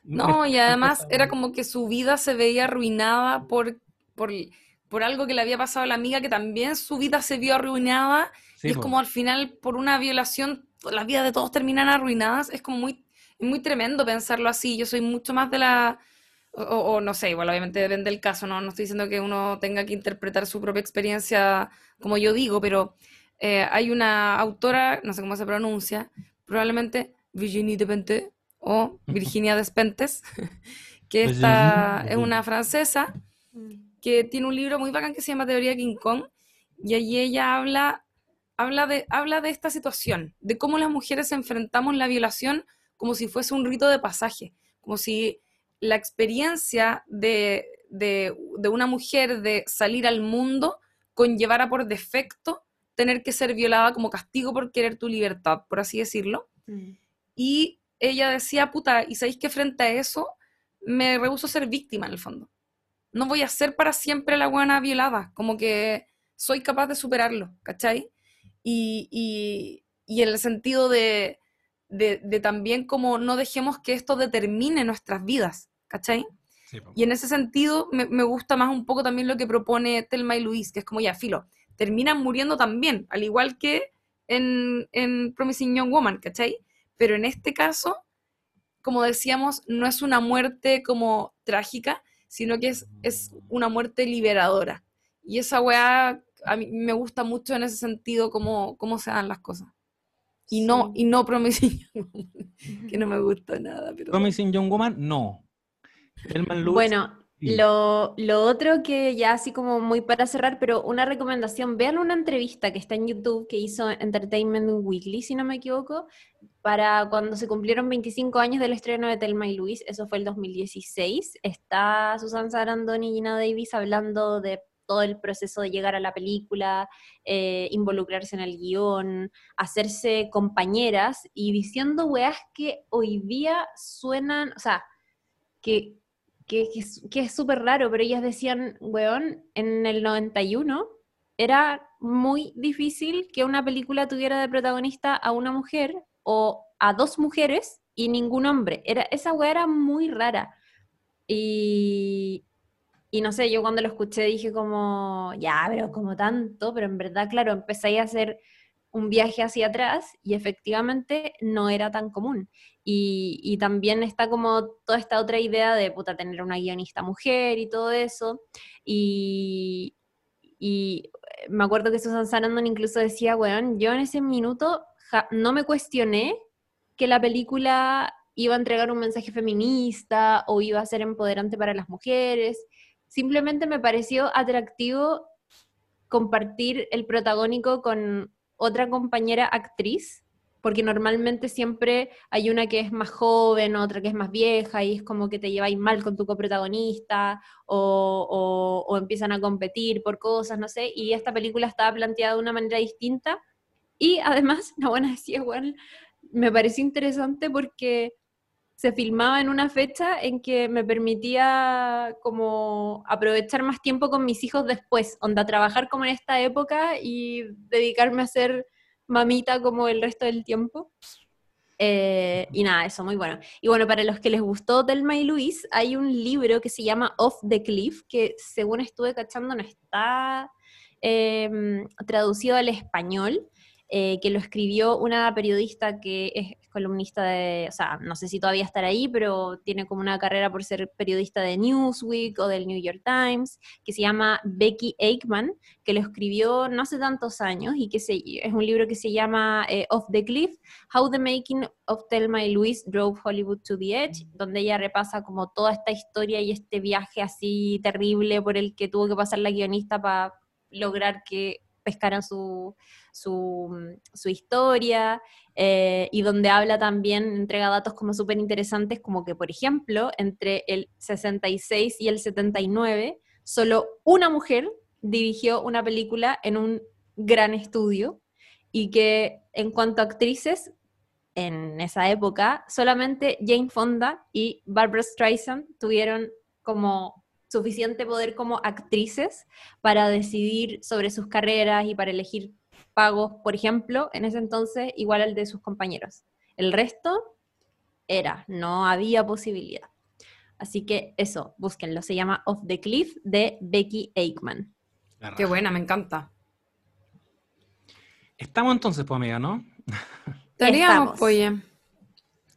No, y además era como que su vida se veía arruinada por, por, por algo que le había pasado a la amiga, que también su vida se vio arruinada, Sí, y es po. como al final, por una violación, las vidas de todos terminan arruinadas. Es como muy, es muy tremendo pensarlo así. Yo soy mucho más de la... O, no sé, igual obviamente depende del caso, ¿no? No estoy diciendo que uno tenga que interpretar su propia experiencia como yo digo, pero eh, hay una autora, no sé cómo se pronuncia, probablemente Virginie Despentes o [laughs] Virginia Despentes, [laughs] que esta es una francesa que tiene un libro muy bacán que se llama Teoría King Kong, y allí ella habla, habla, de, habla de esta situación, de cómo las mujeres enfrentamos la violación como si fuese un rito de pasaje, como si la experiencia de, de, de una mujer de salir al mundo conllevara por defecto tener que ser violada como castigo por querer tu libertad, por así decirlo. Y ella decía, puta, ¿y sabéis que frente a eso me rehuso a ser víctima en el fondo? No voy a ser para siempre la buena violada, como que soy capaz de superarlo, ¿cachai? Y, y, y en el sentido de, de, de también como no dejemos que esto determine nuestras vidas, ¿cachai? Sí. Y en ese sentido me, me gusta más un poco también lo que propone Telma y Luis, que es como ya, filo, terminan muriendo también, al igual que en, en Promising Young Woman, ¿cachai? Pero en este caso, como decíamos, no es una muerte como trágica, sino que es, es una muerte liberadora. Y esa weá a mí me gusta mucho en ese sentido cómo, cómo se dan las cosas. Y no, y no Promising Young Woman, [laughs] que no me gusta nada. Pero... Promising Young Woman, no. Bueno, sí. lo, lo otro que ya así como muy para cerrar, pero una recomendación, vean una entrevista que está en YouTube que hizo Entertainment Weekly, si no me equivoco, para cuando se cumplieron 25 años del estreno de Telma y Luis, eso fue el 2016. Está Susan Sarandon y Gina Davis hablando de todo el proceso de llegar a la película, eh, involucrarse en el guion, hacerse compañeras y diciendo weas que hoy día suenan, o sea, que, que, que que es súper raro, pero ellas decían, weón, en el 91 era muy difícil que una película tuviera de protagonista a una mujer o a dos mujeres y ningún hombre. Era, esa wea era muy rara. Y, y no sé, yo cuando lo escuché dije como, ya, pero como tanto, pero en verdad, claro, empecé a hacer un viaje hacia atrás y efectivamente no era tan común. Y, y también está como toda esta otra idea de puta tener una guionista mujer y todo eso. Y, y me acuerdo que Susan Sarandon incluso decía, weón, yo en ese minuto no me cuestioné que la película iba a entregar un mensaje feminista o iba a ser empoderante para las mujeres. Simplemente me pareció atractivo compartir el protagónico con otra compañera actriz, porque normalmente siempre hay una que es más joven, otra que es más vieja, y es como que te lleváis mal con tu coprotagonista, o, o, o empiezan a competir por cosas, no sé, y esta película estaba planteada de una manera distinta, y además, [laughs] la buena decía, igual, me pareció interesante porque se filmaba en una fecha en que me permitía como aprovechar más tiempo con mis hijos después, onda trabajar como en esta época y dedicarme a ser mamita como el resto del tiempo. Eh, y nada, eso, muy bueno. Y bueno, para los que les gustó Telma y Luis, hay un libro que se llama Off the Cliff, que según estuve cachando no está eh, traducido al español. Eh, que lo escribió una periodista que es columnista de, o sea, no sé si todavía estará ahí, pero tiene como una carrera por ser periodista de Newsweek o del New York Times, que se llama Becky Aikman, que lo escribió no hace tantos años y que se, es un libro que se llama eh, Off the Cliff, How the Making of Thelma y Louise Drove Hollywood to the Edge, donde ella repasa como toda esta historia y este viaje así terrible por el que tuvo que pasar la guionista para lograr que pescaran su, su, su historia, eh, y donde habla también, entrega datos como súper interesantes, como que, por ejemplo, entre el 66 y el 79, solo una mujer dirigió una película en un gran estudio, y que en cuanto a actrices, en esa época, solamente Jane Fonda y Barbara Streisand tuvieron como suficiente poder como actrices para decidir sobre sus carreras y para elegir pagos, por ejemplo, en ese entonces igual al de sus compañeros. El resto era, no había posibilidad. Así que eso, búsquenlo, se llama Off the Cliff de Becky Aikman. Qué buena, me encanta. Estamos entonces, pues amiga, ¿no? Estaríamos, Estamos. oye.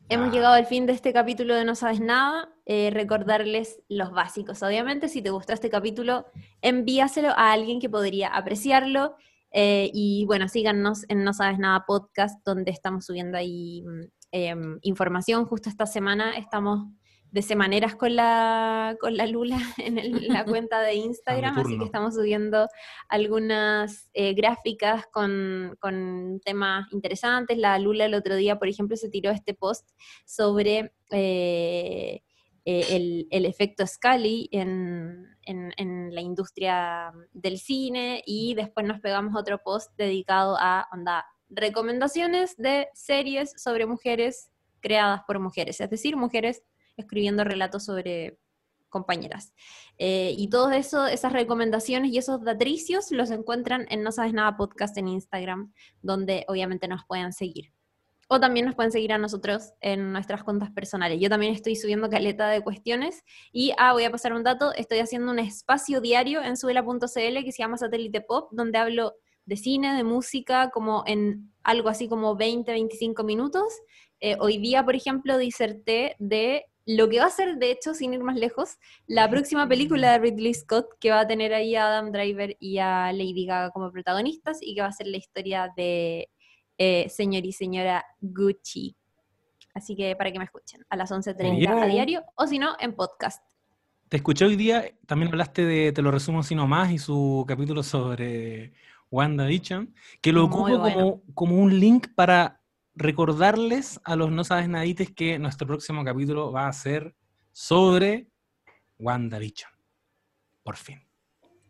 Hemos Ah. llegado al fin de este capítulo de No Sabes Nada. Eh, recordarles los básicos. Obviamente, si te gustó este capítulo, envíaselo a alguien que podría apreciarlo. Eh, y bueno, síganos en No Sabes Nada Podcast, donde estamos subiendo ahí mm, em, información. Justo esta semana estamos de semaneras con la, con la Lula [laughs] en el- la cuenta de [laughs] Instagram, así que estamos subiendo algunas eh, gráficas con, con temas interesantes. La Lula el otro día, por ejemplo, se tiró este post sobre eh, eh, el, efecto Scully en, la industria del cine y después nos pegamos otro post dedicado a onda, recomendaciones de series sobre mujeres creadas por mujeres, es decir, mujeres escribiendo relatos sobre compañeras. Eh, y todas eso, esas recomendaciones y esos datricios los encuentran en No Sabes Nada Podcast en Instagram, donde obviamente nos pueden seguir. O también nos pueden seguir a nosotros en nuestras cuentas personales. Yo también estoy subiendo caleta de cuestiones. Y, ah, voy a pasar un dato, estoy haciendo un espacio diario en subela.cl que se llama Satélite Pop, donde hablo de cine, de música, como en algo así como 20, 25 minutos. Eh, hoy día, por ejemplo, diserté de lo que va a ser, de hecho, sin ir más lejos, la próxima película de Ridley Scott, que va a tener ahí a Adam Driver y a Lady Gaga como protagonistas, y que va a ser la historia de eh, señor y señora Gucci. Así que para que me escuchen, a las 11.30 Bien. a diario, o si no, en podcast. Te escuché hoy día, también hablaste de Te lo resumo así nomás y su capítulo sobre WandaVision, que lo ocupo bueno. como, como un link para recordarles a los no sabes nadites que nuestro próximo capítulo va a ser sobre WandaVision. Por fin.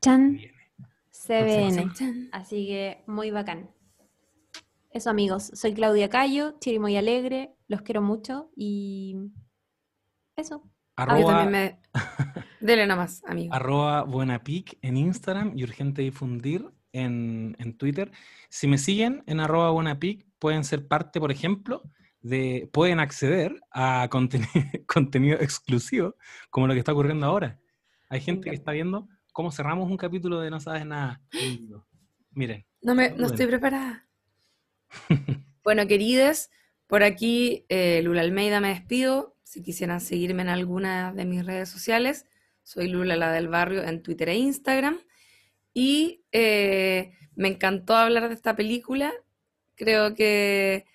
Chan, Viene. se viene. Así que muy bacán. Eso amigos, soy Claudia Cayo, Chiri muy alegre, los quiero mucho y eso. Arroba, también me... [laughs] Dele nomás, amigo. arroba buenapic en Instagram y urgente difundir en, en Twitter. Si me siguen en arroba buenapic, pueden ser parte, por ejemplo, de, pueden acceder a conteni- [laughs] contenido exclusivo, como lo que está ocurriendo ahora. Hay gente que está viendo cómo cerramos un capítulo de No Sabes Nada. Miren, No, me, Bueno. no estoy preparada. [laughs] bueno, querides, por aquí eh, Lula Almeida me despido. Si quisieran seguirme en alguna de mis redes sociales, soy Lula la del barrio en Twitter e Instagram. Y eh, me encantó hablar de esta película. Creo que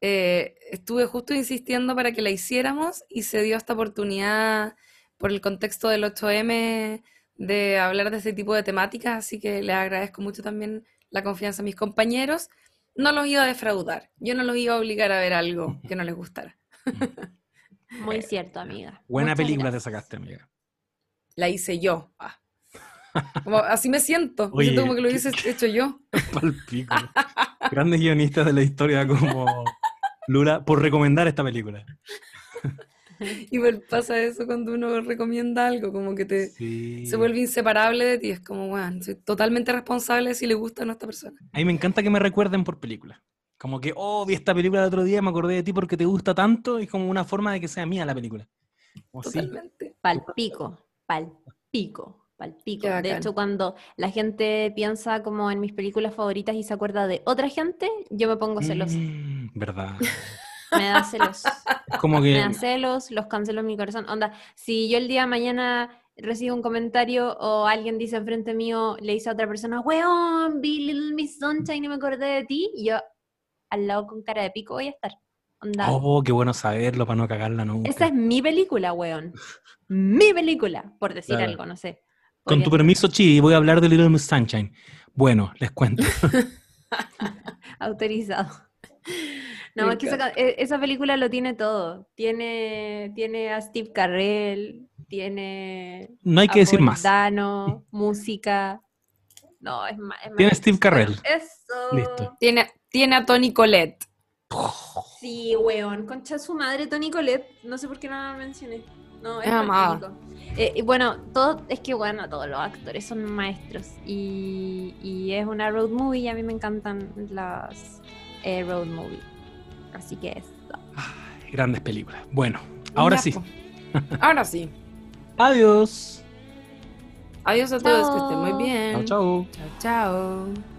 eh, estuve justo insistiendo para que la hiciéramos y se dio esta oportunidad por el contexto del 8M de hablar de este tipo de temáticas, así que les agradezco mucho también la confianza a mis compañeros. No los iba a defraudar, yo no los iba a obligar a ver algo que no les gustara. Muy cierto, amiga. buena Muchas película gracias. te sacaste, amiga. La hice yo. Ah. Como, así me siento, me Oye, siento como que lo hubiese [laughs] hecho yo. Palpico. Grandes guionistas de la historia como Lula por recomendar esta película. [laughs] Y me pasa eso cuando uno recomienda algo, como que te, Sí. se vuelve inseparable de ti. Es como, bueno, soy totalmente responsable de si le gusta o no a esta persona. A mí me encanta que me recuerden por películas. Como que, oh, vi esta película el otro día, me acordé de ti porque te gusta tanto, es como una forma de que sea mía la película. Como sí, Totalmente. Palpico, palpico, palpico. De hecho, cuando la gente piensa como en mis películas favoritas y se acuerda de otra gente, yo me pongo celosa. Mm, verdad. [laughs] Me da celos. [laughs] Como Me que da celos, los cancelo en mi corazón. Onda, si yo el día de mañana recibo un comentario o alguien dice enfrente mío, le dice a otra persona, weón, vi Little Miss Sunshine y me acordé de ti, y yo al lado con cara de pico voy a estar. Onda, Oh, qué bueno saberlo para no cagarla nunca. esa es mi película, weón. Mi película, por decir Claro. algo, no sé. Con tu permiso, Chi, voy a hablar de Little Miss Sunshine. Bueno, les cuento. [laughs] Autorizado. No, es que esa, e- esa película lo tiene todo. Tiene, tiene a Steve Carrell, tiene No hay que a decir más. Dano, música. No, es más. Tiene Steve Carrell. Eso. Listo. Tiene, tiene a Tony Colette. [laughs] Sí, weón. Concha su madre, Tony Colette. No sé por qué no la mencioné. No, es magnífico. Eh, y bueno, todo, es que bueno, todos los actores son maestros. Y, y es una road movie y a mí me encantan las eh, road movie. Así que eso. Grandes películas. Bueno, ahora sí. Ahora sí. Adiós. Adiós a todos, que estén muy bien. Chao, chao. Chao, chao.